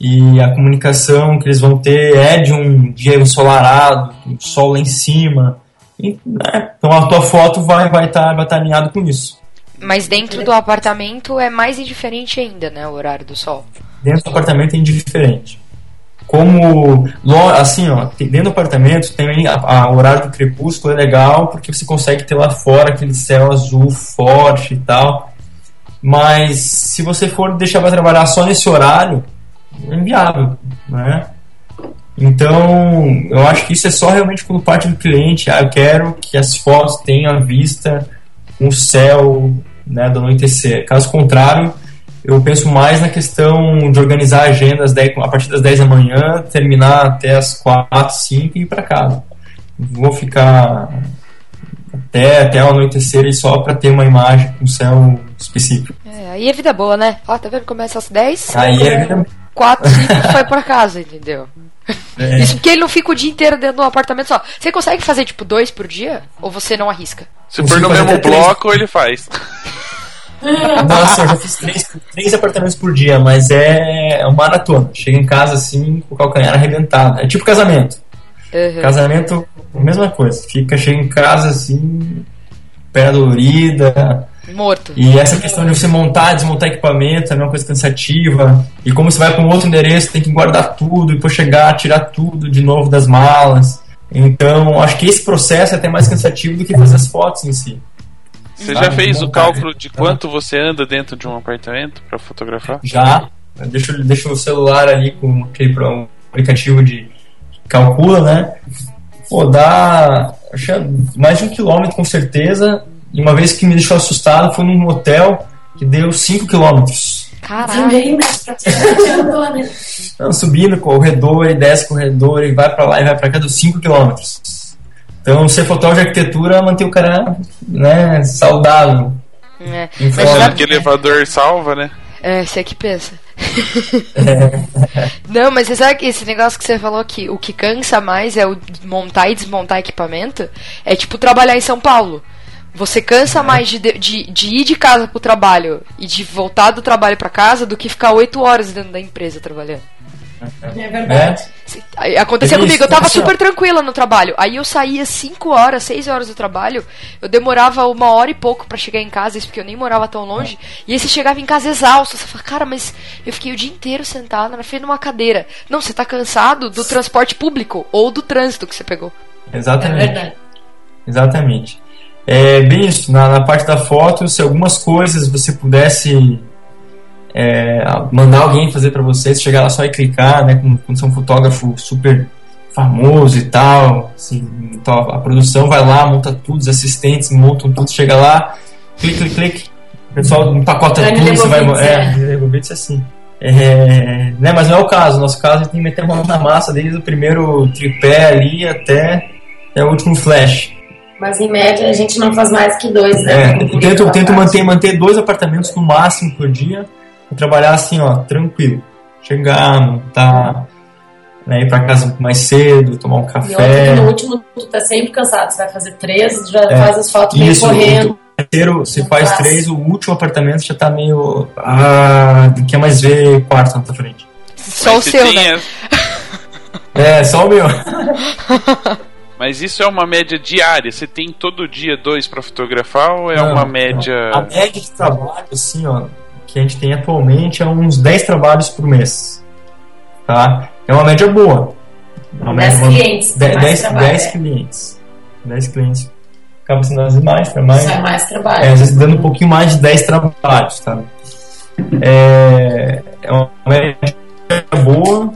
e a comunicação que eles vão ter é de um dia ensolarado, um sol lá em cima. E, né, então a tua foto vai vai estar tá, vai tá alinhado com isso. Mas dentro do apartamento é mais indiferente ainda, né, o horário do sol. Dentro do apartamento é indiferente como assim ó dentro do apartamento a, a, o horário do crepúsculo é legal porque você consegue ter lá fora aquele céu azul forte e tal. Mas se você for deixar para trabalhar só nesse horário é inviável né? Então eu acho que isso é só realmente por parte do cliente. Ah, eu quero que as fotos tenham a vista com o céu né, do anoitecer. Caso contrário eu penso mais na questão de organizar agendas a partir das 10 da manhã, terminar até as 4, 5 e ir para casa. Vou ficar até, até o anoitecer e só para ter uma imagem com céu específico. É, aí é vida boa, né? Ó, tá vendo? Começa às 10. Aí é vida 4, 5 foi para casa, entendeu? É. Isso porque ele não fica o dia inteiro dentro do apartamento só. Você consegue fazer tipo dois por dia? Ou você não arrisca? Se for no mesmo bloco, ele faz. Nossa, eu já fiz três, três apartamentos por dia, mas é, é uma maratona. Chega em casa assim, com o calcanhar arrebentado. É tipo casamento. Uhum. Casamento, mesma coisa. Fica, chega em casa assim, perna dolorida. Morto. E essa questão de você montar, desmontar equipamento é uma coisa cansativa. E como você vai para um outro endereço, tem que guardar tudo, e depois chegar, tirar tudo de novo das malas. Então, acho que esse processo é até mais cansativo do que fazer as fotos em si. Você já fez o cálculo de quanto você anda dentro de um apartamento para fotografar? Já. Deixa, deixa o celular ali com aquele um aplicativo de calcula, né? Pô, dá mais de um quilômetro com certeza. E uma vez que me deixou assustado foi num hotel que deu 5 quilômetros. Caralho. Não, subindo corredor e desce corredor e vai para lá e vai para cá, deu 5 quilômetros. Então, ser fotógrafo de arquitetura mantém o cara né, saudável. É. Mas que elevador salva, né? É, você que pensa. É. Não, mas você sabe que esse negócio que você falou aqui, o que cansa mais é o montar e desmontar equipamento? É tipo trabalhar em São Paulo. Você cansa é. mais de, de, de, ir de casa pro trabalho e de voltar do trabalho para casa do que ficar oito horas dentro da empresa trabalhando. É verdade. É. Acontecia comigo, eu tava super tranquila no trabalho. Aí eu saía 5 horas, 6 horas do trabalho, eu demorava uma hora e pouco para chegar em casa, isso porque eu nem morava tão longe. E aí você chegava em casa exausto, você fala, cara, mas eu fiquei o dia inteiro sentada na frente de uma cadeira. Não, você tá cansado do transporte público ou do trânsito que você pegou. Exatamente. É verdade. Exatamente. É bem isso, na, na parte da foto, se algumas coisas você pudesse é, mandar alguém fazer para você, chegar lá só e clicar, né? Quando, você é um fotógrafo super famoso e tal, assim, então a produção vai lá, monta tudo, os assistentes montam tudo, chega lá, clique, clique, clique, o pessoal empacota tudo, você vai. É, é, assim. É, né, mas não é o caso, no nosso caso a gente tem que meter a mão na massa desde o primeiro tripé ali até, até o último flash. Mas em média a gente não faz mais que dois, né? É, eu tento, tento manter, manter dois apartamentos no máximo por dia trabalhar assim, ó, tranquilo. Chegar, montar, né, ir pra casa mais cedo, tomar um café. E no último tu tá sempre cansado, você vai fazer três, já é, faz as fotos meio correndo. Terceiro, você faz fácil. três, o último apartamento já tá meio. Ah, quer mais ver quarto na tua frente. Só Mas o seu, né? É, só o meu. Mas isso é uma média diária? Você tem todo dia dois para fotografar ou é não, uma média. Não. A média de trabalho, assim, ó, que a gente tem atualmente é uns 10 trabalhos por mês. Tá? É uma média boa. Uma 10 média, clientes. 10, 10, 10 clientes. 10 clientes. Acaba sendo às vezes mais, mais. É mais trabalho. É, às vezes dando um pouquinho mais de 10 trabalhos, tá? É, é uma média boa.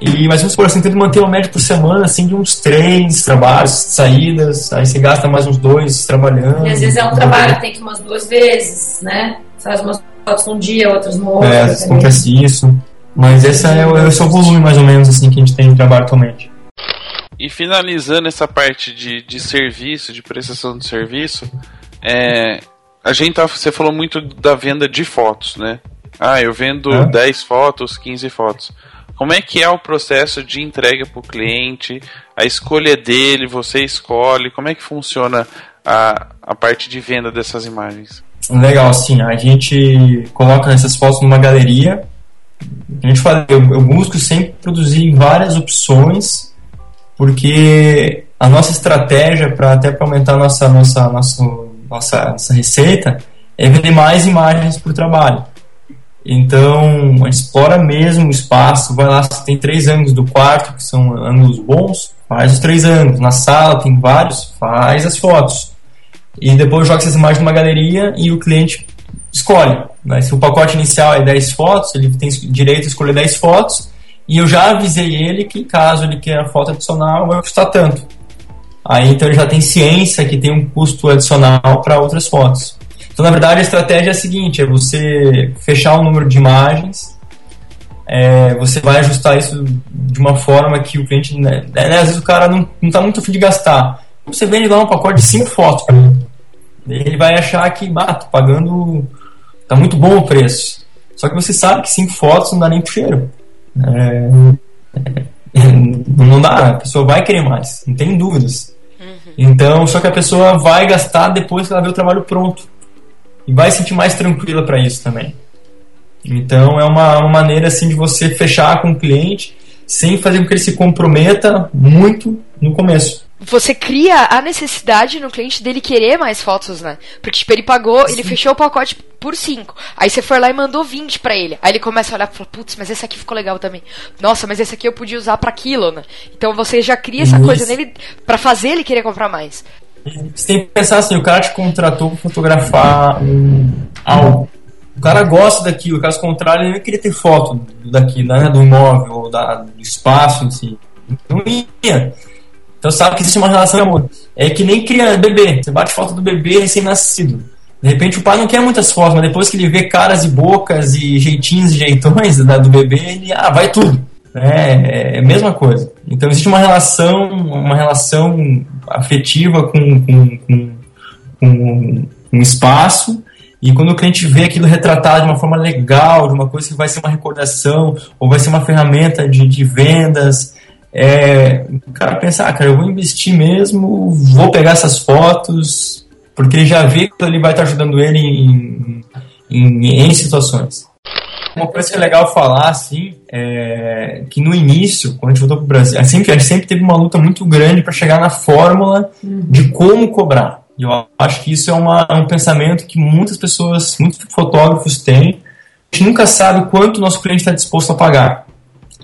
E, mas vamos supor assim, tento manter uma média por semana, assim, de uns três trabalhos, saídas, aí você gasta mais uns dois trabalhando. E às vezes é um trabalho, tem que ir umas duas vezes, né? Faz umas fotos um dia, outras no outro. É, acontece isso. Mas esse é, o, esse é o volume mais ou menos assim que a gente tem de trabalho atualmente. E finalizando essa parte de, de serviço, de prestação de serviço, é, a gente tá, você falou muito da venda de fotos, né? Ah, eu vendo é. 10 fotos, 15 fotos. Como é que é o processo de entrega para o cliente? A escolha dele, você escolhe? Como é que funciona a, a parte de venda dessas imagens? Legal, sim. A gente coloca essas fotos numa galeria. A gente fala, eu, eu busco sempre produzir várias opções, porque a nossa estratégia para até para aumentar nossa nossa nossa nossa, nossa receita é vender mais imagens por trabalho. Então, explora mesmo o espaço, vai lá, tem três ângulos do quarto, que são ângulos bons, faz os três ângulos. Na sala tem vários, faz as fotos e depois joga essas imagens numa galeria e o cliente escolhe. Né? Se o pacote inicial é 10 fotos, ele tem direito a escolher 10 fotos e eu já avisei ele que caso ele queira foto adicional vai custar tanto. Aí então ele já tem ciência que tem um custo adicional para outras fotos. Então na verdade a estratégia é a seguinte, é você fechar o número de imagens, é, você vai ajustar isso de uma forma que o cliente, né, né às vezes o cara não está muito afim de gastar. Você vende lá um pacote de 5 fotos para ele ele vai achar que, ah, tô pagando, tá muito bom o preço. Só que você sabe que cinco fotos não dá nem pro cheiro. É, não dá, a pessoa vai querer mais, não tem dúvidas. Uhum. Então, só que a pessoa vai gastar depois que ela vê o trabalho pronto. E vai se sentir mais tranquila para isso também. Então, é uma, uma maneira assim de você fechar com o cliente sem fazer com que ele se comprometa muito no começo você cria a necessidade no cliente dele querer mais fotos, né? Porque, tipo, ele pagou, Sim. ele fechou o pacote por 5. Aí você foi lá e mandou 20 para ele. Aí ele começa a olhar e fala, putz, mas esse aqui ficou legal também. Nossa, mas esse aqui eu podia usar para aquilo, né? Então você já cria essa Isso. coisa nele para fazer ele querer comprar mais. Você tem que pensar assim, o cara te contratou para fotografar um, algo. O cara gosta daquilo, caso contrário, ele não queria ter foto daqui, né, do imóvel ou da, do espaço em si. Não ia. Então sabe que existe uma relação de amor. É que nem criança, bebê. Você bate foto do bebê recém-nascido. De repente o pai não quer muitas fotos, mas depois que ele vê caras e bocas e jeitinhos e jeitões né, do bebê, ele, ah, vai tudo. É, é a mesma coisa. Então existe uma relação, uma relação afetiva com, com, com, com um espaço e quando o cliente vê aquilo retratado de uma forma legal, de uma coisa que vai ser uma recordação, ou vai ser uma ferramenta de, de vendas, é, o cara pensar, ah, cara, eu vou investir mesmo, vou pegar essas fotos, porque já vê que ele vai estar ajudando ele em, em, em situações. uma coisa que é legal falar, assim, é que no início, quando a gente voltou pro Brasil, a gente, a gente sempre teve uma luta muito grande para chegar na fórmula de como cobrar. E eu acho que isso é, uma, é um pensamento que muitas pessoas, muitos fotógrafos têm. A gente nunca sabe quanto o nosso cliente está disposto a pagar.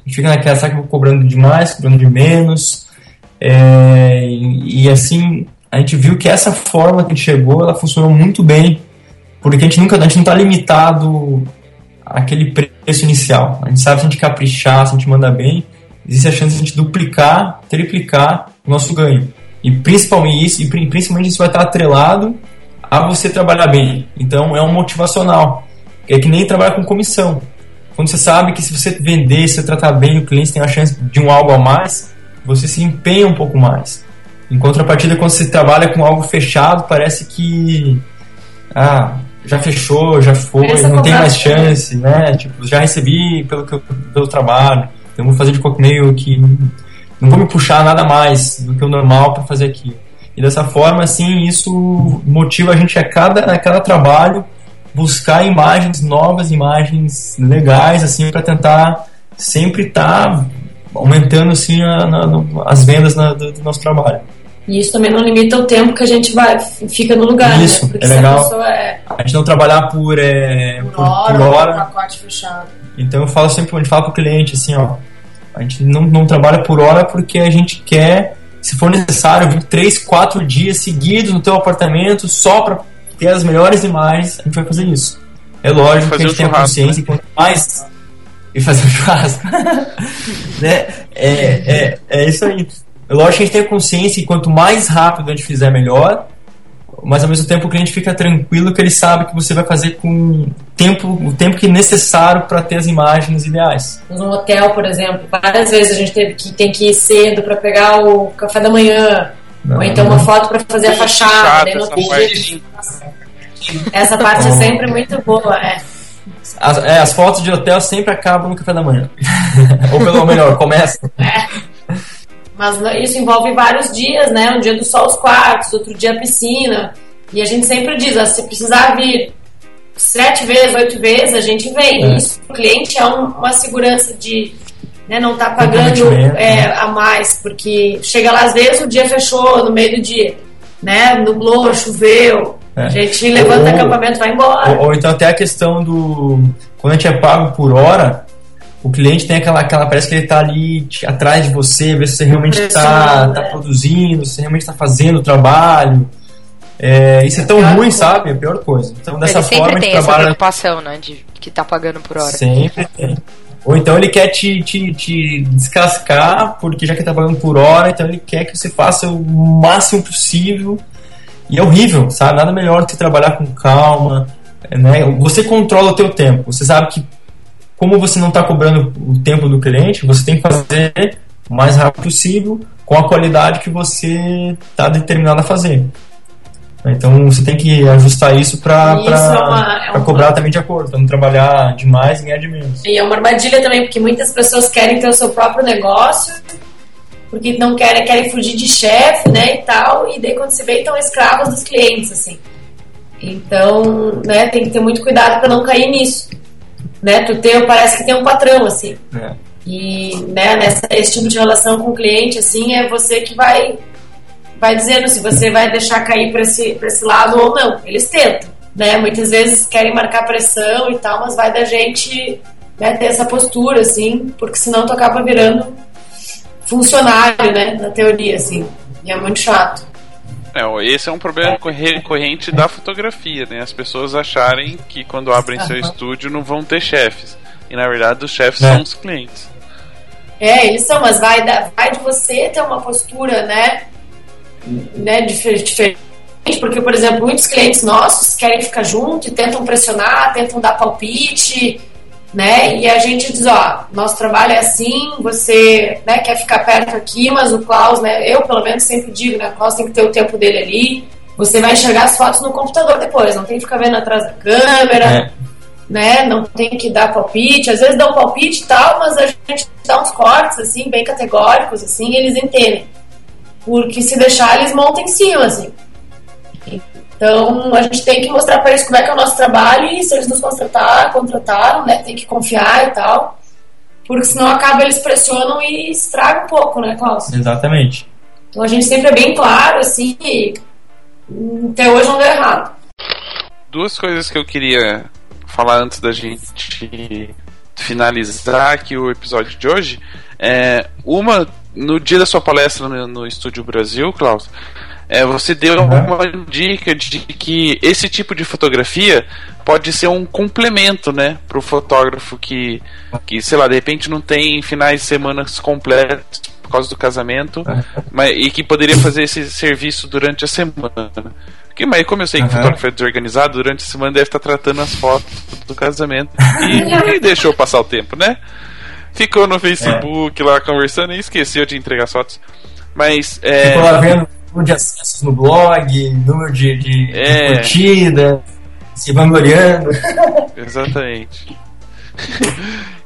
A gente fica naquela, será que eu vou cobrando demais, cobrando de menos? É, e, e, assim, a gente viu que essa forma que a gente chegou, ela funcionou muito bem, porque a gente nunca, a gente não está limitado àquele preço inicial. A gente sabe se a gente caprichar, se a gente mandar bem, existe a chance de a gente duplicar, triplicar o nosso ganho. E principalmente isso, e principalmente isso vai estar atrelado a você trabalhar bem. Então é um motivacional. É que nem trabalhar com comissão. Quando você sabe que se você vender, se você tratar bem o cliente, tem a chance de um algo a mais, você se empenha um pouco mais. Em contrapartida, quando você trabalha com algo fechado, parece que ah, já fechou, já foi, não tem mais chance, né? Tipo, já recebi pelo, que eu, pelo trabalho, então vou fazer de qualquer meio que não vou me puxar nada mais do que o normal para fazer aquilo. E dessa forma, assim, isso motiva a gente a cada, a cada trabalho buscar imagens novas, imagens legais, assim, para tentar sempre estar tá aumentando assim a, na, as vendas na, do, do, nosso trabalho. E isso também não limita o tempo que a gente vai fica no lugar, né? isso, né? Porque é legal. A, é... a, gente não trabalhar por, é, por, por hora, por hora. pacote fechado. Então eu falo sempre, a gente fala para o cliente assim, ó, a gente não, não trabalha por hora porque a gente quer, se for necessário, vir três, quatro dias seguidos no teu apartamento só para ter as melhores imagens, a gente vai fazer isso. É lógico que a gente tem a consciência né? quanto mais. E fazer um churrasco. né? é, é, é isso aí. É lógico que a gente tem a consciência que quanto mais rápido a gente fizer, melhor mas ao mesmo tempo o cliente fica tranquilo que ele sabe que você vai fazer com tempo, o tempo que é necessário para ter as imagens ideais. Um hotel, por exemplo, várias vezes a gente teve que tem que ir cedo para pegar o café da manhã, não, ou então uma foto para fazer a fachada, essa, parte. essa parte é sempre muito boa, é. As, é, as fotos de hotel sempre acabam no café da manhã. ou pelo melhor, começa. É. Mas isso envolve vários dias, né? Um dia do sol os quartos, outro dia a piscina. E a gente sempre diz, ó, se precisar vir sete vezes, oito vezes, a gente vem. É. Isso para o cliente é um, uma segurança de né, não estar tá pagando é, né? a mais, porque chega lá, às vezes o dia fechou no meio do dia, né? Nublou, choveu. É. A gente levanta ou, acampamento e vai embora. Ou, ou, então até a questão do. Quando a gente é pago por hora, o cliente tem aquela, aquela parece que ele está ali atrás de você, ver se você realmente está tá produzindo, se você realmente está fazendo o trabalho. É, isso é tão ruim, coisa. sabe? É a pior coisa. Então, dessa ele forma, sempre tem essa preocupação, né? De que tá pagando por hora. Sempre tem. Ou então ele quer te, te, te descascar, porque já que tá pagando por hora, então ele quer que você faça o máximo possível. E é horrível, sabe? Nada melhor do que trabalhar com calma. Né? Você controla o teu tempo. Você sabe que como você não está cobrando o tempo do cliente, você tem que fazer o mais rápido possível com a qualidade que você está determinado a fazer. Então você tem que ajustar isso para é, é cobrar também de acordo, para não trabalhar demais e ganhar de menos. E é uma armadilha também, porque muitas pessoas querem ter o seu próprio negócio, porque não querem, querem fugir de chefe, né, e tal, e daí quando se vê, estão escravos dos clientes, assim. Então, né, tem que ter muito cuidado para não cair nisso né? Tu tem, parece que tem um patrão, assim. É. E, né, nessa, esse tipo de relação com o cliente, assim, é você que vai, vai dizendo se você vai deixar cair para esse, esse lado ou não. Eles tentam, né? Muitas vezes querem marcar pressão e tal, mas vai da gente né, ter essa postura, assim, porque senão tu acaba virando funcionário, né, na teoria, assim. E é muito chato. É, esse é um problema recorrente da fotografia, né? As pessoas acharem que quando abrem seu estúdio não vão ter chefes. E na verdade os chefes é. são os clientes. É, eles são, mas vai, da, vai de você ter uma postura, né? Né diferente. Porque, por exemplo, muitos clientes nossos querem ficar junto e tentam pressionar, tentam dar palpite né? E a gente diz, ó, nosso trabalho é assim, você né, quer ficar perto aqui, mas o Klaus, né? Eu pelo menos sempre digo, né? O Klaus tem que ter o tempo dele ali. Você vai enxergar as fotos no computador depois, não tem que ficar vendo atrás da câmera, é. né? Não tem que dar palpite. Às vezes dá um palpite e tal, mas a gente dá uns cortes, assim, bem categóricos, assim, e eles entendem. Porque se deixar, eles montam em cima, assim. Então, a gente tem que mostrar para eles como é que é o nosso trabalho e se eles nos contratar, contrataram, né? Tem que confiar e tal. Porque senão acaba eles pressionam e estraga um pouco, né, Klaus? Exatamente. Então a gente sempre é bem claro, assim, e até hoje não deu errado. Duas coisas que eu queria falar antes da gente finalizar aqui o episódio de hoje. É, uma, no dia da sua palestra no, no Estúdio Brasil, Klaus, é, você deu uhum. uma dica de que esse tipo de fotografia pode ser um complemento, né, para o fotógrafo que, que, sei lá, de repente não tem finais de semana completos por causa do casamento, uhum. mas, e que poderia fazer esse serviço durante a semana. Porque, mas como eu sei que o fotógrafo é desorganizado, durante a semana deve estar tratando as fotos do casamento e, e deixou passar o tempo, né? Ficou no Facebook é. lá conversando e esqueceu de entregar as fotos. Mas. É... Ficou lá vendo número de acessos no blog, número de, de, é. de curtida, se vangloriando. Exatamente.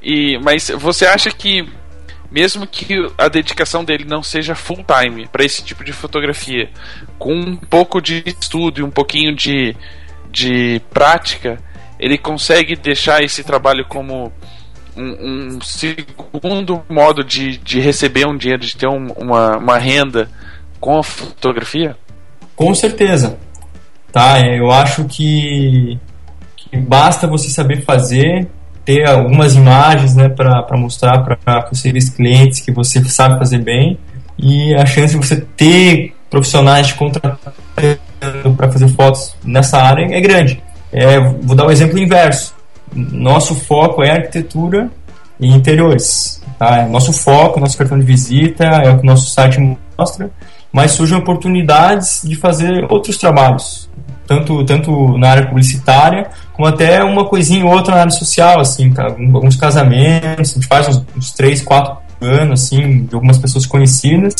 e, mas você acha que mesmo que a dedicação dele não seja full time para esse tipo de fotografia, com um pouco de estudo e um pouquinho de, de prática, ele consegue deixar esse trabalho como um, um segundo modo de, de receber um dinheiro, de ter um, uma, uma renda com a fotografia? Com certeza. Tá, eu acho que, que basta você saber fazer, ter algumas imagens né, para mostrar para possíveis clientes que você sabe fazer bem e a chance de você ter profissionais de contratando para fazer fotos nessa área é grande. É, vou dar o um exemplo inverso. Nosso foco é arquitetura e interiores. Tá? É nosso foco, nosso cartão de visita, é o que nosso site mostra mas surgem oportunidades de fazer outros trabalhos, tanto, tanto na área publicitária, como até uma coisinha ou outra na área social, assim, alguns casamentos, a gente faz uns, uns três, quatro anos, assim, de algumas pessoas conhecidas,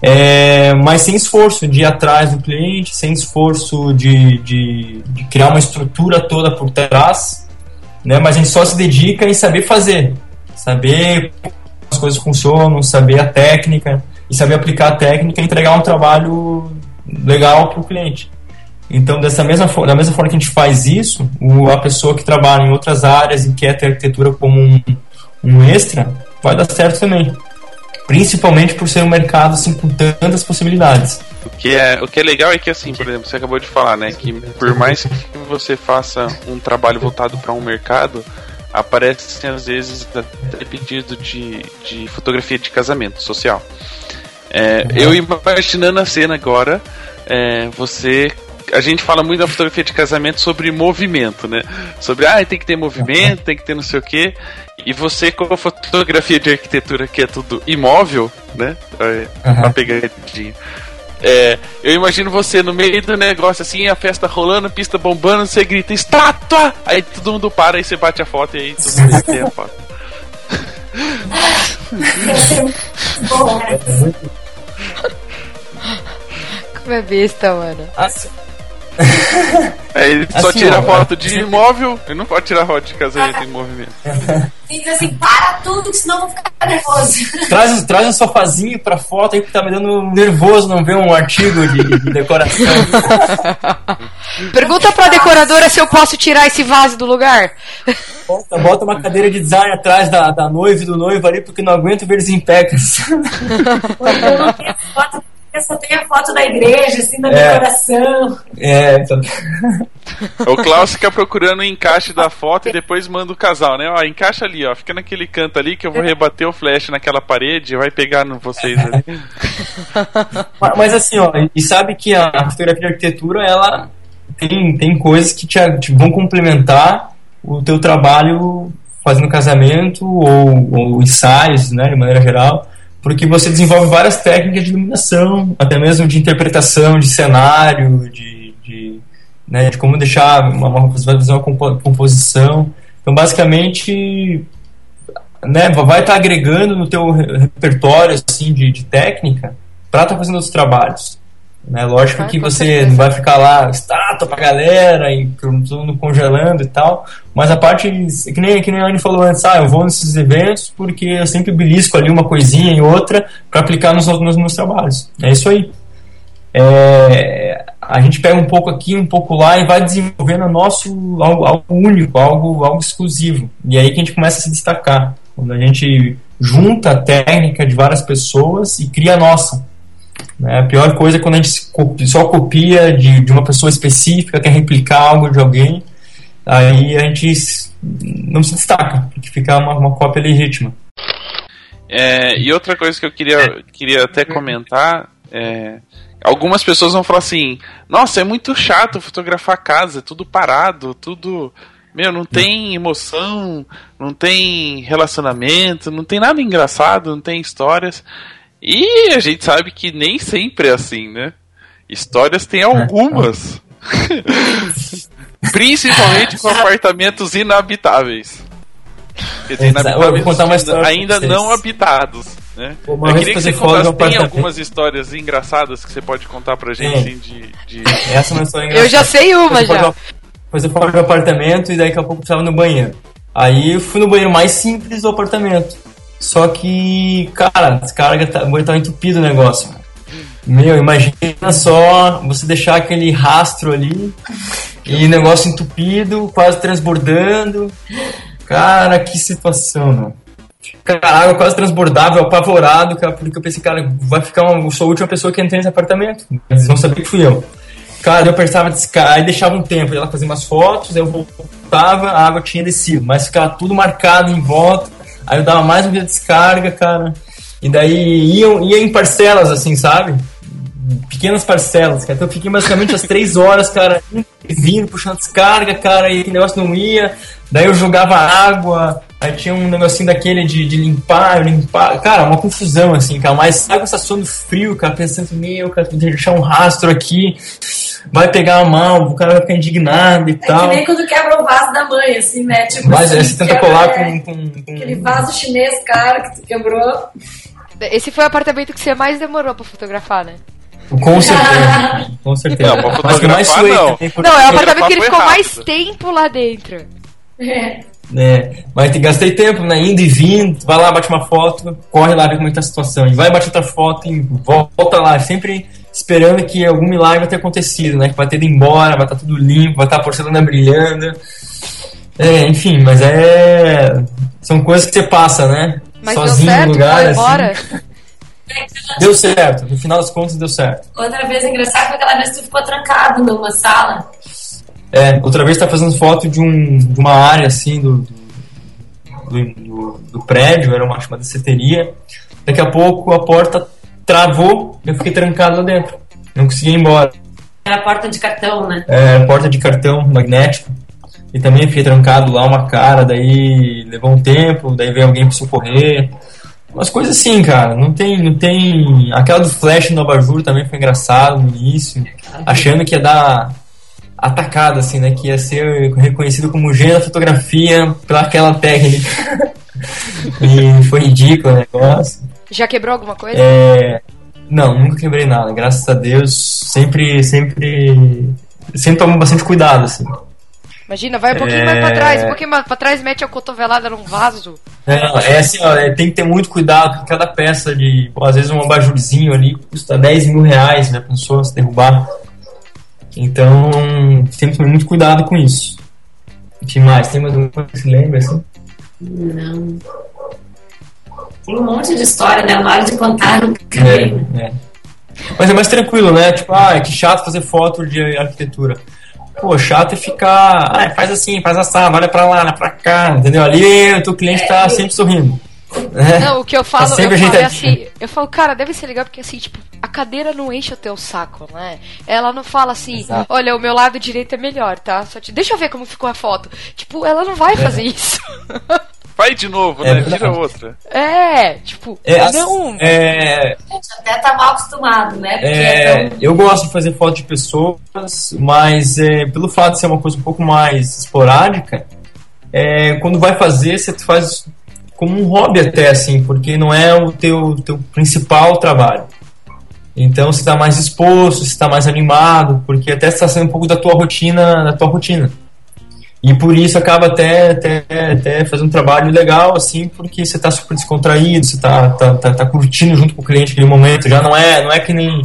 é, mas sem esforço de ir atrás do cliente, sem esforço de, de, de, criar uma estrutura toda por trás, né, mas a gente só se dedica em saber fazer, saber como as coisas funcionam, saber a técnica, e saber aplicar a técnica e entregar um trabalho legal para o cliente. Então, dessa mesma, da mesma forma que a gente faz isso, o, a pessoa que trabalha em outras áreas e quer ter arquitetura como um, um extra, vai dar certo também. Principalmente por ser um mercado assim, com tantas possibilidades. O que, é, o que é legal é que, assim, por exemplo, você acabou de falar, né? Que por mais que você faça um trabalho voltado para um mercado, aparecem às vezes até pedido de, de fotografia de casamento social. É, uhum. Eu imaginando a cena agora, é, você. A gente fala muito da fotografia de casamento sobre movimento, né? Sobre, ah, tem que ter movimento, uhum. tem que ter não sei o quê. E você com a fotografia de arquitetura que é tudo imóvel, né? Uhum. Uma pegadinha. É, eu imagino você no meio do negócio assim, a festa rolando, a pista bombando, você grita estátua! Aí todo mundo para, aí você bate a foto e aí todo mundo tem a foto. Como é besta, mano. Assim. É, ele só assim, tira ó, foto de imóvel, ele não pode tirar foto de casamento em movimento. Diz assim, para tudo, senão eu vou ficar nervoso. Traz, traz um sofazinho pra foto aí que tá me dando nervoso não ver um artigo de, de decoração. Pergunta pra decoradora se eu posso tirar esse vaso do lugar. Bota, bota uma cadeira de design atrás da, da noiva e do noivo ali, porque não aguento ver eles em pecas. Só tem a foto da igreja, assim, da é. decoração. É, então... O Klaus fica procurando o encaixe da foto e depois manda o casal, né? Ó, encaixa ali, ó. Fica naquele canto ali que eu vou rebater o flash naquela parede e vai pegar no vocês ali. Mas assim, ó, e sabe que a fotografia de arquitetura, ela tem, tem coisas que te, te vão complementar o teu trabalho fazendo casamento ou, ou ensaios, né, de maneira geral porque você desenvolve várias técnicas de iluminação, até mesmo de interpretação de cenário, de, de, né, de como deixar uma, uma, uma composição. Então, basicamente, né, vai estar agregando no teu repertório assim, de, de técnica para estar tá fazendo outros trabalhos. Né? Lógico que você não vai ficar lá, estátua pra galera e todo mundo congelando e tal, mas a parte, que nem, que nem a Anne falou antes, ah, eu vou nesses eventos porque eu sempre belisco ali uma coisinha e outra para aplicar nos, nos meus trabalhos. É isso aí. é, a gente pega um pouco aqui, um pouco lá e vai desenvolvendo nosso algo, algo único, algo, algo exclusivo. E aí que a gente começa a se destacar. Quando a gente junta a técnica de várias pessoas e cria a nossa. Né? A pior coisa é quando a gente só copia de, de uma pessoa específica, quer replicar algo de alguém, aí a gente não se destaca, porque fica uma, uma cópia legítima. É, e outra coisa que eu queria, queria até comentar é, algumas pessoas vão falar assim: Nossa, é muito chato fotografar casa, é tudo parado, tudo. Meu, não tem emoção, não tem relacionamento, não tem nada engraçado, não tem histórias. E a gente sabe que nem sempre é assim, né? Histórias tem algumas. Principalmente com apartamentos inabitáveis. Quer dizer, inabitáveis ainda não habitados. Né? eu queria que você contasse, tem algumas histórias engraçadas que você pode contar pra gente, assim, de, de... Essa é uma história engraçada. Eu já sei uma, já. Depois eu fui pro apartamento e daqui a pouco eu precisava no banheiro. Aí eu fui no banheiro mais simples do apartamento. Só que, cara, descarga, tá, tava entupido o negócio. Meu, imagina só você deixar aquele rastro ali e negócio entupido, quase transbordando. Cara, que situação, mano. Cara, a água quase transbordava, apavorado, cara, porque eu pensei, cara, vai ficar uma, eu sou a última pessoa que entra nesse apartamento. Eles vão saber que fui eu. Cara, eu apertava descarga, aí deixava um tempo, ela fazia umas fotos, eu voltava, a água tinha descido, mas ficava tudo marcado em volta. Aí eu dava mais um dia de descarga, cara. E daí ia, ia em parcelas, assim, sabe? Pequenas parcelas, cara. Então eu fiquei basicamente as três horas, cara, vindo, puxando descarga, cara, e aquele negócio não ia. Daí eu jogava água, Aí tinha um negocinho daquele de, de limpar, limpar. Cara, uma confusão, assim, cara. Mas sabe quando você tá suando frio, cara, pensando, meu, cara, deixar um rastro aqui, vai pegar a mão, o cara vai ficar indignado e é tal. É que nem quando quebra o vaso da mãe, assim, né? Tipo Mas assim, aí você tenta colar é, com, com, com, Aquele vaso chinês, cara, que tu quebrou. Esse foi o apartamento que você mais demorou pra fotografar, né? Com certeza. com certeza. Não, pra fotografar, mais não. Não, é o apartamento que ele ficou mais tempo lá dentro. É né? Mas gastei tempo, né? Indo e vindo, vai lá, bate uma foto, corre lá, ver como é que tá a situação. E vai, bate outra foto e volta lá, sempre esperando que algum milagre vai ter acontecido, né? Que vai ter ido embora, vai estar tá tudo limpo, vai estar tá a porcelana brilhando. É, enfim, mas é. São coisas que você passa, né? Mas Sozinho certo, no lugar. Assim. Deu certo, no final das contas deu certo. Outra vez engraçado foi aquela vez que tu ficou trancado numa sala. É, outra vez tá fazendo foto de, um, de uma área assim do, do, do, do prédio, era uma, uma deseteria. Daqui a pouco a porta travou eu fiquei trancado lá dentro. Não consegui ir embora. Era a porta de cartão, né? É, porta de cartão magnético. E também fiquei trancado lá uma cara, daí levou um tempo, daí veio alguém para socorrer. Umas coisas assim, cara. Não tem, não tem. Aquela do Flash no Abajur também foi engraçado no início. Achando que ia dar atacado, assim, né? Que ia ser reconhecido como gênio da fotografia pelaquela técnica. e foi ridículo o negócio. Já quebrou alguma coisa? É... Não, nunca quebrei nada. Graças a Deus, sempre, sempre, sempre tomo bastante cuidado, assim. Imagina, vai um pouquinho é... mais pra trás, um pouquinho mais pra trás, mete a cotovelada num vaso. É, é assim, ó, é, tem que ter muito cuidado com cada peça de. Pô, às vezes um abajurzinho ali custa 10 mil reais, já pensou se derrubar. Então, sempre tomei muito cuidado com isso. O que mais? Tem mais alguma coisa que se lembra assim? Não. Tem um monte de história, né? Na hora de contar, também. É, é. Mas é mais tranquilo, né? Tipo, ah, é que chato fazer foto de arquitetura. Pô, chato é ficar. Ah, faz assim, faz assado, olha pra lá, olha pra cá, entendeu? Ali o teu cliente tá sempre sorrindo. É. Não, o que eu falo, tá eu falo é assim, eu falo, cara, deve ser legal porque assim, tipo, a cadeira não enche o teu saco, né? Ela não fala assim, Exato. olha, o meu lado direito é melhor, tá? Só te, deixa eu ver como ficou a foto. Tipo, ela não vai é. fazer isso. Vai de novo, é, né? Tira outra. É, tipo, é, não. É, até tá mal acostumado, né? É, tão... Eu gosto de fazer foto de pessoas, mas é, pelo fato de ser uma coisa um pouco mais esporádica, é, quando vai fazer, você faz como um hobby até, assim, porque não é o teu, teu principal trabalho. Então você está mais exposto, você está mais animado, porque até está sendo um pouco da tua rotina, da tua rotina. E por isso acaba até, até, até fazendo um trabalho legal, assim, porque você está super descontraído, você está tá, tá, tá, curtindo junto com o cliente aquele momento. Já não é, não é que nem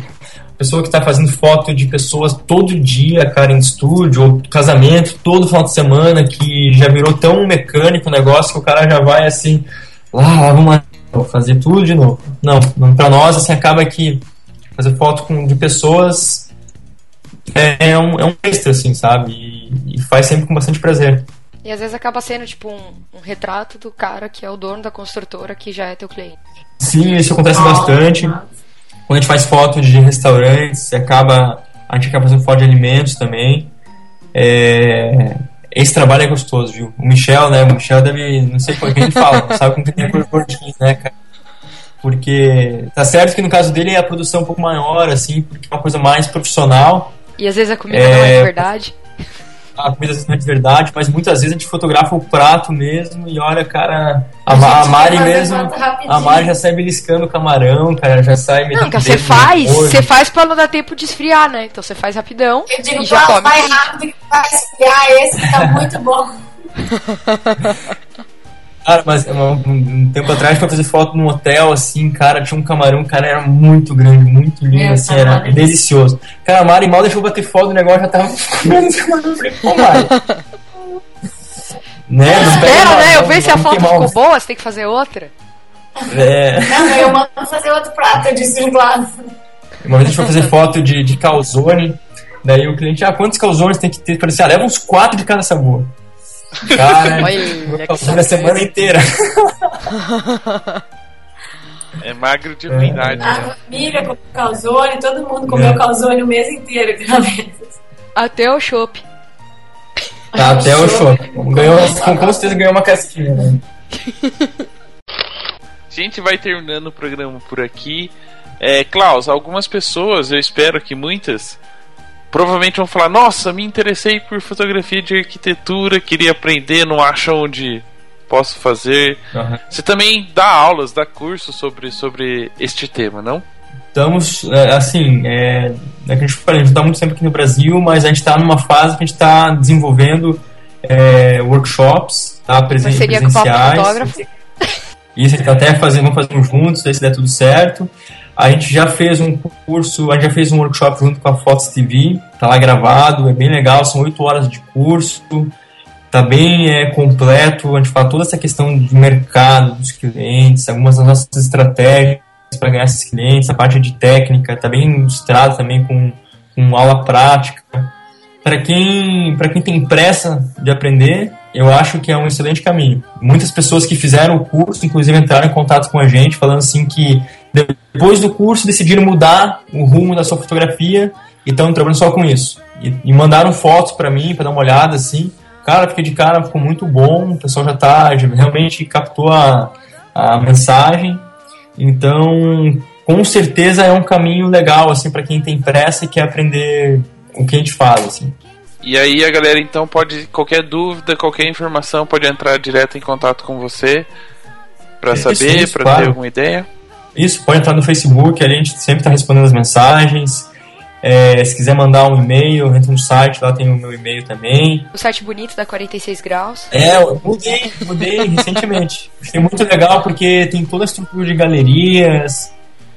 pessoa que está fazendo foto de pessoas todo dia, cara, em estúdio, ou casamento, todo final de semana, que já virou tão mecânico o negócio que o cara já vai assim, lá, vamos lá, vou fazer tudo de novo. Não, para nós, assim, acaba que fazer foto com, de pessoas é, é, um, é um extra, assim, sabe? E, e, faz sempre com bastante prazer. E às vezes acaba sendo, tipo, um, um retrato do cara que é o dono da construtora que já é teu cliente. Sim, isso acontece bastante. Quando a gente faz foto de restaurantes, acaba, a gente acaba fazendo foto de alimentos também. É, esse trabalho é gostoso, viu? O Michel, né? O Michel deve, não sei por que a gente fala, sabe como que tem por gordinho, né, cara? Porque tá certo que no caso dele é a produção um pouco maior, assim, porque é uma coisa mais profissional. E às vezes a comida é, não é de verdade a comida às vezes não é de verdade, mas muitas vezes a gente fotografa o prato mesmo e olha, cara, a, a, a Mari mesmo, a Mari já sai beliscando o camarão, cara, já sai Não, que você faz, você faz pra não dar tempo de esfriar, né? Então você faz rapidão Eu digo, e já come. Vai rápido que vai esfriar, esse tá muito bom. Cara, mas um, um, tempo atrás pra fazer foto num hotel, assim, cara, tinha um camarão, cara, era muito grande, muito lindo, é, assim, era é delicioso. Cara, a Mari mal deixou bater foto do negócio, já tava comendo esse camarão. Falei, pô, Mari. né? Espera, né? Eu vejo se a foto ficou boa, você tem que fazer outra. É. Não, eu mando fazer outro prato, eu disse um. Uma vez a gente foi fazer foto de, de calzone, daí o cliente, ah, quantos calzones tem que ter? Eu falei assim, ah, leva uns quatro de cada sabor. Cara, Olha, a semana inteira. É magro de ruindade. A né? família comeu calzone, todo mundo comeu é. calzone o mês inteiro, Até o chopp. Tá, até o chopp. Ganhou, com, com certeza ganhou uma casquinha, né? A gente vai terminando o programa por aqui. É, Klaus, algumas pessoas, eu espero que muitas, provavelmente vão falar: Nossa, me interessei por fotografia de arquitetura, queria aprender, não acho onde posso fazer. Uhum. Você também dá aulas, dá cursos sobre, sobre este tema, não? Estamos, é, assim, é, é que a gente fala, a gente está muito sempre aqui no Brasil, mas a gente está numa fase que a gente está desenvolvendo é, workshops tá, presen presenciais. Isso, a gente tá até fazendo, vamos fazer juntos, se der tudo certo. A gente já fez um curso, a gente já fez um workshop junto com a Fox TV, tá lá gravado, é bem legal, são oito horas de curso, tá bem é, completo, a gente fala toda essa questão de mercado, dos clientes, algumas das nossas estratégias para ganhar esses clientes, a parte de técnica, tá bem ilustrado também com, com aula prática. Para quem, quem tem pressa de aprender, eu acho que é um excelente caminho. Muitas pessoas que fizeram o curso, inclusive, entraram em contato com a gente, falando assim que depois do curso decidiram mudar o rumo da sua fotografia e estão trabalhando só com isso. E, e mandaram fotos para mim, para dar uma olhada assim. Cara, fiquei de cara, ficou muito bom, o pessoal já tá, já realmente captou a, a mensagem. Então, com certeza é um caminho legal assim para quem tem pressa e quer aprender o que a gente faz assim. E aí a galera então pode qualquer dúvida, qualquer informação pode entrar direto em contato com você para saber, para claro. ter alguma ideia. Isso, pode entrar no Facebook, a gente sempre está respondendo as mensagens. É, se quiser mandar um e-mail, entra no site, lá tem o meu e-mail também. O site bonito da 46 graus. É, eu mudei, mudei recentemente. Achei muito legal porque tem toda a estrutura de galerias,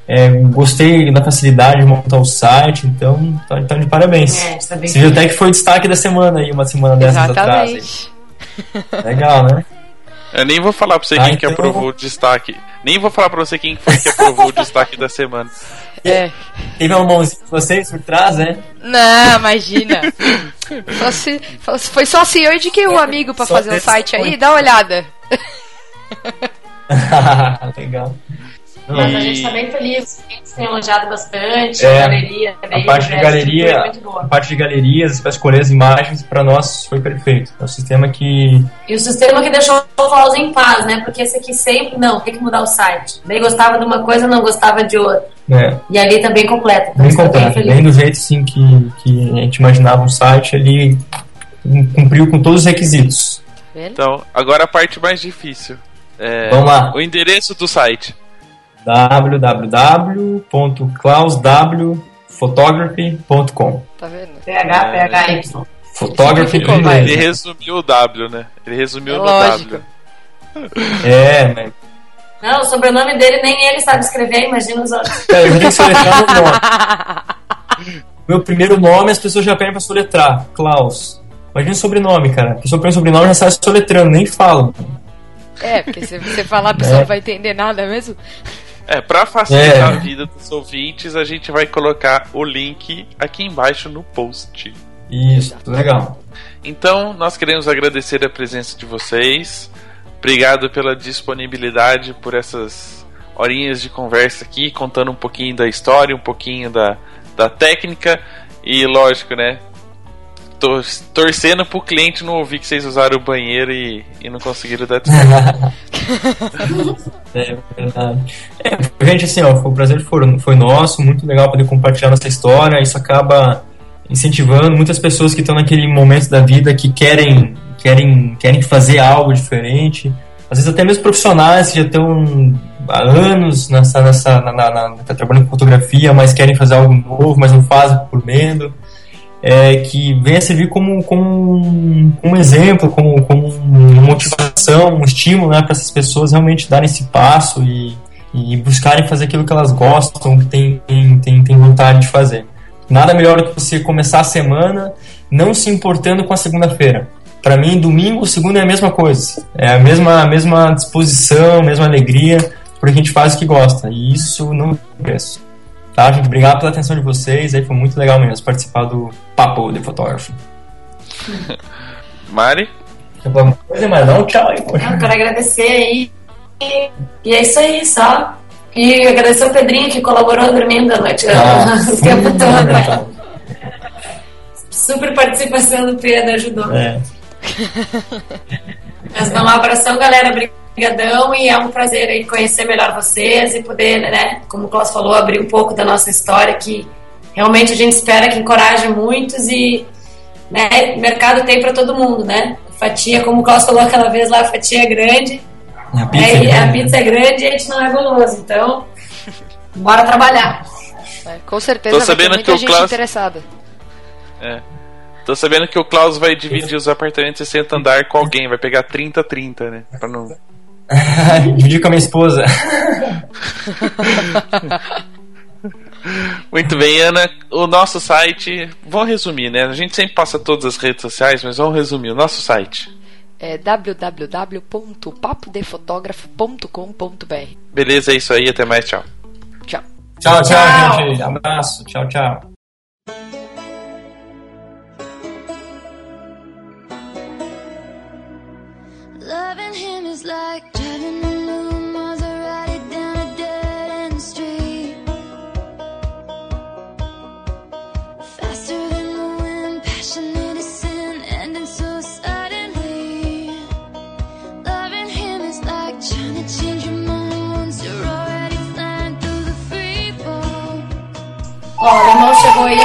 é, gostei da facilidade de montar o site, então tá, tá de parabéns. É, tá Você viu até que foi o destaque da semana aí, uma semana dessas Exatamente. atrás. Legal, né? Eu nem vou falar pra você ah, quem então... que aprovou o destaque. Nem vou falar pra você quem foi que aprovou o destaque da semana. É. Teve uma mãozinha de vocês por trás, né? Não, imagina. só se, foi só assim, eu indiquei um amigo pra só fazer o um site aí, dá uma olhada. Legal. Mas a gente está bem feliz, tem elogiado bastante, é, a galeria. A parte de galeria, a parte de galerias, para escolher as imagens, para nós foi perfeito. É um sistema que. E o sistema que deixou o Klaus em paz, né? Porque esse aqui sempre, não, tem que mudar o site. Bem gostava de uma coisa, não gostava de outra. É. E ali tá bem completo. Então bem completo, bem, bem, do jeito sim que, que a gente imaginava um site, ele cumpriu com todos os requisitos. Então, agora a parte mais difícil. É, Vamos lá. O endereço do site www.klauswphotography.com Tá vendo? PH, PHY. Photography Ele resumiu o W, né? Ele resumiu é no lógico. W. É, mas... Não, o sobrenome dele nem ele sabe escrever, imagina os outros. É, eu nem soletrar o nome. Meu primeiro nome as pessoas já pedem pra soletrar. Klaus. Imagina o sobrenome, cara. A pessoa pega o sobrenome já sai soletrando, nem falam. É, porque se você falar, a pessoa é. não vai entender nada mesmo. É, pra facilitar é. a vida dos ouvintes, a gente vai colocar o link aqui embaixo no post. Isso, legal. Então, nós queremos agradecer a presença de vocês. Obrigado pela disponibilidade, por essas horinhas de conversa aqui, contando um pouquinho da história, um pouquinho da, da técnica e, lógico, né? Tor torcendo pro cliente não ouvir que vocês usaram o banheiro e, e não conseguiram dar É verdade. É, gente, assim, ó, o prazer foi, foi nosso, muito legal poder compartilhar nossa história. Isso acaba incentivando muitas pessoas que estão naquele momento da vida que querem querem querem fazer algo diferente às vezes até mesmo profissionais que já estão há anos nessa nessa na, na, na, tá trabalhando com fotografia mas querem fazer algo novo mas não fazem por medo é, que venha servir como, como um, exemplo, como, como uma motivação, um estímulo né, para essas pessoas realmente darem esse passo e, e buscarem fazer aquilo que elas gostam, que têm tem, tem vontade de fazer. Nada melhor do que você começar a semana não se importando com a segunda-feira. Para mim, domingo, segunda é a mesma coisa. É a mesma, a mesma disposição, a mesma alegria, porque a gente faz o que gosta. E isso não tem preço. Tá, gente? Obrigado pela atenção de vocês. Aí foi muito legal mesmo participar do Papo de Fotógrafo. Mari? Alguma coisa, mas não, tchau aí, poxa. Eu quero agradecer aí. E é isso aí, só. E agradecer o Pedrinho que colaborou dormindo a noite, ah, o tempo todo. Super participação do Pedro, ajudou. É. Mas um abração, galera. Obrigadão e é um prazer aí conhecer melhor vocês e poder, né, como o Klaus falou, abrir um pouco da nossa história que realmente a gente espera que encoraje muitos e né, mercado tem para todo mundo, né? Fatia, como o Klaus falou aquela vez lá, a fatia é grande a pizza, é, é, a pizza é grande e a gente não é goloso. Então, bora trabalhar. É, com certeza Tô sabendo vai ter muita que gente Klaus... interessada. É. Tô sabendo que o Klaus vai dividir os apartamentos 60 andar com alguém, vai pegar 30-30, né? Pra não. dividir com a minha esposa. Muito bem, Ana. O nosso site, vamos resumir, né? A gente sempre passa todas as redes sociais, mas vamos resumir. O nosso site é www.papodefotografo.com.br. Beleza, é isso aí. Até mais. Tchau. Tchau. Tchau, tchau, tchau. gente. Abraço. Tchau, tchau. Ó, o alemão chegou aí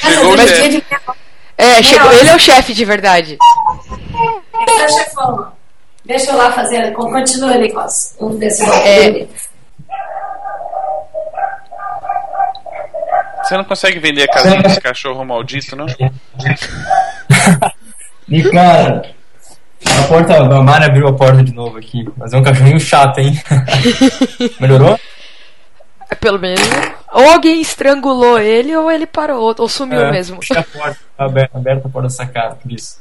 chegou Mas, de... É, chegou, ele é o chefe de verdade. É o chefão. Deixa eu lá fazer. Continua ali, Cos. Vamos ver se vai. É. Você não consegue vender a casinha desse cachorro maldito, não? Cara, a porta, a Mari abriu a porta de novo aqui. Mas é um cachorrinho chato, hein? Melhorou? É, pelo menos. Ou alguém estrangulou ele ou ele parou, ou sumiu é, mesmo. A porta, aberta, aberta a porta da sacada, por isso.